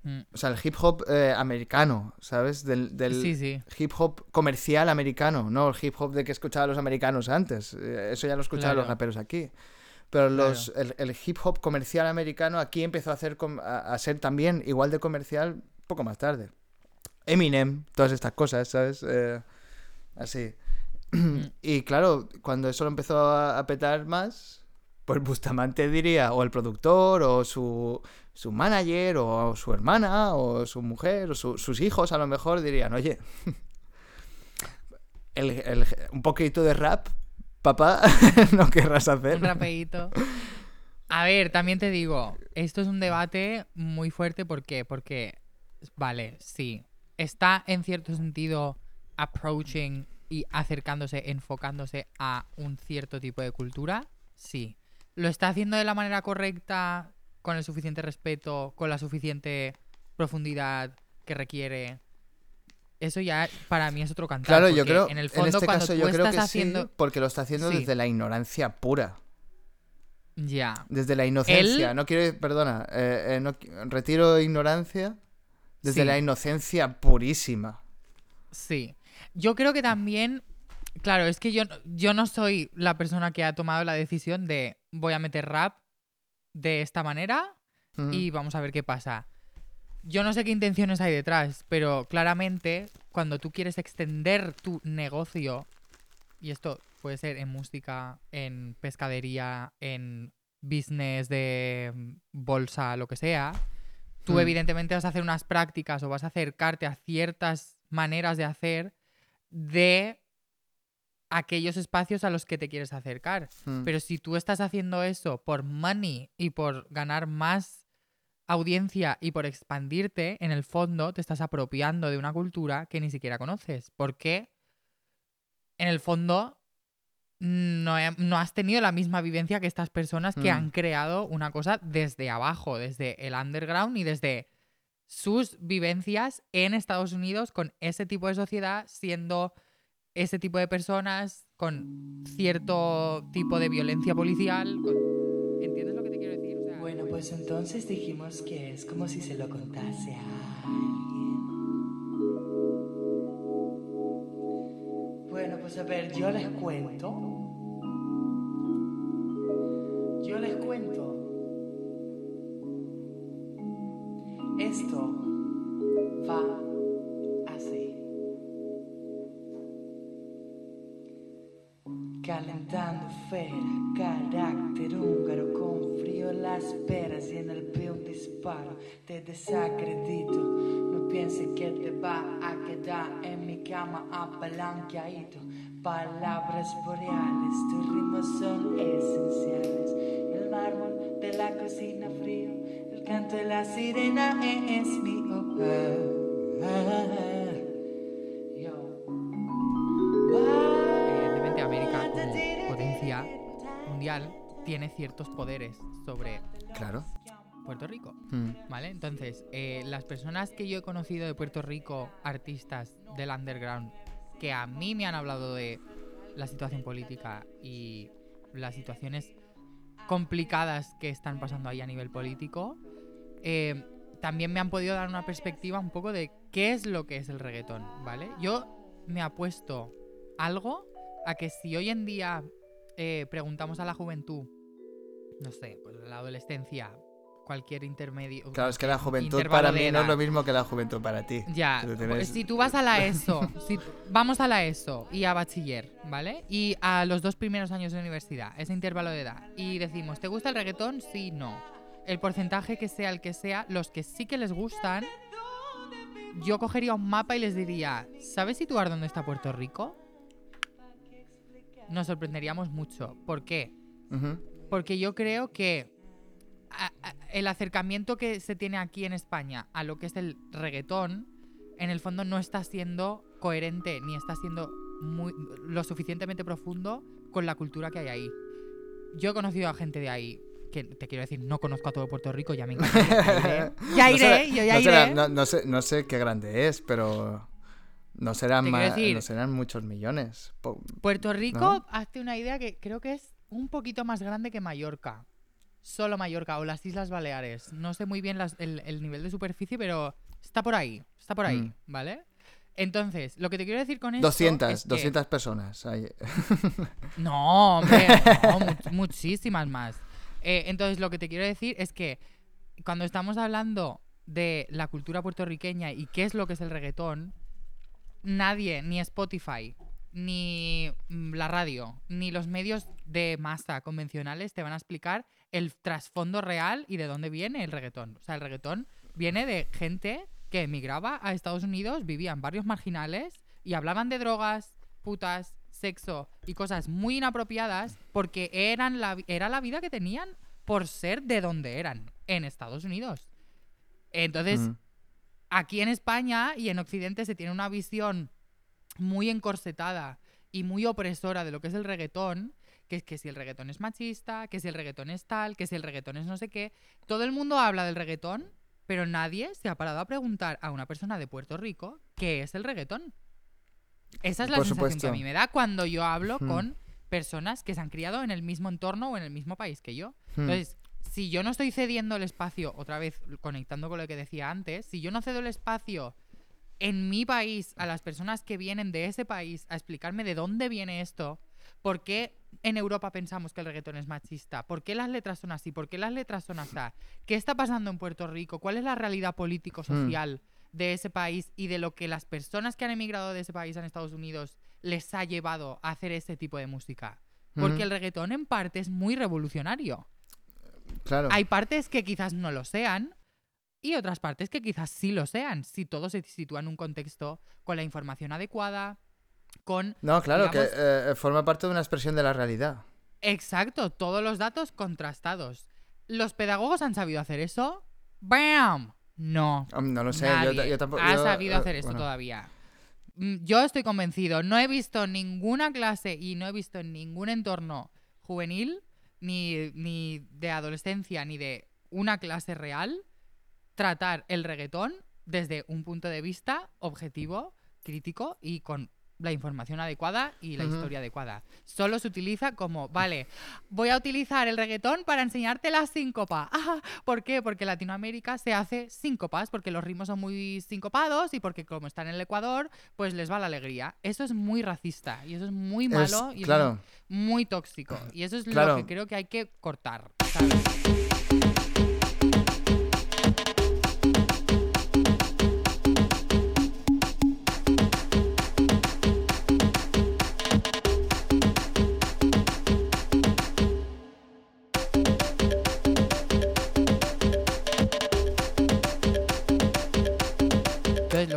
Mm.
O sea, el hip hop eh, americano, ¿sabes? Del, del
Sí, sí.
hip hop comercial americano, no el hip hop de que escuchaban los americanos antes. Eh, Eso ya lo escuchaban
Claro.
los raperos aquí. Pero los, el, el hip hop comercial americano aquí empezó a, hacer com- a, a ser también igual de comercial poco más tarde. Eminem, todas estas cosas, ¿sabes? Eh, así. y claro, cuando eso lo empezó a, a petar más, pues Bustamante diría, o el productor, o su, su manager, o su hermana, o su mujer, o su- sus hijos a lo mejor dirían, oye, un poquito de rap, papá, no querrás hacer.
Un rapeíto. A ver, también te digo, esto es un debate muy fuerte. ¿Por qué? Porque, vale, sí. Está en cierto sentido approaching y acercándose, enfocándose a un cierto tipo de cultura. Sí. ¿Lo está haciendo de la manera correcta, con el suficiente respeto, con la suficiente profundidad que requiere? Eso ya para mí es otro cantar.
Claro, yo creo,
en el
en
fondo
este
cuando
caso
tú
yo creo que
haciendo...
sí, porque lo está haciendo
Sí.
desde la ignorancia pura.
Ya.
Desde la inocencia.
Él-
No quiero, perdona, eh, eh, no retiro ignorancia. Desde
Sí.
la inocencia purísima.
Sí. Yo creo que también, claro, es que yo, yo no soy la persona que ha tomado la decisión de voy a meter rap de esta manera y vamos a ver qué pasa. Yo no sé qué intenciones hay detrás, pero claramente cuando tú quieres extender tu negocio, y esto puede ser en música, en pescadería, en business de bolsa, lo que sea, tú evidentemente vas a hacer unas prácticas o vas a acercarte a ciertas maneras de hacer de aquellos espacios a los que te quieres acercar.
Mm.
Pero si tú estás haciendo eso por money y por ganar más audiencia y por expandirte, en el fondo te estás apropiando de una cultura que ni siquiera conoces. Porque en el fondo no, he- no has tenido la misma vivencia que estas personas que
Mm.
han creado una cosa desde abajo, desde el underground y desde sus vivencias en Estados Unidos con ese tipo de sociedad, siendo ese tipo de personas, con cierto tipo de violencia policial. con- ¿Entiendes lo que te quiero decir? O sea,
Bueno, pues entonces dijimos que es como si se lo contase a alguien. Bueno, pues a ver, yo les cuento. Yo les cuento. Esto va Calentando fera, carácter húngaro con frío las peras y en el pie un disparo. Te desacredito, no pienses que te va a quedar en mi cama apalanqueadito. Palabras boreales, tus ritmos son esenciales. El mármol de la cocina frío, el canto de la sirena es mi hogar.
Tiene ciertos poderes sobre
Claro.
Puerto Rico.
Mm.
¿Vale? Entonces, eh, las personas que yo he conocido de Puerto Rico, artistas del underground, que a mí me han hablado de la situación política y las situaciones complicadas que están pasando ahí a nivel político, eh, también me han podido dar una perspectiva un poco de qué es lo que es el reggaetón, ¿vale? Yo me apuesto algo a que si hoy en día eh, preguntamos a la juventud, no sé, pues la adolescencia, cualquier intermedio.
Claro, es que la juventud para mí no es lo mismo que la juventud para ti.
Ya,
Tú
si tú vas a la ESO, si, vamos a la ESO y a bachiller, ¿vale? Y a los dos primeros años de universidad, ese intervalo de edad, y decimos, ¿te gusta el reggaetón? Sí, no. El porcentaje que sea el que sea, los que sí que les gustan, yo cogería un mapa y les diría, ¿sabes situar dónde está Puerto Rico? Nos sorprenderíamos mucho. ¿Por qué? Porque yo creo que a- a- el acercamiento que se tiene aquí en España a lo que es el reggaetón, en el fondo no está siendo coherente ni está siendo muy, lo suficientemente profundo con la cultura que hay ahí. Yo he conocido a gente de ahí, que te quiero decir, no conozco a todo Puerto Rico, ya me encantaría. Ya iré, ya
No será-
yo ya
no
iré.
será- no, no sé, no sé qué grande es, pero no serán,
decir-
no serán muchos millones.
Puerto Rico hace una idea que creo que es un poquito más grande que Mallorca. Solo Mallorca o las Islas Baleares. No sé muy bien las- el, el nivel de superficie, pero está por ahí. Está por ahí,
Mm.
¿vale? Entonces, lo que te quiero decir con esto.
200,
es que-
200 personas. hay.
No, hombre, no, much- muchísimas más. Eh, entonces, lo que te quiero decir es que cuando estamos hablando de la cultura puertorriqueña y qué es lo que es el reggaetón, nadie, ni Spotify, ni mm, la radio, ni los medios de masa convencionales te van a explicar el trasfondo real y de dónde viene el reggaetón. O sea, el reggaetón viene de gente que emigraba a Estados Unidos, vivía en barrios marginales y hablaban de drogas, putas, sexo y cosas muy inapropiadas porque eran la, era la vida que tenían por ser de donde eran, en Estados Unidos. Entonces,
Mm.
aquí en España y en Occidente se tiene una visión muy encorsetada y muy opresora de lo que es el reggaetón, que es que si el reggaetón es machista, que si el reggaetón es tal, que si el reggaetón es no sé qué. Todo el mundo habla del reggaetón, pero nadie se ha parado a preguntar a una persona de Puerto Rico qué es el reggaetón. Esa es la
Por
sensación
supuesto.
que a mí me da cuando yo hablo
Hmm.
con personas que se han criado en el mismo entorno o en el mismo país que yo.
Hmm.
Entonces, si yo no estoy cediendo el espacio, otra vez conectando con lo que decía antes, si yo no cedo el espacio en mi país a las personas que vienen de ese país a explicarme de dónde viene esto, por qué en Europa pensamos que el reggaetón es machista, por qué las letras son así, por qué las letras son así, qué está pasando en Puerto Rico, cuál es la realidad político-social de ese país y de lo que las personas que han emigrado de ese país en Estados Unidos les ha llevado a hacer ese tipo de música. Porque el reggaetón en parte es muy revolucionario.
Claro.
Hay partes que quizás no lo sean y otras partes que quizás sí lo sean, si todo se sitúa en un contexto con la información adecuada, con...
No, claro,
digamos-
que eh, forma parte de una expresión de la realidad.
Exacto, todos los datos contrastados. ¿Los pedagogos han sabido hacer eso? ¡Bam! No.
No lo sé, yo,
Nadie
yo tampoco.
ha
yo,
sabido
eh,
hacer
bueno.
todavía. Mm, Yo estoy convencido. No he visto ninguna clase y no he visto en ningún entorno juvenil, ni, ni de adolescencia, ni de una clase real, tratar el reggaetón desde un punto de vista objetivo, crítico y con la información adecuada y la historia adecuada. Solo se utiliza como, vale, voy a utilizar el reggaetón para enseñarte la síncopa. Ah, ¿Por qué? Porque Latinoamérica se hace síncopas, porque los ritmos son muy sincopados y porque como están en el Ecuador, pues les va la alegría. Eso es muy racista y eso es muy
Es-
malo y eso
claro.
es muy tóxico. Y eso es
Claro.
lo que creo que hay que cortar. ¿sabes?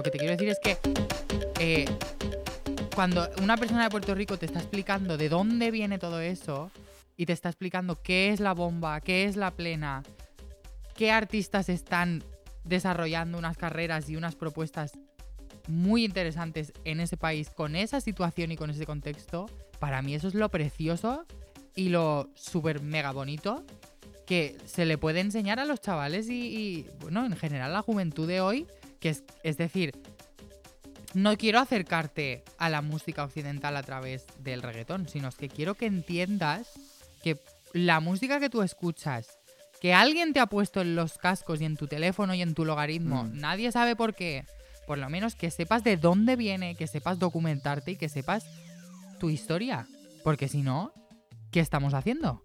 Lo que te quiero decir es que eh, cuando una persona de Puerto Rico te está explicando de dónde viene todo eso y te está explicando qué es la bomba, qué es la plena, qué artistas están desarrollando unas carreras y unas propuestas muy interesantes en ese país con esa situación y con ese contexto, para mí eso es lo precioso y lo súper mega bonito que se le puede enseñar a los chavales y, y, bueno, en general a la juventud de hoy, que es, es decir, no quiero acercarte a la música occidental a través del reggaetón, sino es que quiero que entiendas que la música que tú escuchas, que alguien te ha puesto en los cascos y en tu teléfono y en tu logaritmo,
Mm.
nadie sabe por qué, por lo menos que sepas de dónde viene, que sepas documentarte y que sepas tu historia. Porque si no, ¿qué estamos haciendo?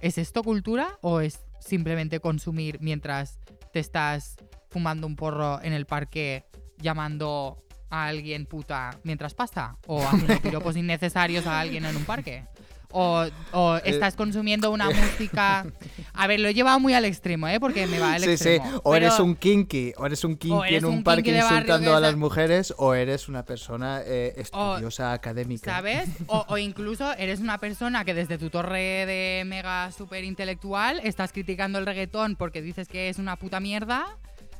¿Es esto cultura o es simplemente consumir mientras te estás fumando un porro en el parque llamando a alguien puta mientras pasa? ¿O haciendo piropos innecesarios a alguien en un parque? O, o estás consumiendo una música... A ver, lo he llevado muy al extremo, ¿eh? Porque me va al
Sí, sí.
extremo.
O eres un kinky, o eres un kinky
eres
en un,
un
parque insultando a las mujeres, o eres una persona eh, estudiosa, académica.
¿Sabes? O, o incluso eres una persona que desde tu torre de mega super intelectual estás criticando el reggaetón porque dices que es una puta mierda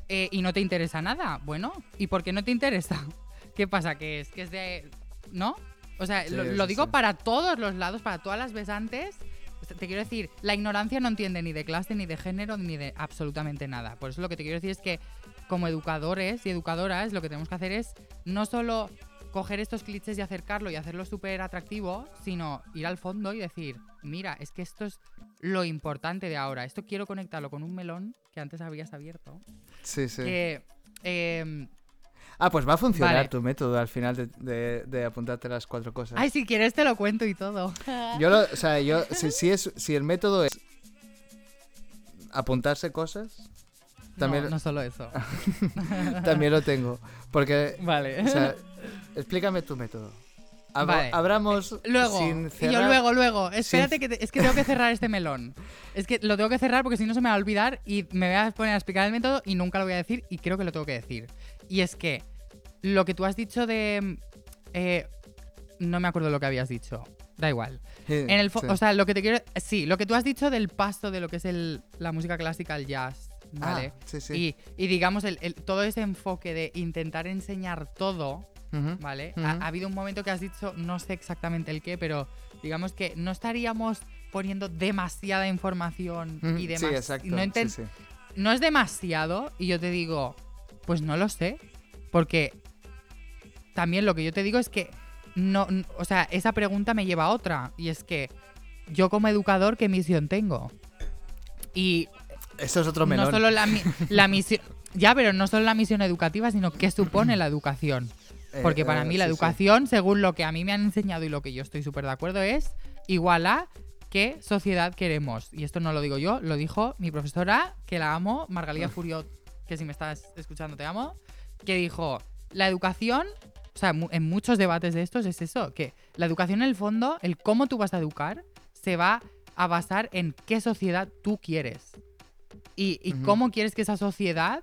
eh, y no te interesa nada. Bueno, ¿y por qué no te interesa? ¿Qué pasa? ¿Que es que es de. ¿No? O sea,
Sí,
lo, digo
sí.
para todos los lados, para todas las besantes. Te quiero decir, la ignorancia no entiende ni de clase, ni de género, ni de absolutamente nada. Por eso lo que te quiero decir es que como educadores y educadoras lo que tenemos que hacer es no solo coger estos clichés y acercarlo y hacerlo súper atractivo, sino ir al fondo y decir, mira, es que esto es lo importante de ahora. Esto quiero conectarlo con un melón que antes habías abierto.
Sí, sí.
Que, em,
Ah, pues va a funcionar
Vale.
tu método al final de, de- de apuntarte las cuatro cosas.
ay, si quieres te lo cuento y todo.
Yo lo, o sea, yo, si, si es, si el método es apuntarse cosas, también,
No, no solo eso.
también lo tengo. Porque,
Vale.
o sea, explícame tu método.
Vale.
Abramos
Luego,
sin
y yo
cerrar-
luego, luego, espérate que te- es que tengo que cerrar este melón. Es que lo tengo que cerrar porque si no se me va a olvidar y me voy a poner a explicar el método y nunca lo voy a decir y creo que lo tengo que decir. Y es que lo que tú has dicho de... eh, no me acuerdo lo que habías dicho. Da igual.
Sí,
En el
sí.
O sea, lo que te quiero... Sí, lo que tú has dicho del paso de lo que es el, la música clásica al jazz, ¿vale?
Ah, sí, sí.
Y, y digamos, el- el- todo ese enfoque de intentar enseñar todo. ¿vale? Ha, ha habido un momento que has dicho, no sé exactamente el qué, pero digamos que no estaríamos poniendo demasiada información y demás.
Sí, exacto.
no,
sí,
no es demasiado y yo te digo, pues no lo sé, porque también lo que yo te digo es que no, o sea, esa pregunta me lleva a otra y es que yo como educador qué misión tengo. Y
Eso es otro melón.
no solo la, mi- la misión, ya, pero no solo la misión educativa, sino qué supone la educación.
Eh,
Porque para
eh,
mí la
sí, sí.
educación, según lo que a mí me han enseñado y lo que yo estoy súper de acuerdo, es igual a qué sociedad queremos. Y esto no lo digo yo, lo dijo mi profesora, que la amo, Margalía Furiot, que si me estás escuchando te amo, que dijo, la educación, o sea, en muchos debates de estos es eso, que la educación en el fondo, el cómo tú vas a educar, se va a basar en qué sociedad tú quieres. Y, cómo quieres que esa sociedad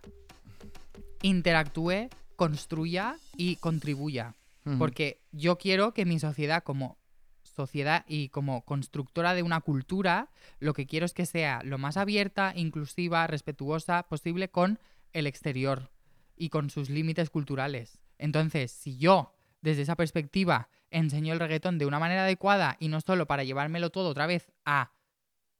interactúe, construya y contribuya. Porque yo quiero que mi sociedad como sociedad y como constructora de una cultura, lo que quiero es que sea lo más abierta, inclusiva, respetuosa posible con el exterior y con sus límites culturales. Entonces, si yo, desde esa perspectiva, enseño el reggaetón de una manera adecuada y no solo para llevármelo todo otra vez a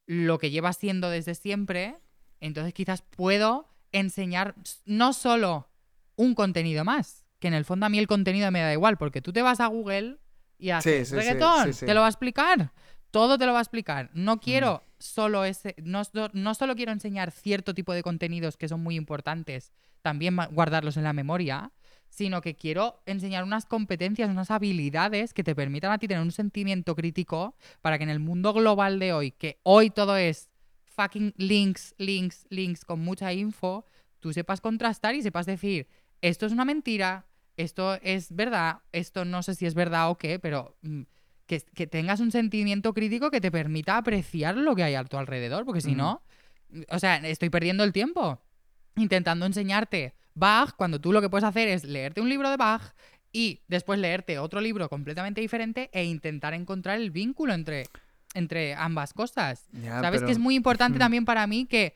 lo que lleva siendo desde siempre, entonces quizás puedo enseñar no solo un contenido más, que en el fondo a mí el contenido me da igual, porque tú te vas a Google y haces
sí, sí,
reggaetón,
sí,
te lo va a explicar, todo te lo va a explicar. No quiero
Mm.
solo ese, no, no solo quiero enseñar cierto tipo de contenidos que son muy importantes, también guardarlos en la memoria, sino que quiero enseñar unas competencias, unas habilidades que te permitan a ti tener un sentimiento crítico para que en el mundo global de hoy, que hoy todo es fucking links, links, links con mucha info, tú sepas contrastar y sepas decir, esto es una mentira, esto es verdad, esto no sé si es verdad o qué, pero mm, que, que tengas un sentimiento crítico que te permita apreciar lo que hay a tu alrededor, porque si no, o sea, estoy perdiendo el tiempo intentando enseñarte Bach cuando tú lo que puedes hacer es leerte un libro de Bach y después leerte otro libro completamente diferente e intentar encontrar el vínculo entre, entre ambas cosas.
Ya,
Sabes
pero-
que es muy importante también para mí que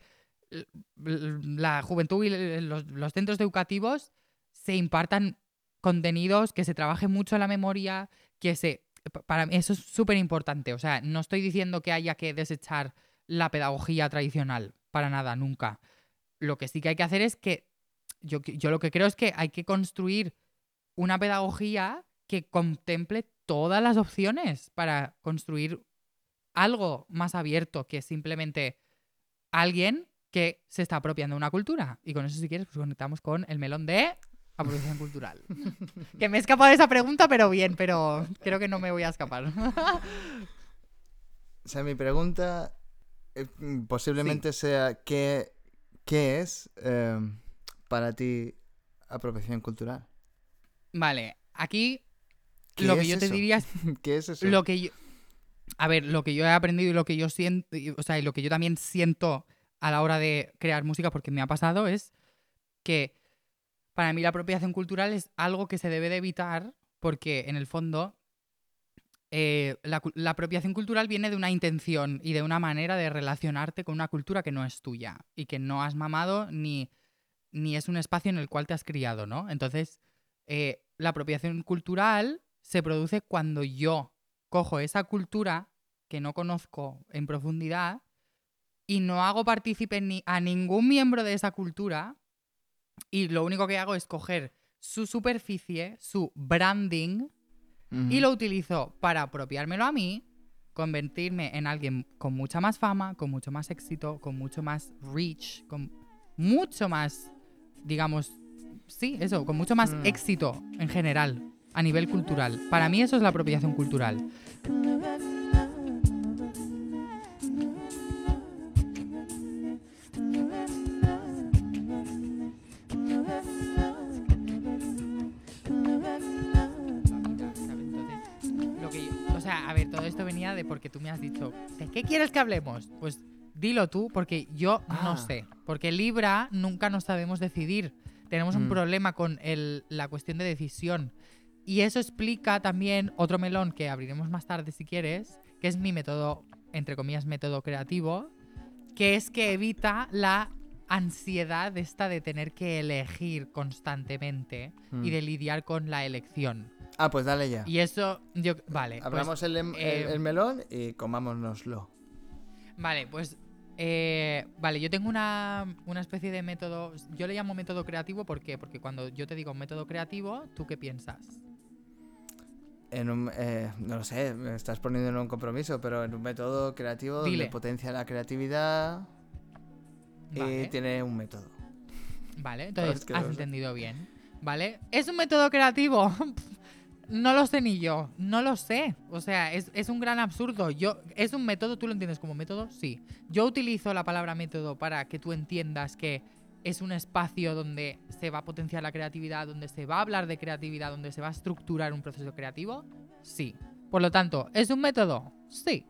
la juventud y los, los centros educativos se impartan contenidos, que se trabaje mucho la memoria, que se... pa- para mí eso es súper importante. O sea, no estoy diciendo que haya que desechar la pedagogía tradicional, para nada, nunca. Lo que sí que hay que hacer es que yo, que- yo lo que creo es que hay que construir una pedagogía que contemple todas las opciones para construir algo más abierto que simplemente alguien que se está apropiando de una cultura. Y con eso, si quieres, pues conectamos con el melón de apropiación cultural. que me he escapado de esa pregunta, pero bien, pero creo que no me voy a escapar.
O sea, mi pregunta eh, mm, posiblemente sea ¿qué, qué es eh, para ti apropiación cultural?
vale, aquí
¿Qué
lo que yo te diría es
¿Qué es eso?
lo que yo... A ver, lo que yo he aprendido y lo que yo siento, y- o sea, lo que yo también siento a la hora de crear música, porque me ha pasado, es que para mí la apropiación cultural es algo que se debe de evitar, porque en el fondo eh, la apropiación cultural viene de una intención y de una manera de relacionarte con una cultura que no es tuya y que no has mamado ni, ni es un espacio en el cual te has criado, ¿no? Entonces, eh, la apropiación cultural se produce cuando yo cojo esa cultura que no conozco en profundidad y no hago partícipe ni a ningún miembro de esa cultura y lo único que hago es coger su superficie, su branding y lo utilizo para apropiármelo a mí, convertirme en alguien con mucha más fama, con mucho más éxito, con mucho más reach, con mucho más, digamos, sí, eso, con mucho más
Mm.
éxito en general, a nivel cultural. Para mí eso es la apropiación cultural. O sea, a ver, todo esto venía de porque tú me has dicho, ¿de qué quieres que hablemos? Pues dilo tú, porque yo no
Ah.
sé. Porque Libra nunca nos sabemos decidir. Tenemos un
Mm.
problema con el- la cuestión de decisión. Y eso explica también otro melón que abriremos más tarde si quieres, que es mi método, entre comillas, método creativo, que es que evita la ansiedad esta de tener que elegir constantemente y
Mm.
de lidiar con la elección.
Ah, pues dale ya.
Y eso, yo, vale. pues,
Abramos el, em- el-
eh,
el melón y comámonoslo.
Vale, pues. eh, vale, yo tengo una, una especie de método. Yo le llamo método creativo, ¿por qué? Porque cuando yo te digo método creativo, ¿tú qué piensas?
En un, eh, no lo sé, me estás poniendo en un compromiso, pero en un método creativo
Dile.
donde potencia la creatividad y tiene un método.
vale entonces has entendido bien. ¿Vale? ¿Es un método creativo? no lo sé ni yo. No lo sé. O sea, es, es un gran absurdo. Yo, ¿Es un método? ¿Tú lo entiendes como método? Sí. Yo utilizo la palabra método para que tú entiendas que es un espacio donde se va a potenciar la creatividad, donde se va a hablar de creatividad, donde se va a estructurar un proceso creativo. Sí. Por lo tanto, ¿es un método? Sí.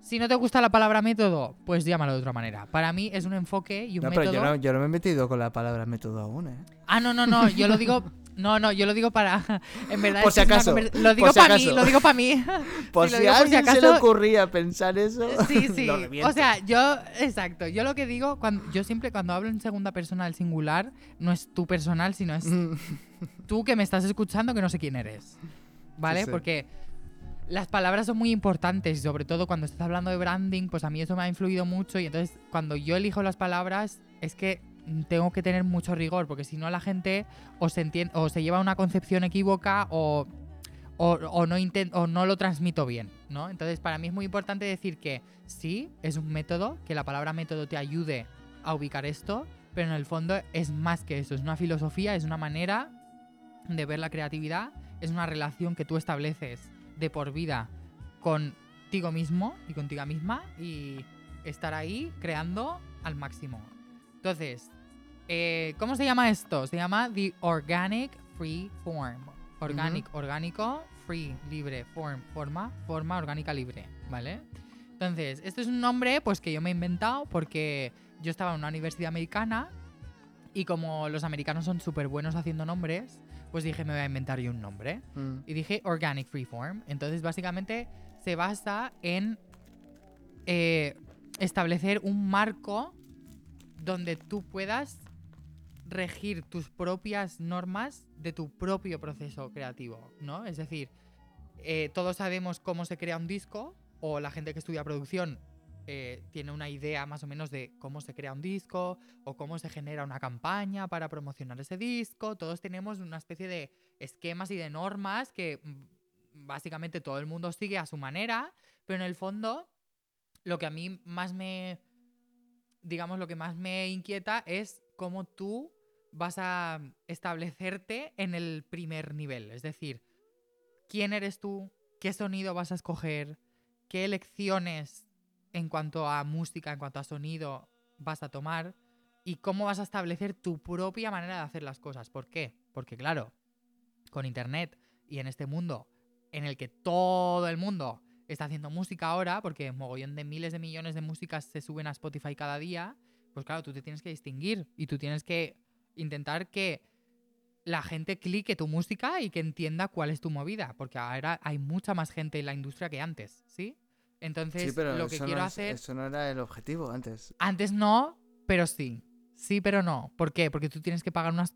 Si no te gusta la palabra método, pues llámalo de otra manera. Para mí es un enfoque y un
No,
método.
pero yo no, yo no me he metido con la palabra método aún, ¿eh?
Ah, no, no, no, yo lo digo. No, no, yo lo digo para. En verdad,
Por si acaso,
conver- Lo digo
si
para mí,
acaso.
lo digo para mí.
Por si a alguien se le
acaso-
ocurría pensar eso.
Sí, sí. o sea, yo, exacto. Yo lo que digo, cuando, yo siempre cuando hablo en segunda persona del singular, no es tu personal, sino es tú que me estás escuchando que no sé quién eres. ¿Vale?
Sí, sí.
Porque las palabras son muy importantes y sobre todo cuando estás hablando de branding, pues a mí eso me ha influido mucho y entonces cuando yo elijo las palabras es que tengo que tener mucho rigor porque si no la gente o se, lleva una concepción equívoca o, o, o no o no lo transmito bien, ¿no? Entonces para mí es muy importante decir que sí, es un método, que la palabra método te ayude a ubicar esto, pero en el fondo es más que eso, es una filosofía, es una manera de ver la creatividad, es una relación que tú estableces de por vida contigo mismo y contigo misma y estar ahí creando al máximo. Entonces, eh, ¿cómo se llama esto? Se llama The Organic Free Form. Organic, orgánico, free, libre, form, forma, forma orgánica libre, ¿vale? Entonces, esto es un nombre pues que yo me he inventado porque yo estaba en una universidad americana y como los americanos son súper buenos haciendo nombres, pues dije, me voy a inventar yo un nombre.
Mm.
Y dije Organic Freeform. Entonces, básicamente, se basa en eh, establecer un marco donde tú puedas regir tus propias normas de tu propio proceso creativo, ¿no? Es decir, eh, todos sabemos cómo se crea un disco, o la gente que estudia producción eh, tiene una idea más o menos de cómo se crea un disco, o cómo se genera una campaña para promocionar ese disco. Todos tenemos una especie de esquemas y de normas que mm, básicamente todo el mundo sigue a su manera, pero en el fondo lo que a mí más me, digamos, lo que más me inquieta es cómo tú vas a establecerte en el primer nivel. Es decir, quién eres tú, qué sonido vas a escoger, qué elecciones en cuanto a música, en cuanto a sonido vas a tomar y cómo vas a establecer tu propia manera de hacer las cosas. ¿Por qué? Porque claro, con Internet y en este mundo en el que todo el mundo está haciendo música ahora, porque mogollón de miles de millones de músicas se suben a Spotify cada día, pues claro, tú te tienes que distinguir y tú tienes que intentar que la gente clique tu música y que entienda cuál es tu movida, porque ahora hay mucha más gente en la industria que antes, ¿sí? Entonces,
Sí, pero
lo que quiero
no es-
hacer...
Eso no era el objetivo antes.
Antes no, pero sí. Sí, pero no. ¿Por qué? Porque tú tienes que pagar unas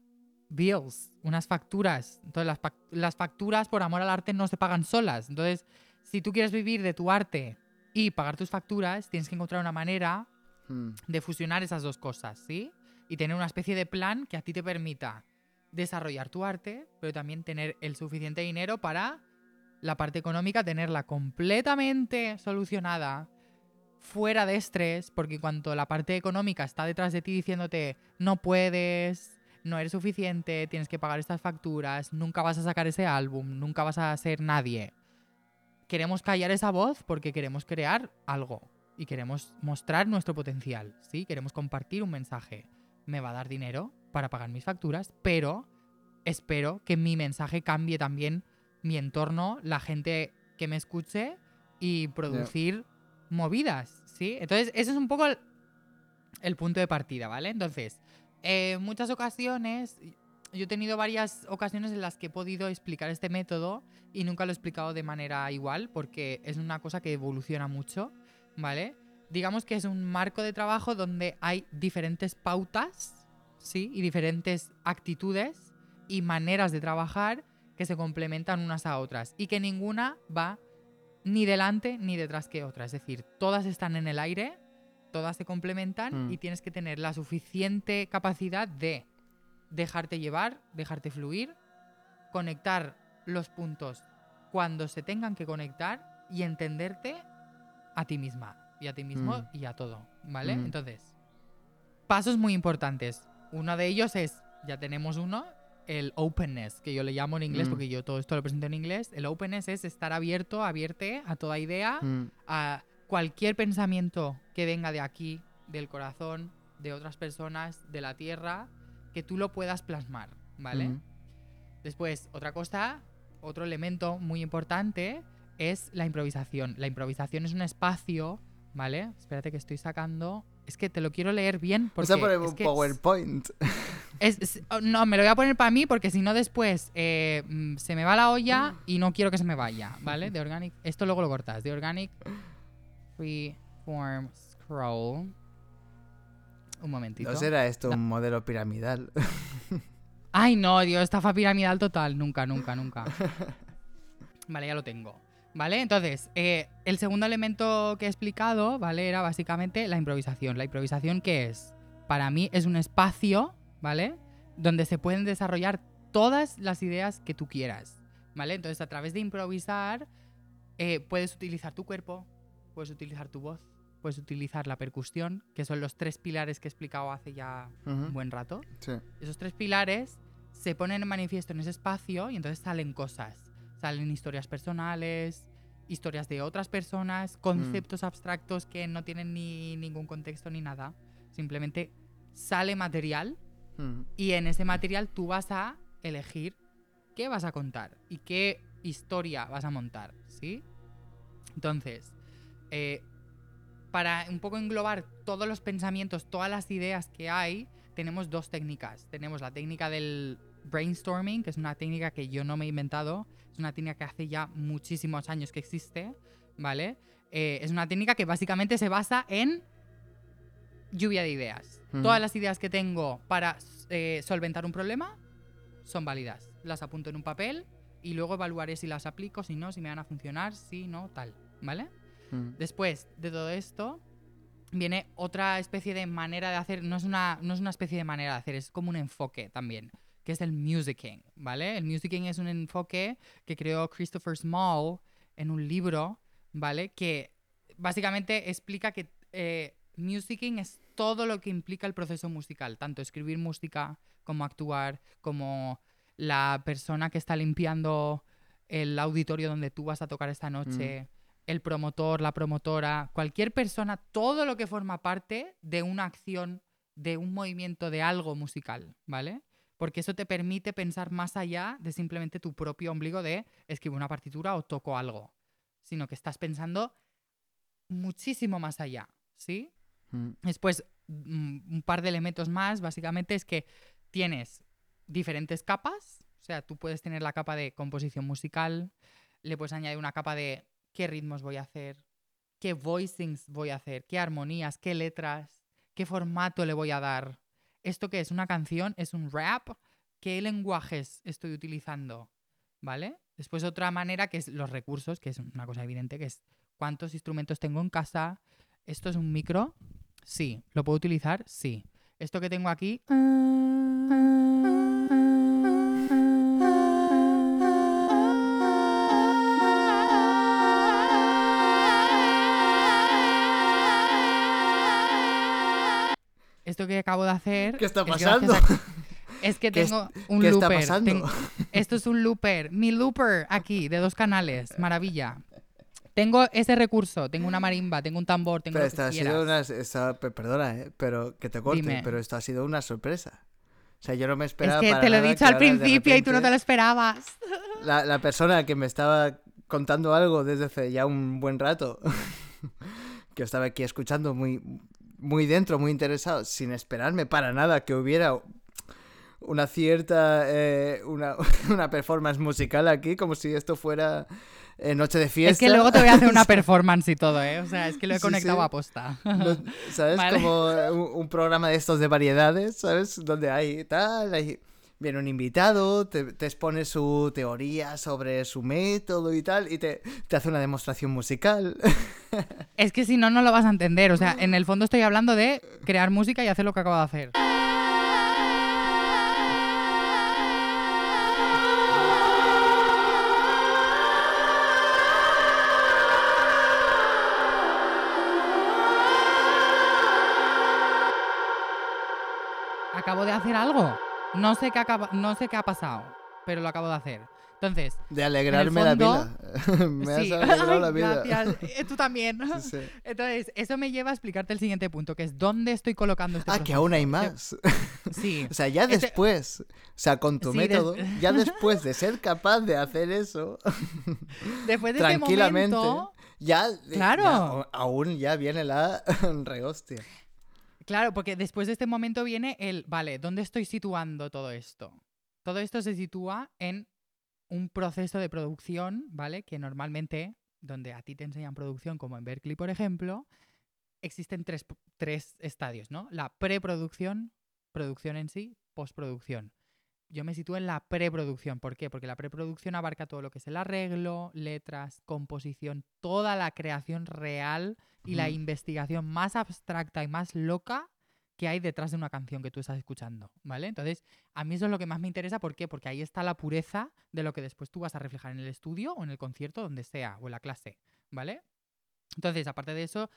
bills, unas facturas. Entonces, las, las facturas por amor al arte no se pagan solas. Entonces, si tú quieres vivir de tu arte y pagar tus facturas, tienes que encontrar una manera
Mm.
de fusionar esas dos cosas, ¿sí? Y tener una especie de plan que a ti te permita desarrollar tu arte, pero también tener el suficiente dinero para la parte económica, tenerla completamente solucionada, fuera de estrés, porque en cuanto la parte económica está detrás de ti diciéndote no puedes, no eres suficiente, tienes que pagar estas facturas, nunca vas a sacar ese álbum, nunca vas a ser nadie. Queremos callar esa voz porque queremos crear algo y queremos mostrar nuestro potencial, ¿sí? Queremos compartir un mensaje. Me va a dar dinero para pagar mis facturas, pero espero que mi mensaje cambie también mi entorno, la gente que me escuche y producir movidas, ¿sí? Entonces, ese es un poco el, el punto de partida, ¿vale? Entonces, eh, en muchas ocasiones, yo he tenido varias ocasiones en las que he podido explicar este método y nunca lo he explicado de manera igual porque es una cosa que evoluciona mucho, ¿vale? Digamos que es un marco de trabajo donde hay diferentes pautas, ¿sí? Y diferentes actitudes y maneras de trabajar que se complementan unas a otras y que ninguna va ni delante ni detrás que otra. Es decir, todas están en el aire, todas se complementan
Mm.
y tienes que tener la suficiente capacidad de dejarte llevar, dejarte fluir, conectar los puntos cuando se tengan que conectar y entenderte a ti misma y a ti mismo
Mm.
y a todo, ¿vale?
Mm.
Entonces, pasos muy importantes. Uno de ellos es, ya tenemos uno, el openness, que yo le llamo en inglés
Mm.
porque yo todo esto lo presento en inglés. El openness es estar abierto, abierte a toda idea, a cualquier pensamiento que venga de aquí, del corazón, de otras personas, de la tierra, que tú lo puedas plasmar, ¿vale? Después, otra cosa, otro elemento muy importante es la improvisación. La improvisación es un espacio, ¿vale? Espérate que estoy sacando. Es que te lo quiero leer bien porque
Vamos a poner
es
un
que
PowerPoint.
es- es- oh, no, me lo voy a poner para mí porque si no después eh, mm, se me va la olla y no quiero que se me vaya, ¿vale? De organic, esto luego lo cortas. De organic freeform scroll. Un momentito.
¿No será esto
No.
un modelo piramidal?
Ay, no, Dios, estafa piramidal total. Nunca, nunca, nunca. Vale, ya lo tengo. ¿Vale? Entonces, eh, el segundo elemento que he explicado, ¿vale? Era básicamente la improvisación. ¿La improvisación qué es? Para mí es un espacio, ¿vale? Donde se pueden desarrollar todas las ideas que tú quieras, ¿vale? Entonces, a través de improvisar, eh, puedes utilizar tu cuerpo, puedes utilizar tu voz, puedes utilizar la percusión, que son los tres pilares que he explicado hace ya un buen rato
Sí.
esos tres pilares se ponen en manifiesto en ese espacio y entonces salen cosas. Salen historias personales, historias de otras personas, conceptos abstractos que no tienen ni ningún contexto ni nada. Simplemente sale material
Mm.
y en ese material tú vas a elegir qué vas a contar y qué historia vas a montar, ¿sí? Entonces, eh, para un poco englobar todos los pensamientos, todas las ideas que hay, tenemos dos técnicas. Tenemos la técnica del brainstorming, que es una técnica que yo no me he inventado, es una técnica que hace ya muchísimos años que existe, ¿vale? Eh, es una técnica que básicamente se basa en lluvia de ideas. Todas las ideas que tengo para eh, solventar un problema son válidas. Las apunto en un papel y luego evaluaré si las aplico, si no, si me van a funcionar, si no, tal, ¿vale? Después de todo esto, viene otra especie de manera de hacer, no es una, no es una especie de manera de hacer, es como un enfoque también, que es el musicking, ¿vale? El musicking es un enfoque que creó Christopher Small en un libro, ¿vale? Que básicamente explica que eh, musicking es todo lo que implica el proceso musical, tanto escribir música como actuar, como la persona que está limpiando el auditorio donde tú vas a tocar esta noche, el promotor, la promotora, cualquier persona, todo lo que forma parte de una acción, de un movimiento, de algo musical, ¿vale? Porque eso te permite pensar más allá de simplemente tu propio ombligo de escribo una partitura o toco algo, sino que estás pensando muchísimo más allá, ¿sí?
Mm.
Después, mm, un par de elementos más, básicamente, es que tienes diferentes capas. O sea, tú puedes tener la capa de composición musical, le puedes añadir una capa de qué ritmos voy a hacer, qué voicings voy a hacer, qué armonías, qué letras, qué formato le voy a dar. ¿Esto qué es? ¿Una canción? ¿Es un rap? ¿Qué lenguajes estoy utilizando? ¿Vale? Después otra manera que es los recursos, que es una cosa evidente, que es cuántos instrumentos tengo en casa. ¿Esto es un micro? Sí. ¿Lo puedo utilizar? Sí. Esto que tengo aquí. Esto que acabo de hacer.
¿Qué está
es
pasando?
a- Es que
¿Qué es-
tengo un
qué está
looper.
pasando?
Ten- Esto es un looper. Mi looper aquí, de dos canales. Maravilla. Tengo ese recurso. Tengo una marimba, tengo un tambor, tengo
Pero
lo que
esto ha sido una. esta- pe- perdona, eh, pero que te corte,
Dime.
pero esto ha sido una sorpresa. O sea, yo no me
Es
esperaba.
que
para
te lo he dicho al principio y tú no te lo esperabas.
La, la persona que me estaba contando algo desde hace ya un buen rato, que estaba aquí escuchando muy, muy dentro, muy interesado, sin esperarme para nada que hubiera una cierta. eh, una, una performance musical aquí, como si esto fuera eh, Noche de Fiesta.
Es que luego te voy a hacer una performance y todo, ¿eh? O sea, es que lo he
Sí,
conectado
sí.
a posta.
No, ¿Sabes?
Vale.
Como un, un programa de estos de variedades, ¿sabes? Donde hay tal, hay- viene un invitado, te, te expone su teoría sobre su método y tal, y te, te hace una demostración musical.
Es que si no, no lo vas a entender. O sea, en el fondo estoy hablando de crear música y hacer lo que acabo de hacer. Acabo de hacer algo. No sé qué, acaba- no sé qué ha pasado, pero lo acabo de hacer. Entonces,
De alegrarme
fondo,
la vida. me has
sí.
alegrado
Ay,
la vida.
gracias. Eh, Tú también.
Sí, sí.
Entonces, eso me lleva a explicarte el siguiente punto, que es dónde estoy colocando este
Ah, que aún hay más.
Sí.
O sea, ya
Este-
después, o sea, con tu método, ya después de ser capaz de hacer eso
Después de este
tranquilamente,
momento,
ya,
Claro.
ya, a- aún ya viene la rehostia.
Claro, porque después de este momento viene el, vale, ¿dónde estoy situando todo esto? Todo esto se sitúa en un proceso de producción, ¿vale? Que normalmente, donde a ti te enseñan producción, como en Berkeley, por ejemplo, existen tres, tres estadios, ¿no? La preproducción, producción en sí, postproducción. Yo me sitúo en la preproducción. ¿Por qué? Porque la preproducción abarca todo lo que es el arreglo, letras, composición, toda la creación real y la investigación más abstracta y más loca que hay detrás de una canción que tú estás escuchando, ¿vale? Entonces, a mí eso es lo que más me interesa. ¿Por qué? Porque ahí está la pureza de lo que después tú vas a reflejar en el estudio o en el concierto, donde sea, o en la clase, ¿vale? Entonces, aparte de eso,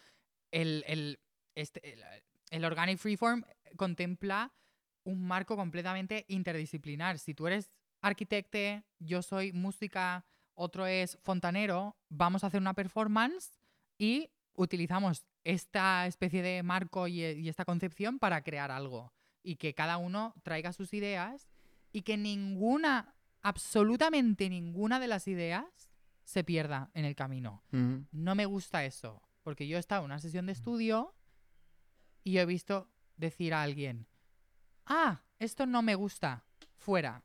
el, el, este, el, el Organic Freeform contempla un marco completamente interdisciplinar. Si tú eres arquitecte, yo soy música, otro es fontanero, vamos a hacer una performance y utilizamos esta especie de marco y, y esta concepción para crear algo. Y que cada uno traiga sus ideas y que ninguna, absolutamente ninguna de las ideas se pierda en el camino. No me gusta eso, porque yo he estado en una sesión de estudio y yo he visto decir a alguien, ah, esto no me gusta, fuera.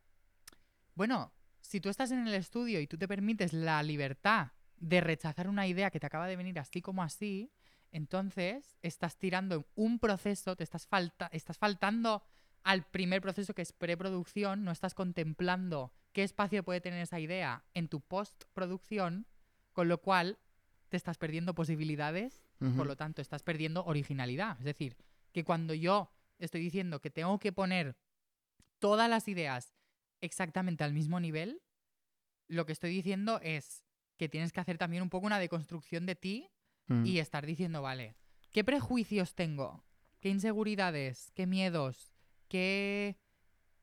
Bueno, si tú estás en el estudio y tú te permites la libertad de rechazar una idea que te acaba de venir así como así, entonces estás tirando un proceso, te estás, falta estás faltando al primer proceso que es preproducción, no estás contemplando qué espacio puede tener esa idea en tu postproducción, con lo cual te estás perdiendo posibilidades, por lo tanto estás perdiendo originalidad. Es decir, que cuando yo estoy diciendo que tengo que poner todas las ideas exactamente al mismo nivel, lo que estoy diciendo es que tienes que hacer también un poco una deconstrucción de ti
Mm.
y estar diciendo, vale, ¿qué prejuicios tengo? ¿Qué inseguridades? ¿Qué miedos? ¿Qué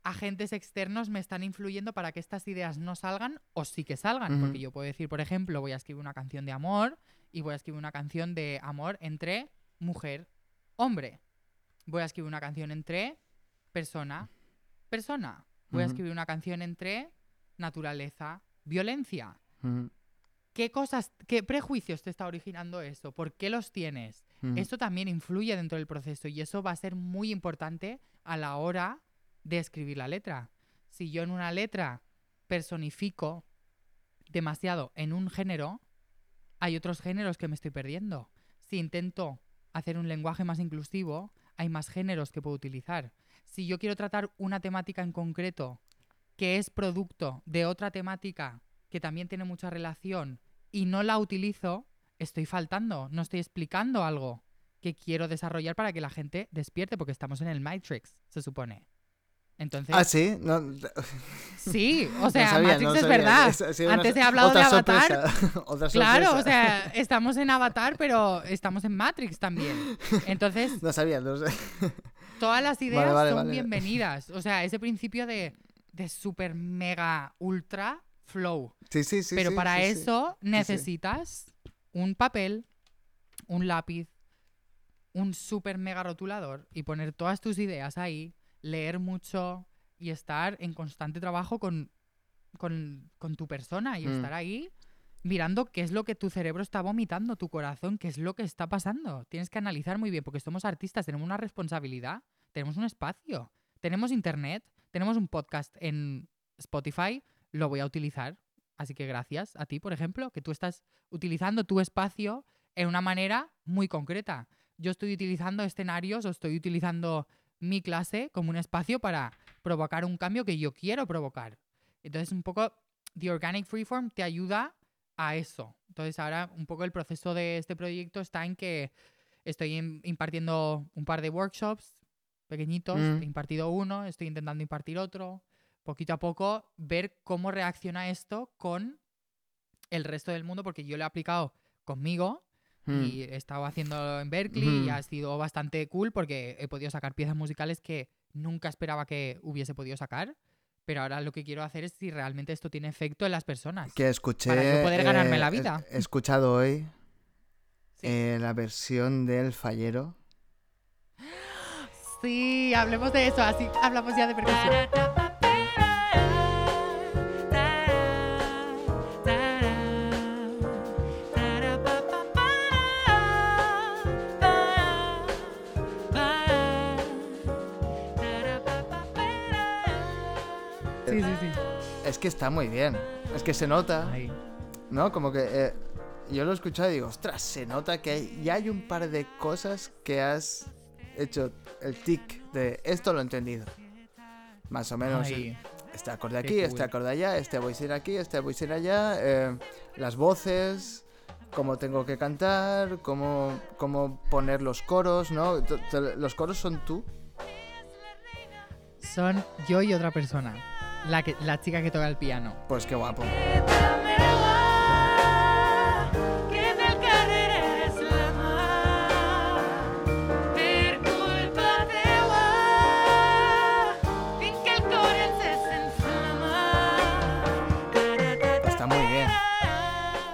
agentes externos me están influyendo para que estas ideas no salgan o sí que salgan? Porque yo puedo decir, por ejemplo, voy a escribir una canción de amor y voy a escribir una canción de amor entre mujer, hombre. Voy a escribir una canción entre persona, persona. Voy a escribir una canción entre naturaleza, violencia. ¿Qué cosas, qué prejuicios te está originando eso? ¿Por qué los tienes?
mm.
Esto también influye dentro del proceso y eso va a ser muy importante a la hora de escribir la letra. Si yo en una letra personifico demasiado en un género, hay otros géneros que me estoy perdiendo. Si intento hacer un lenguaje más inclusivo, hay más géneros que puedo utilizar. Si yo quiero tratar una temática en concreto que es producto de otra temática que también tiene mucha relación y no la utilizo, estoy faltando, no estoy explicando algo que quiero desarrollar para que la gente despierte, porque estamos en el Matrix, se supone. Entonces,
Ah, sí. No,
sí, o
no
sea,
sabía,
Matrix
no
es verdad.
Es-
Antes he hablado de Avatar.
sorpresa,
Claro, o sea, estamos en Avatar, pero estamos en Matrix también. Entonces,
No sabía, no sé.
todas las ideas
vale,
son
vale.
bienvenidas. O sea, ese principio de, de super mega ultra flow.
Sí, sí, sí.
Pero
sí,
para
sí.
eso
sí.
necesitas un papel, un lápiz, un super mega rotulador y poner todas tus ideas ahí, leer mucho y estar en constante trabajo con, con, con tu persona y
Mm.
estar ahí mirando qué es lo que tu cerebro está vomitando, tu corazón, qué es lo que está pasando. Tienes que analizar muy bien porque somos artistas, tenemos una responsabilidad, tenemos un espacio, tenemos internet, tenemos un podcast en Spotify, lo voy a utilizar. Así que gracias a ti, por ejemplo, que tú estás utilizando tu espacio en una manera muy concreta. Yo estoy utilizando escenarios o estoy utilizando mi clase como un espacio para provocar un cambio que yo quiero provocar. Entonces, un poco, The Organic Freeform te ayuda a eso. Entonces, ahora un poco el proceso de este proyecto está en que estoy im- impartiendo un par de workshops pequeñitos,
Mm.
he impartido uno, estoy intentando impartir otro, poquito a poco ver cómo reacciona esto con el resto del mundo, porque yo lo he aplicado conmigo
Mm.
y he estado haciéndolo en Berkeley y
Ujú.
ha sido bastante cool porque he podido sacar piezas musicales que nunca esperaba que hubiese podido sacar. Pero ahora lo que quiero hacer es si realmente esto tiene efecto en las personas.
Que escuché.
Para yo poder ganarme la
eh,
vida.
He escuchado hoy
Sí.
eh, la versión del fallero.
Sí, hablemos de eso, así hablamos ya de percusión.
Que está muy bien. Es que se nota,
Ahí.
¿no? Como que eh, yo lo he escuchado y digo, ostras, se nota que hay- ya hay un par de cosas que has hecho el tic de esto lo he entendido. Más o menos.
Ahí.
Este acorde
Qué
aquí, este
cool.
acorde allá, este voice aquí, este voice allá, eh, las voces, cómo tengo que cantar, cómo, cómo poner los coros, ¿no? Los coros son tú.
Son yo y otra persona. La, que, la chica que toca el piano.
Pues qué guapo. Está muy bien.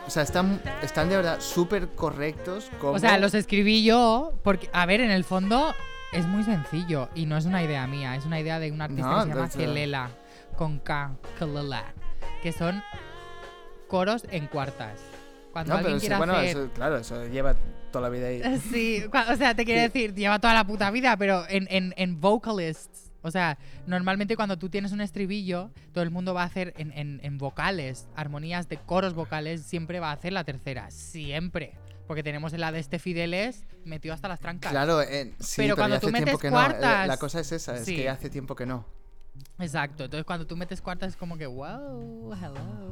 O sea, están, están de verdad súper correctos. Como...
O sea, los escribí yo porque, a ver, en el fondo es muy sencillo y no es una idea mía, es una idea de un artista
No,
que se llama Kelela, con K, que son coros en cuartas. Cuando
No, pero sí, bueno,
hacer...
eso, claro, eso lleva toda la vida ahí.
Sí, o sea, te quiero decir, lleva toda la puta vida, pero en, en, en vocalists. O sea, normalmente cuando tú tienes un estribillo, todo el mundo va a hacer en, en, en vocales, armonías de coros vocales, siempre va a hacer la tercera. Siempre. Porque tenemos en la de este Fideles metido hasta las trancas.
Claro, eh, sí,
Pero
pero,
cuando tú
hace tiempo
metes
que no. Eh, La
cuartas-
cosa es esa, es
Sí.
que hace tiempo que no.
Exacto. Entonces cuando tú metes cuartas es como que, wow, hello.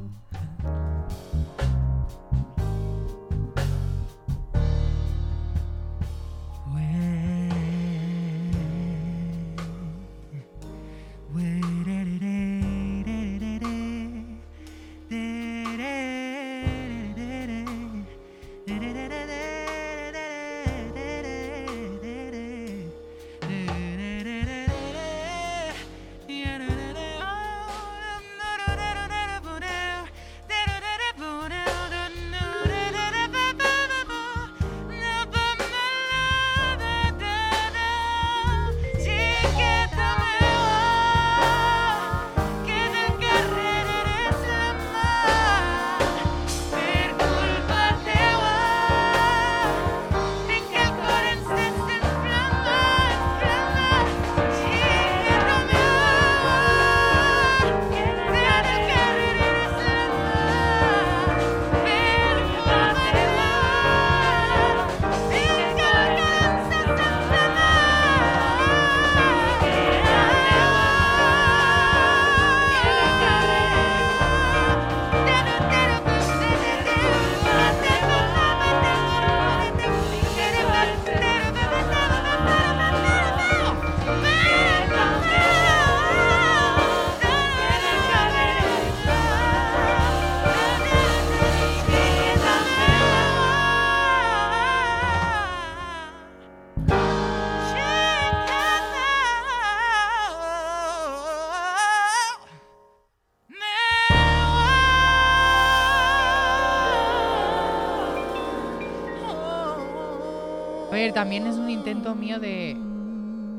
También es un intento mío de...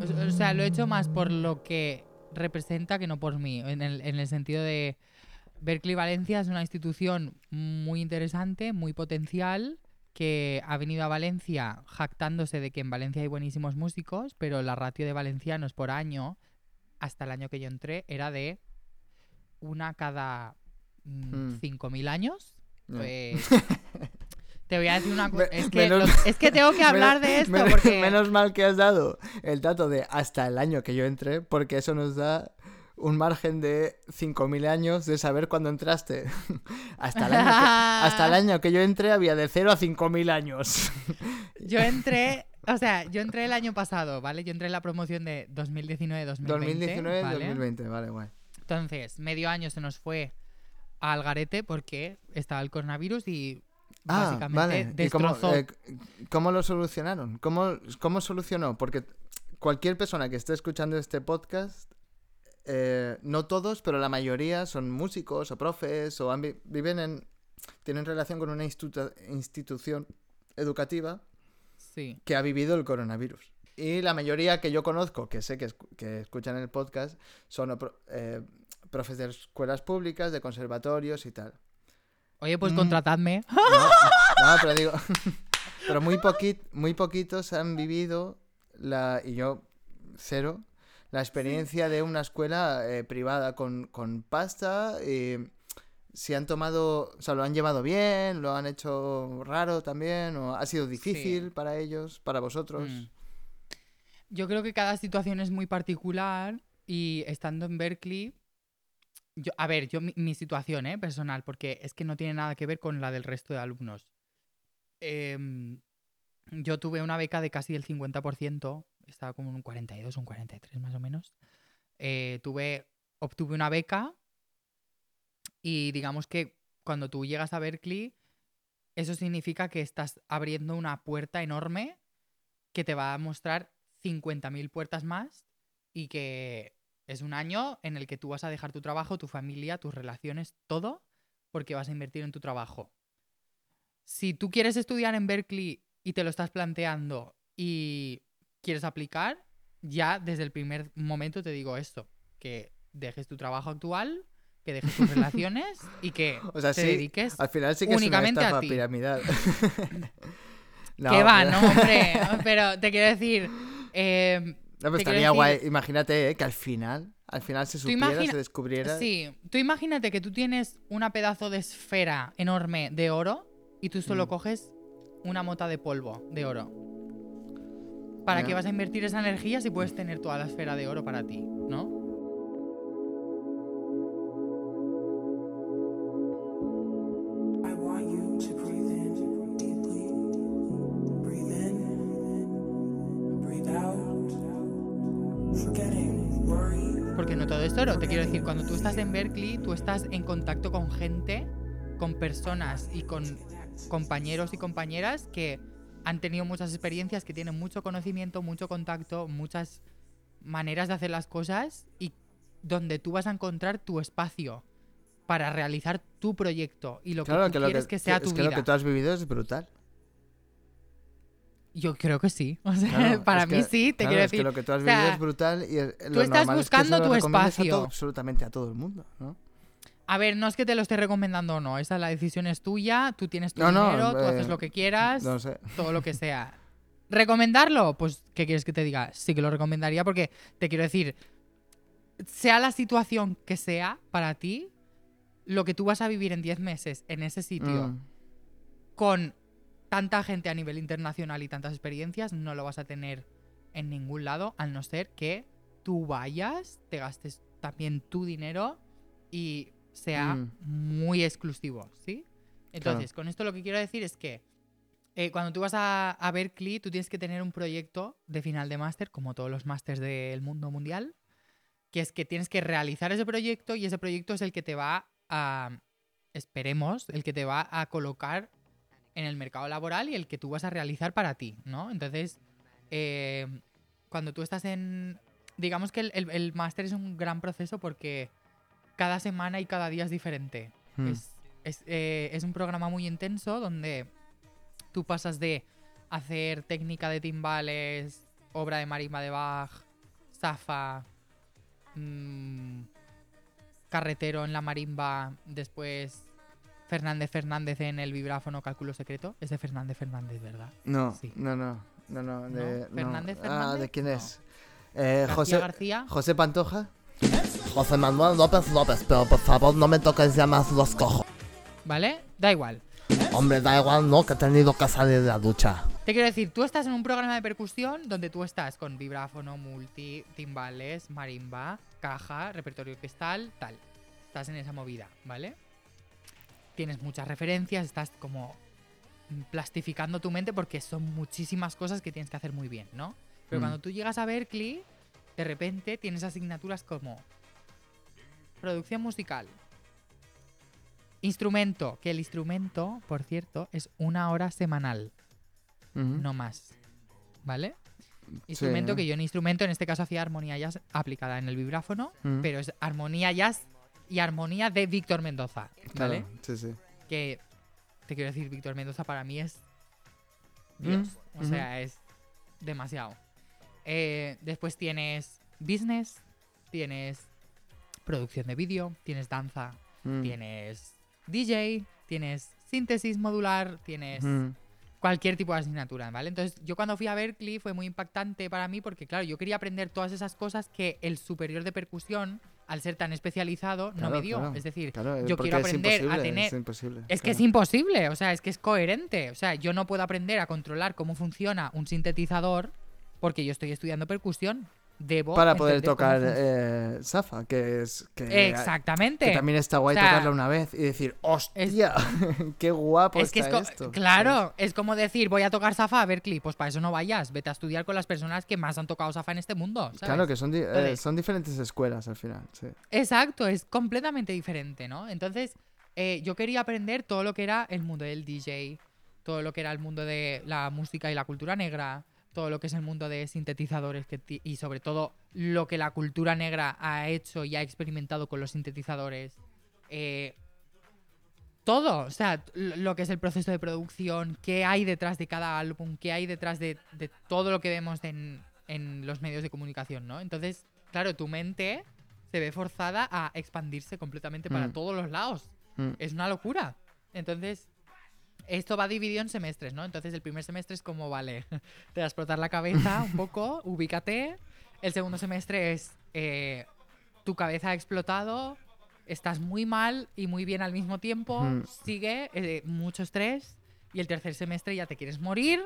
O sea, lo he hecho más por lo que representa que no por mí. En el, en el sentido de... Berkeley Valencia es una institución muy interesante, muy potencial, que ha venido a Valencia jactándose de que en Valencia hay buenísimos músicos, pero la ratio de valencianos por año, hasta el año que yo entré, era de una cada mm,
Mm.
5.000 años. Pues, te voy a decir una cosa. Es, que
menos-
es que tengo que hablar de esto
menos,
porque...
menos mal que has dado el dato de hasta el año que yo entré, porque eso nos da un margen de 5.000 años de saber cuándo entraste. hasta, el año que, hasta el año que yo entré había de 0 a 5.000 años.
Yo entré, o sea, yo entré el año pasado, ¿vale? Yo entré en la promoción de 2019-2020.
2019-2020, vale, guay.
Entonces, medio año se nos fue al garete porque estaba el coronavirus y
Ah,
básicamente
vale. ¿Y cómo,
destrozó.
eh, cómo lo solucionaron? ¿Cómo, ¿Cómo solucionó? Porque cualquier persona que esté escuchando este podcast, eh, no todos, pero la mayoría son músicos o profes o han viven en. tienen relación con una institu- institución educativa
Sí.
que ha vivido el coronavirus. Y la mayoría que yo conozco, que sé que, escu- que escuchan el podcast, son eh, profes de escuelas públicas, de conservatorios y tal.
Oye, pues
Mm.
contratadme.
No, no, pero digo. Pero muy, poquit, muy poquitos han vivido la. Y yo, cero. La experiencia de una escuela eh, privada con, con pasta. Si han tomado. O sea, lo han llevado bien, lo han hecho raro también. O ha sido difícil
Sí.
para ellos, para vosotros.
Mm. Yo creo que cada situación es muy particular y estando en Berkeley, yo, a ver, yo mi, situación ¿eh? personal, porque es que no tiene nada que ver con la del resto de alumnos. Em, yo tuve una beca de casi el 50%, estaba como en un 42, un 43 más o menos. Eh, tuve, obtuve una beca y digamos que cuando tú llegas a Berkeley, eso significa que estás abriendo una puerta enorme que te va a mostrar 50.000 puertas más y que es un año en el que tú vas a dejar tu trabajo, tu familia, tus relaciones, todo, porque vas a invertir en tu trabajo. Si tú quieres estudiar en Berkeley y te lo estás planteando y quieres aplicar, ya desde el primer momento te digo esto, que dejes tu trabajo actual, que dejes tus relaciones y que
O sea,
te
sí,
dediques
Al final sí que
únicamente
es
a
una
ti.
piramidal. No,
que va,
pero-
no, hombre. Pero te quiero decir. eh,
No, pero estaría
decir-
guay. Imagínate eh, que al final, al final se supiera,
imagina-
se descubriera.
Sí, tú imagínate que tú tienes una pedazo de esfera enorme de oro y tú solo
Mm.
coges una mota de polvo de oro. ¿Para qué vas a invertir esa energía si puedes tener toda la esfera de oro para ti, no? Porque no todo es oro. Te quiero decir, cuando tú estás en Berkeley, tú estás en contacto con gente, con personas y con compañeros y compañeras que han tenido muchas experiencias, que tienen mucho conocimiento, mucho contacto, muchas maneras de hacer las cosas y donde tú vas a encontrar tu espacio para realizar tu proyecto y lo que tú
que lo que,
quieres que, sea
es
tu
que
vida.
lo que tú has vivido es brutal.
Yo creo que sí. O sea,
Claro,
para
es
mí
que-
sí, te
claro,
quiero
es
decir.
que lo que tú has
o sea,
vivido es brutal y el- lo
estás
normal es que
buscando
lo
tu
recomiendes a todo-
espacio.
absolutamente a todo el mundo, ¿no?
A ver, no es que te lo esté recomendando o no, esa es la decisión es tuya, tú tienes tu
No, no,
dinero, tú
eh,
haces lo que quieras,
No sé.
todo lo que sea. ¿Recomendarlo? Pues, ¿qué quieres que te diga? Sí que lo recomendaría porque te quiero decir, sea la situación que sea para ti, lo que tú vas a vivir en 10 meses en ese sitio
Mm.
con tanta gente a nivel internacional y tantas experiencias, no lo vas a tener en ningún lado, al no ser que tú vayas, te gastes también tu dinero y sea
Mm.
muy exclusivo, ¿sí? Entonces, con esto lo que quiero decir es que eh, cuando tú vas a, a Berkeley, tú tienes que tener un proyecto de final de máster, como todos los másters del mundo mundial, que es que tienes que realizar ese proyecto y ese proyecto es el que te va a, esperemos, el que te va a colocar en el mercado laboral y el que tú vas a realizar para ti, ¿no? Entonces, eh, cuando tú estás en... Digamos que el, el- el máster es un gran proceso porque cada semana y cada día es diferente.
Mm.
Es, es, eh, es un programa muy intenso donde tú pasas de hacer técnica de timbales, obra de marimba de Bach, zafa, mm, carretero en la marimba, después Fernández Fernández en el vibráfono cálculo secreto. Es de Fernández Fernández, ¿verdad?
No,
Sí.
no, no, no, no, de- no.
¿Fernández
Ah,
Fernández?
¿de quién
No.
es? Eh,
García
José,
García.
José Pantoja.
José Manuel López López, pero por favor no me toques ya más los cojos.
¿Vale? Da igual.
Hombre, da igual, ¿no? Que he tenido que salir de la ducha.
Te quiero decir, tú estás en un programa de percusión donde tú estás con vibráfono, multi, timbales, marimba, caja, repertorio orquestal, tal. Estás en esa movida, ¿vale? Tienes muchas referencias, estás como plastificando tu mente porque son muchísimas cosas que tienes que hacer muy bien, ¿no? Pero
Mm.
cuando tú llegas a Berkeley, de repente tienes asignaturas como producción musical, instrumento, que el instrumento, por cierto, es una hora semanal no más. ¿Vale? Instrumento
Sí.
que yo en instrumento, en este caso hacía armonía jazz aplicada en el vibráfono,
Mm.
pero es armonía jazz y armonía de Víctor Mendoza. ¿Vale?
Claro, sí, sí.
Que te quiero decir, Víctor Mendoza para mí es Dios.
Mm,
O sea, es demasiado. Eh, después tienes business, tienes producción de vídeo, tienes danza,
Mm.
tienes DJ, tienes síntesis modular, tienes
Mm.
cualquier tipo de asignatura, ¿vale? Entonces, yo cuando fui a Berkeley fue muy impactante para mí porque, claro, yo quería aprender todas esas cosas que el superior de percusión, al ser tan especializado, no me dio.
claro,
es decir,
claro,
yo quiero aprender a tener...
Es imposible.
Es que es imposible, o sea, es que es coherente. O sea, yo no puedo aprender a controlar cómo funciona un sintetizador porque yo estoy estudiando percusión. Debo
Para poder tocar eh, Safa, que es. Que,
Exactamente.
Que también está guay
O sea,
tocarla una vez y decir, ¡hostia! ¡Qué guapo
es que es
está esto!
claro, es como decir, voy a tocar Safa a Berkeley. Pues para eso no vayas. Vete a estudiar con las personas que más han tocado Safa en este mundo. ¿sabes?
Claro, que son, di- eh, son diferentes escuelas al final, sí.
Exacto, es completamente diferente, ¿no? Entonces, eh, yo quería aprender todo lo que era el mundo del DJ, todo lo que era el mundo de la música y la cultura negra, todo lo que es el mundo de sintetizadores que y sobre todo lo que la cultura negra ha hecho y ha experimentado con los sintetizadores. eh, todo, o sea, lo que es el proceso de producción, qué hay detrás de cada álbum, qué hay detrás de, de todo lo que vemos en, en los medios de comunicación, ¿no? Entonces, claro, tu mente se ve forzada a expandirse completamente para
Mm.
todos los lados.
Mm.
Es una locura. Entonces, esto va dividido en semestres, ¿no? Entonces, el primer semestre es como, vale, te vas a explotar la cabeza un poco, ubícate. El segundo semestre es, eh, tu cabeza ha explotado, estás muy mal y muy bien al mismo tiempo,
Mm.
sigue, eh, mucho estrés. Y el tercer semestre ya te quieres morir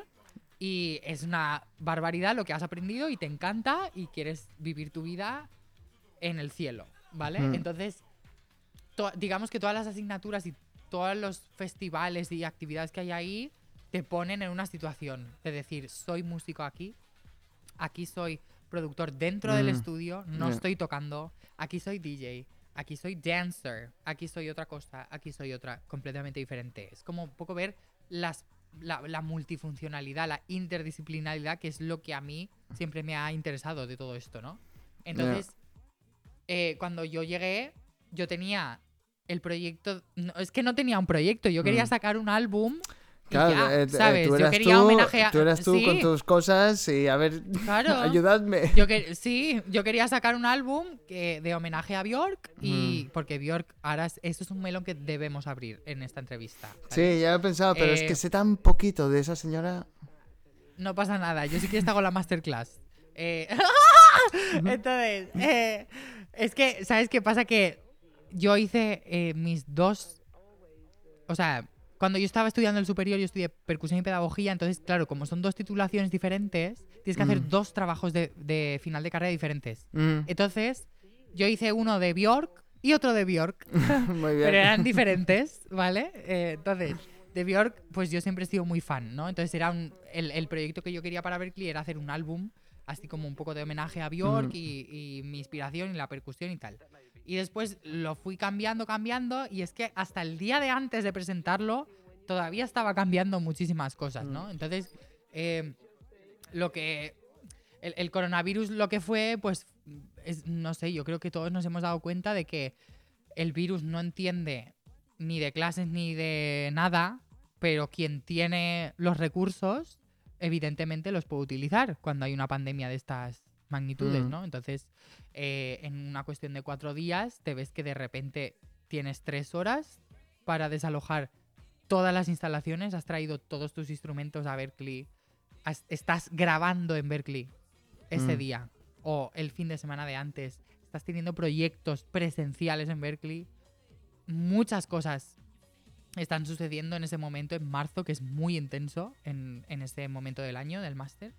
y es una barbaridad lo que has aprendido y te encanta y quieres vivir tu vida en el cielo, ¿vale?
Mm.
Entonces, to- digamos que todas las asignaturas y todos los festivales y actividades que hay ahí te ponen en una situación de decir, soy músico aquí, aquí soy productor dentro del
Mm.
estudio, no estoy tocando. Aquí soy DJ, aquí soy dancer, aquí soy otra cosa, aquí soy otra completamente diferente. Es como un poco ver las, la, la multifuncionalidad, la interdisciplinaridad, que es lo que a mí siempre me ha interesado de todo esto, ¿no? Entonces, eh, cuando yo llegué, yo tenía el proyecto. no, es que no tenía un proyecto, yo quería
Mm.
sacar un álbum.
Claro,
ya,
eh, eh,
¿sabes?
tú
yo
eras
quería
tú,
homenajear.
Tú eras tú con tus cosas y a ver,
Claro.
ayudadme.
Yo que, sí, yo quería sacar un álbum que, de homenaje a Bjork y porque Bjork ahora es- esto es un melón que debemos abrir en esta entrevista. ¿vale?
Sí, ya he pensado, pero es
Eh,
que sé tan poquito de esa señora.
No pasa nada, yo sí que hago la masterclass. Eh, Entonces, es que, ¿sabes qué pasa? Que yo hice eh, mis dos. O sea, cuando yo estaba estudiando el superior, yo estudié percusión y pedagogía. Entonces, claro, como son dos titulaciones diferentes, tienes que hacer
Mm.
dos trabajos de, de final de carrera diferentes.
Mm,
Entonces, yo hice uno de Bjork y otro de Bjork.
Muy bien.
pero eran diferentes, ¿vale? Eh, entonces, de Bjork, pues yo siempre he sido muy fan, ¿no? Entonces era un, el, el proyecto que yo quería para Berkeley era hacer un álbum, así como un poco de homenaje a Bjork
Ujú.
y, y mi inspiración y la percusión y tal. Y después lo fui cambiando, cambiando, y es que hasta el día de antes de presentarlo, todavía estaba cambiando muchísimas cosas, ¿no? Entonces, eh, lo que... El, el coronavirus lo que fue, pues, es, no sé, yo creo que todos nos hemos dado cuenta de que el virus no entiende ni de clases ni de nada, pero quien tiene los recursos, evidentemente los puede utilizar cuando hay una pandemia de estas magnitudes,
Mm.
¿no? Entonces, eh, en una cuestión de cuatro días, te ves que de repente tienes tres horas para desalojar todas las instalaciones, has traído todos tus instrumentos a Berkeley, has- estás grabando en Berkeley ese
Mm.
día o el fin de semana de antes, estás teniendo proyectos presenciales en Berkeley, muchas cosas están sucediendo en ese momento, en marzo, que es muy intenso en, en ese momento del año del máster.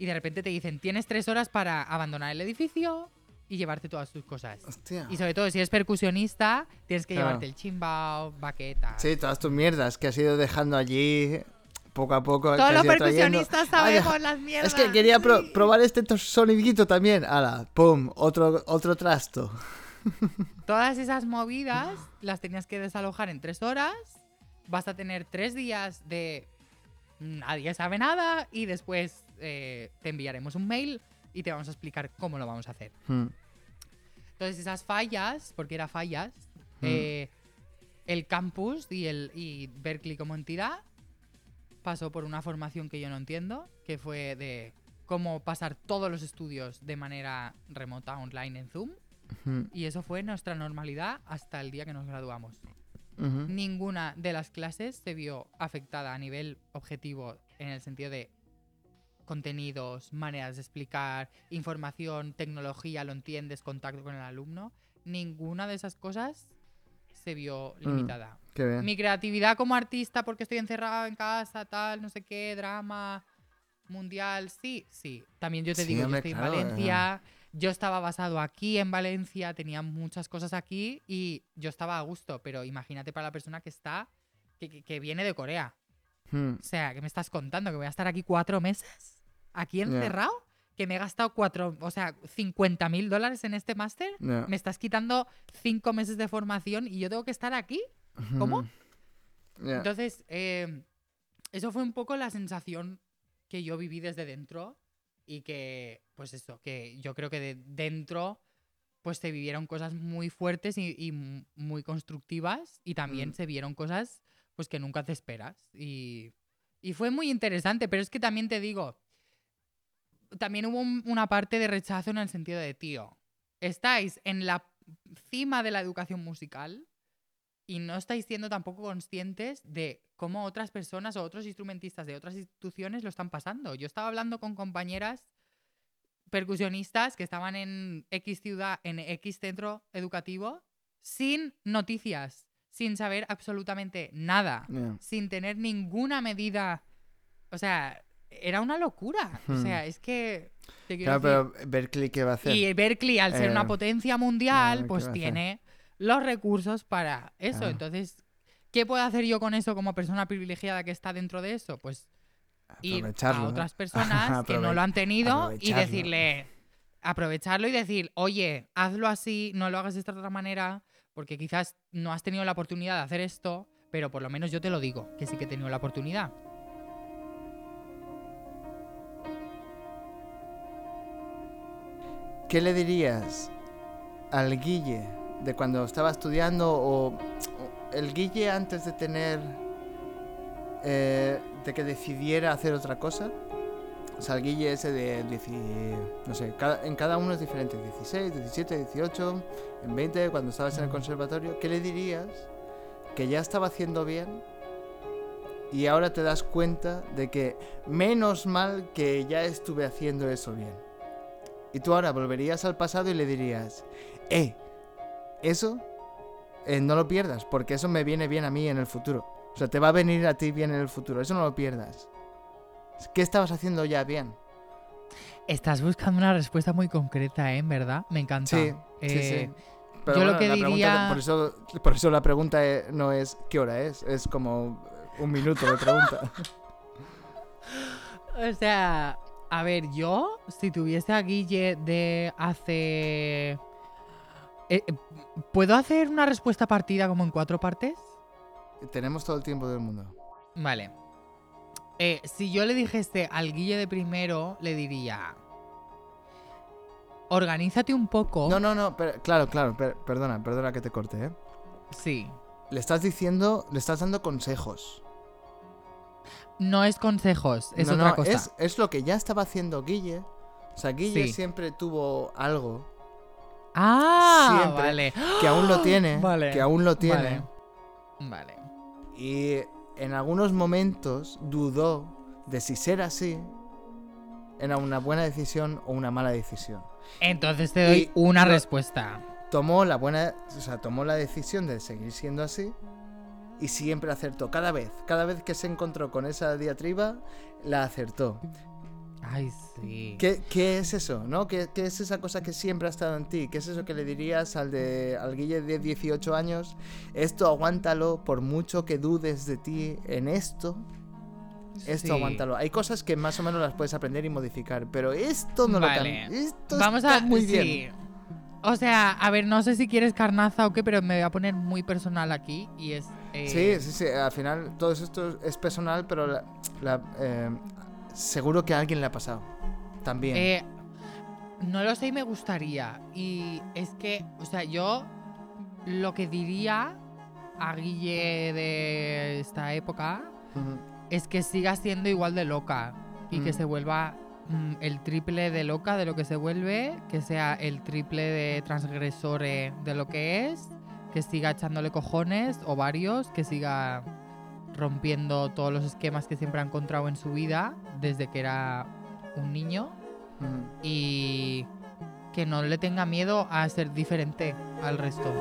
Y de repente te dicen, tienes tres horas para abandonar el edificio y llevarte todas tus cosas.
Hostia.
Y sobre todo, si eres percusionista, tienes que
Claro.
llevarte el chimbao, baqueta.
Sí, todas tus mierdas que has ido dejando allí poco a poco.
Todos los
trayendo.
percusionistas
Ay,
sabemos las mierdas.
Es que quería pro- probar este to- sonidito también. Ala, pum, otro, otro trasto.
Todas esas movidas las tenías que desalojar en tres horas. Vas a tener tres días de nadie sabe nada y después eh, te enviaremos un mail y te vamos a explicar cómo lo vamos a hacer.
Hmm.
Entonces esas fallas, porque era fallas,
Mm.
eh, el campus y, el, y Berkeley como entidad pasó por una formación que yo no entiendo, que fue de cómo pasar todos los estudios de manera remota, online en Zoom.
Hmm.
Y eso fue nuestra normalidad hasta el día que nos graduamos. Ninguna de las clases se vio afectada a nivel objetivo en el sentido de contenidos, maneras de explicar, información, tecnología, lo entiendes, contacto con el alumno. Ninguna de esas cosas se vio
Mm.
limitada.
Qué bien.
Mi creatividad como artista, porque estoy encerrado en casa, tal, no sé qué, drama, mundial, sí, sí. También yo te
Sí,
digo, yo estoy
claro,
en Valencia, yo estaba basado aquí en Valencia, tenía muchas cosas aquí y yo estaba a gusto, pero imagínate para la persona que está, que, que- que viene de Corea.
Hmm.
O sea, ¿qué me estás contando? ¿Que voy a estar aquí cuatro meses? ¿Aquí encerrado? ¿Que me he gastado cuatro, o sea, 50 mil dólares en este máster? Me estás quitando cinco meses de formación y yo tengo que estar aquí. ¿Cómo? Entonces, eh, eso fue un poco la sensación que yo viví desde dentro y que, pues eso, que yo creo que de dentro, pues se vivieron cosas muy fuertes y, muy constructivas y también
Mm.
se vieron cosas, pues que nunca te esperas. Y, y fue muy interesante, pero es que también te digo, también hubo un- una parte de rechazo en el sentido de, tío, estáis en la cima de la educación musical y no estáis siendo tampoco conscientes de cómo otras personas o otros instrumentistas de otras instituciones lo están pasando. Yo estaba hablando con compañeras percusionistas que estaban en X ciudad, en X centro educativo, sin noticias, sin saber absolutamente nada, sin tener ninguna medida. O sea, era una locura. O
Hmm.
sea, es que...
Claro,
decir-
pero Berkeley, ¿qué va a hacer?
y Berkeley, al ser
Eh,
una potencia mundial,
¿qué va
pues tiene los recursos para eso. Entonces, ¿qué puedo hacer yo con eso como persona privilegiada que está dentro de eso? Pues ir a otras personas que no lo han tenido y decirle, aprovecharlo y decir, oye, hazlo así, no lo hagas de esta otra manera, porque quizás no has tenido la oportunidad de hacer esto, pero por lo menos yo te lo digo, que sí que he tenido la oportunidad.
¿Qué le dirías al Guille de cuando estaba estudiando o, el Guille antes de tener... eh, de que decidiera hacer otra cosa? O sea, el Guille ese de... no sé, en cada uno es diferente. 16, 17, 18, en 20, cuando estabas en el conservatorio. ¿Qué le dirías que ya estaba haciendo bien y ahora te das cuenta de que menos mal que ya estuve haciendo eso bien? Y tú ahora volverías al pasado y le dirías, eh, eso eh, no lo pierdas, porque eso me viene bien a mí en el futuro. O sea, te va a venir a ti bien en el futuro, eso no lo pierdas. ¿Qué estabas haciendo ya bien?
Estás buscando una respuesta muy concreta, ¿eh? ¿En verdad? Me encanta.
Sí, sí, sí.
Eh,
Pero
yo lo que
la
diría-
por, eso, por eso la pregunta eh, no es qué hora es, es como un minuto de pregunta.
O sea, a ver, yo, si tuviese a Guille de hace... Eh, eh, ¿Puedo hacer una respuesta partida como en cuatro partes?
Tenemos todo el tiempo del mundo.
Vale. Eh, si yo le dijese al Guille de primero, le diría... Organízate un poco.
No, no, no, pero- claro, claro, per- perdona, perdona que te corte, ¿eh?
Sí.
Le estás diciendo, le estás dando consejos.
No es consejos, es
No,
otra
no,
cosa.
Es, es lo que ya estaba haciendo Guille. O sea, Guille
Sí.
siempre tuvo algo
Ah,
siempre
vale.
que aún lo tiene.
Vale,
Que aún lo tiene.
Vale. Vale.
Y en algunos momentos dudó de si ser así era una buena decisión o una mala decisión.
Entonces te doy
Y
una respuesta.
Tomó la buena, o sea, tomó la decisión de seguir siendo así y siempre acertó. Cada vez, cada vez que se encontró con esa diatriba, la acertó.
Ay, sí.
¿Qué, qué es eso, no? ¿Qué, qué es esa cosa que siempre ha estado en ti? ¿Qué es eso que le dirías al, de, al Guille de 18 años? Esto aguántalo, por mucho que dudes de ti en esto, esto
Sí.
aguántalo. Hay cosas que más o menos las puedes aprender y modificar, pero esto no
Vale.
lo. Esto
Vamos
está
a.
muy bien.
sí. O sea, a ver, no sé si quieres carnaza o qué, pero me voy a poner muy personal aquí. Y es. Eh,
Sí, sí, sí. Al final todo esto es personal, pero la- la, eh, seguro que a alguien le ha pasado. También.
eh, no lo sé y me gustaría. Y es que, o sea, yo lo que diría a Guille de esta época es que siga siendo igual de loca y que
Mm.
se vuelva mm, el triple de loca de lo que se vuelve, que sea el triple de transgresore de lo que es, que siga echándole cojones o varios, que siga rompiendo todos los esquemas que siempre ha encontrado en su vida desde que era un niño y que no le tenga miedo a ser diferente al resto.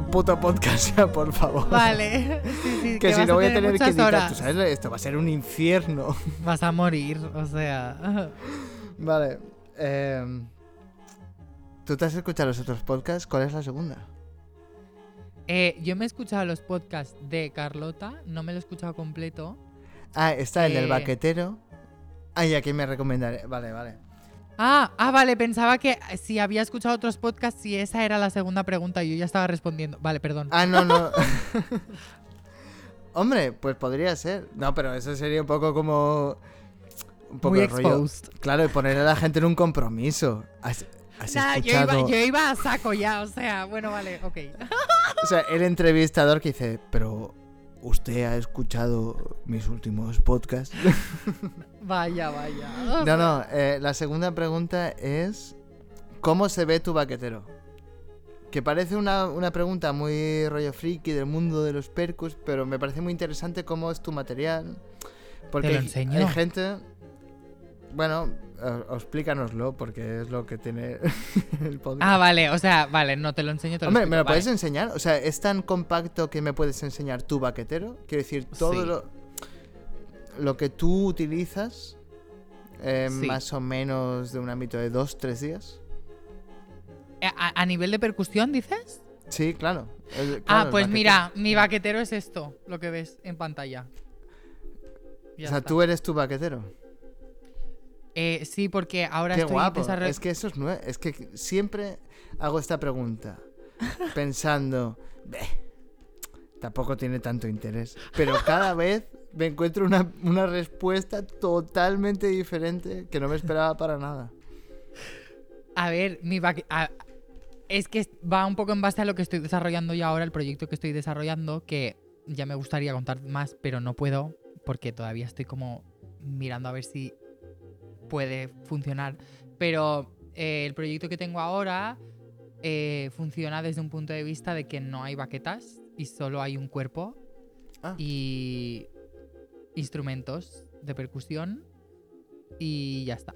El puto podcast ya, por favor.
Vale, sí, sí,
Que si
vas
no voy a tener que editar,
horas.
tú sabes, esto va a ser un infierno.
Vas a morir, o sea.
Vale. em, ¿Tú te has escuchado los otros podcasts? ¿Cuál es la segunda?
Eh, yo me he escuchado los podcasts de Carlota, no me lo he escuchado completo.
Ah, está el del
Eh.
baquetero. Ay, aquí me recomendaré. Vale, vale.
Ah, ah, vale, pensaba que si había escuchado otros podcasts, si esa era la segunda pregunta, yo ya estaba respondiendo. Vale, perdón.
Ah, no, no. Hombre, pues podría ser. No, pero eso sería un poco como. Un poco
Muy
rollo. Claro, y poner a la gente en un compromiso. ¿Has, has
Nah, yo, iba,
escuchado?
yo iba a saco ya, o sea, bueno, vale, ok.
O sea, el entrevistador que dice, pero usted ha escuchado mis últimos podcasts.
Vaya, vaya.
No, no, eh, la segunda pregunta es, ¿cómo se ve tu baquetero? Que parece una, una pregunta muy rollo friki del mundo de los percus, pero me parece muy interesante cómo es tu material. Porque
Te lo
hay-
enseño.
hay gente... Bueno, explícanoslo, porque es lo que tiene el podcast.
Ah, vale, o sea, vale, no te lo enseño. Te lo
Hombre,
explico,
¿me lo
vale.
puedes enseñar? O sea, ¿es tan compacto que me puedes enseñar tu baquetero? Quiero decir, todo
Sí.
lo, lo que tú utilizas, eh,
Sí.
más o menos de un ámbito de dos, tres días.
¿A, a nivel de percusión, dices?
Sí, claro. el- claro,
ah, pues mira, mi baquetero es esto, lo que ves en pantalla. Ya
O sea,
está.
tú eres tu baquetero.
Eh, sí, porque ahora
Qué
estoy
guapo.
desarroll-
Es que eso es nuevo. Es que siempre hago esta pregunta pensando, "Beh, tampoco tiene tanto interés. Pero cada vez me encuentro una, una respuesta totalmente diferente que no me esperaba para nada.
A ver, mi a- es que va un poco en base a lo que estoy desarrollando yo ahora, el proyecto que estoy desarrollando, que ya me gustaría contar más, pero no puedo, porque todavía estoy como mirando a ver si puede funcionar. Pero eh, el proyecto que tengo ahora eh, funciona desde un punto de vista de que no hay baquetas y solo hay un cuerpo
Ah.
y instrumentos de percusión y ya está.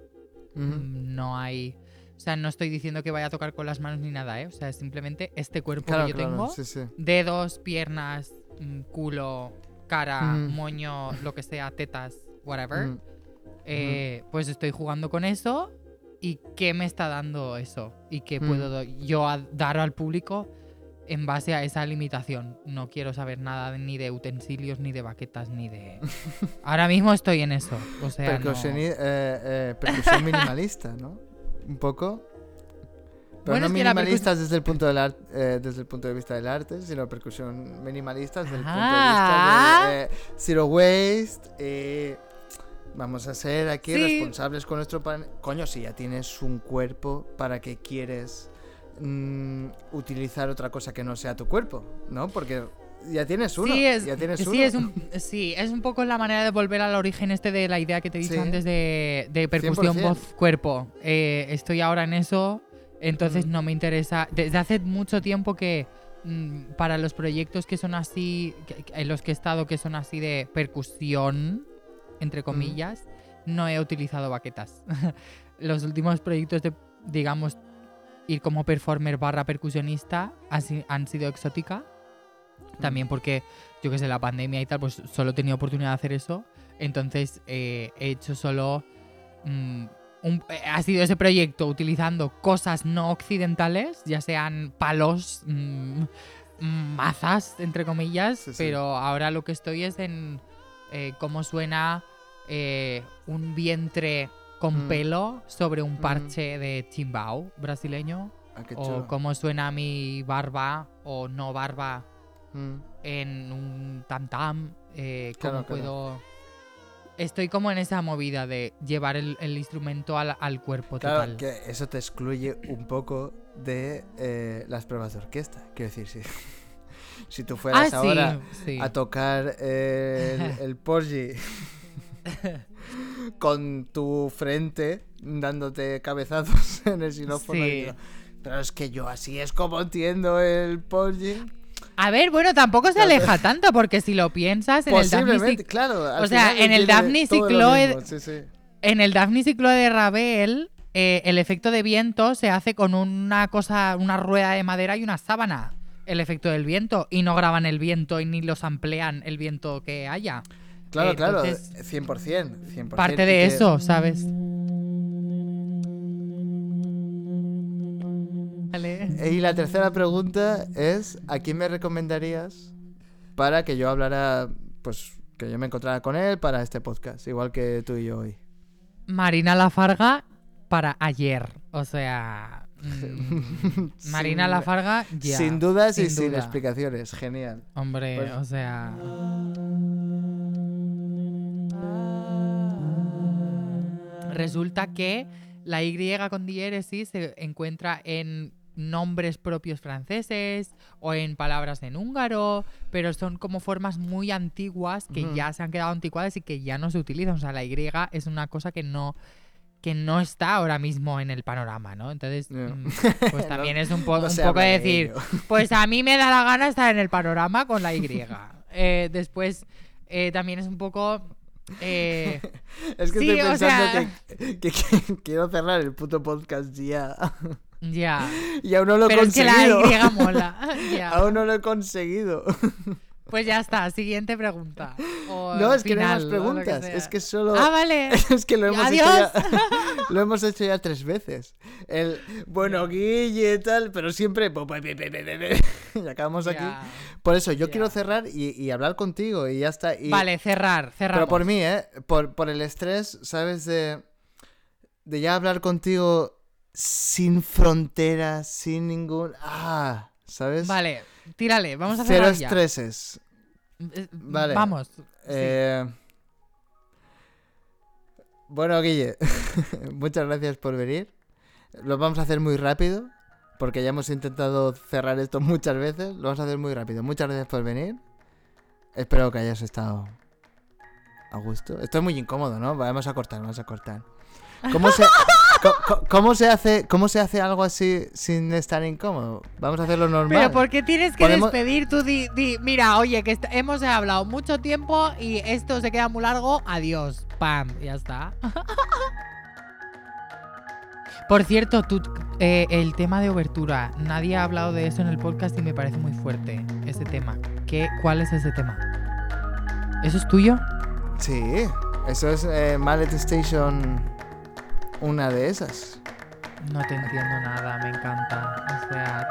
No hay. O sea, no estoy diciendo que vaya a tocar con las manos ni nada, ¿eh? O sea, es simplemente este cuerpo
Claro,
que yo
claro,
tengo.
sí, sí.
Dedos, piernas, mm, culo, cara,
Mm.
moño, lo que sea, tetas, whatever.
Mm.
Eh, Pues estoy jugando con eso. ¿Y qué me está dando eso? ¿Y qué
Mm.
puedo do- yo dar al público en base a esa limitación? No quiero saber nada ni de utensilios, ni de baquetas, ni de... Ahora mismo estoy en eso. O sea, no-
Percusioni- eh, eh, percusión minimalista, ¿no? Un poco. Pero
Bueno,
no minimalistas desde el punto del eh, desde el punto de vista del arte, sino percusión minimalista desde el
Ah.
punto de vista de eh, zero waste. Vamos a ser aquí
Sí.
responsables con nuestro pan. Coño, si ya tienes un cuerpo, ¿para qué quieres mm, utilizar otra cosa que no sea tu cuerpo? ¿No? Porque ya tienes uno.
Sí, es,
ya tienes
sí,
uno.
es un, sí, es un poco la manera de volver al origen este de la idea que te he dicho
Sí.
antes de, de percusión
100%.
voz-cuerpo. Eh, estoy ahora en eso, entonces
Mm.
no me interesa. Desde hace mucho tiempo que mm, para los proyectos que son así, en los que he estado que son así de percusión, entre comillas, no he utilizado baquetas. los últimos proyectos de, digamos, ir como performer barra percusionista han si- han sido exótica. También porque, yo que sé, la pandemia y tal, pues solo he tenido oportunidad de hacer eso. Entonces eh, he hecho solo... mm, un- eh, ha sido ese proyecto utilizando cosas no occidentales, ya sean palos, mm, mm, mazas, entre comillas,
Sí, sí.
pero ahora lo que estoy es en eh, cómo suena eh, un vientre con
Mm.
pelo sobre un
Mm.
parche de chimbao brasileño,
Ah,
o cómo suena mi barba o no barba
Mm.
en un tam tam, eh, cómo
claro.
puedo... Estoy como en esa movida de llevar el, el instrumento al, al cuerpo
Claro,
total.
que eso te excluye un poco de eh, las pruebas de orquesta. Quiero decir, si, si tú
Ah,
fueras
sí,
ahora
sí.
a tocar eh, el, el Porgy con tu frente dándote cabezazos en el xilófono.
Sí.
Pero es que yo así es como entiendo el Porgy.
A ver, bueno, tampoco se aleja tanto, porque si lo piensas, en el Daphne
claro.
o sea, en el Daphne Cicloe-
sí, sí.
en el Daphne Ciclo de Ravel, eh, el efecto de viento se hace con una cosa, una rueda de madera y una sábana. El efecto del viento. Y no graban el viento y ni los amplían el viento que haya.
Claro,
Eh,
claro,
entonces,
100%, 100%.
Parte de eso, ¿sabes? Vale.
Y la tercera pregunta es, ¿a quién me recomendarías para que yo hablara, pues, que yo me encontrara con él para este podcast, igual que tú y yo hoy?
Marina Lafarga para ayer. O sea. mm, Marina Lafarga ya.
sin dudas y
sin
sin
duda.
explicaciones, genial.
Hombre,
Pues-
o sea. Resulta que la Y con diéresis se encuentra en nombres propios franceses o en palabras en húngaro, pero son como formas muy antiguas que ya se han quedado anticuadas y que ya no se utilizan. O sea, la Y es una cosa que no que no está ahora mismo en el panorama, ¿no? Entonces, mm, pues también es un, po-
No
un
se
poco de
de
decir, pues a mí me da la gana estar en el panorama con la Y. Eh, después, eh, también es un poco... eh,
Es que
Sí,
estoy pensando
sea-
que, que- que quiero cerrar el puto podcast ya.
ya.
y aún no lo he
Pero es que la
conseguido.
Y mola. Ya.
aún no lo he conseguido.
Pues ya está, siguiente pregunta. O
no, es que no hay más preguntas. es que solo.
Ah, vale.
Es que lo hemos, hecho
Adiós.
ya, lo hemos hecho ya tres veces. El, bueno, Guille y tal, pero siempre... Y acabamos aquí.
Ya.
Por eso, yo
Ya.
quiero cerrar y, y hablar contigo y ya está. Y,
Vale, cerrar, cerrar.
Pero por mí, ¿eh? Por, por el estrés, ¿sabes? De, de ya hablar contigo sin fronteras, sin ningún... Ah, ¿sabes?
Vale, tírale, vamos a
Cero
cerrar ya.
estreses.
Eh,
Vale.
Vamos. sí.
Eh, Bueno, Guille, muchas gracias por venir. Lo vamos a hacer muy rápido, porque ya hemos intentado cerrar esto muchas veces. Lo vamos a hacer muy rápido. Muchas gracias por venir. Espero que hayas estado a gusto. Esto es muy incómodo, ¿no? Vamos a cortar, vamos a cortar. ¿Cómo se, cómo se hace, cómo se hace algo así sin estar incómodo? Vamos a hacerlo normal.
Pero ¿por qué tienes que
Podemos-
despedir? Tú di, di, mira, oye, que hemos hablado mucho tiempo y esto se queda muy largo. Adiós. Pam, ya está. Por cierto, tú, eh, el tema de obertura. Nadie ha hablado de eso en el podcast y me parece muy fuerte ese tema. ¿Qué, ¿Cuál es ese tema? ¿Eso es tuyo?
Sí, eso es eh, Mallet Station, una de esas.
No te entiendo nada, me encanta. O sea.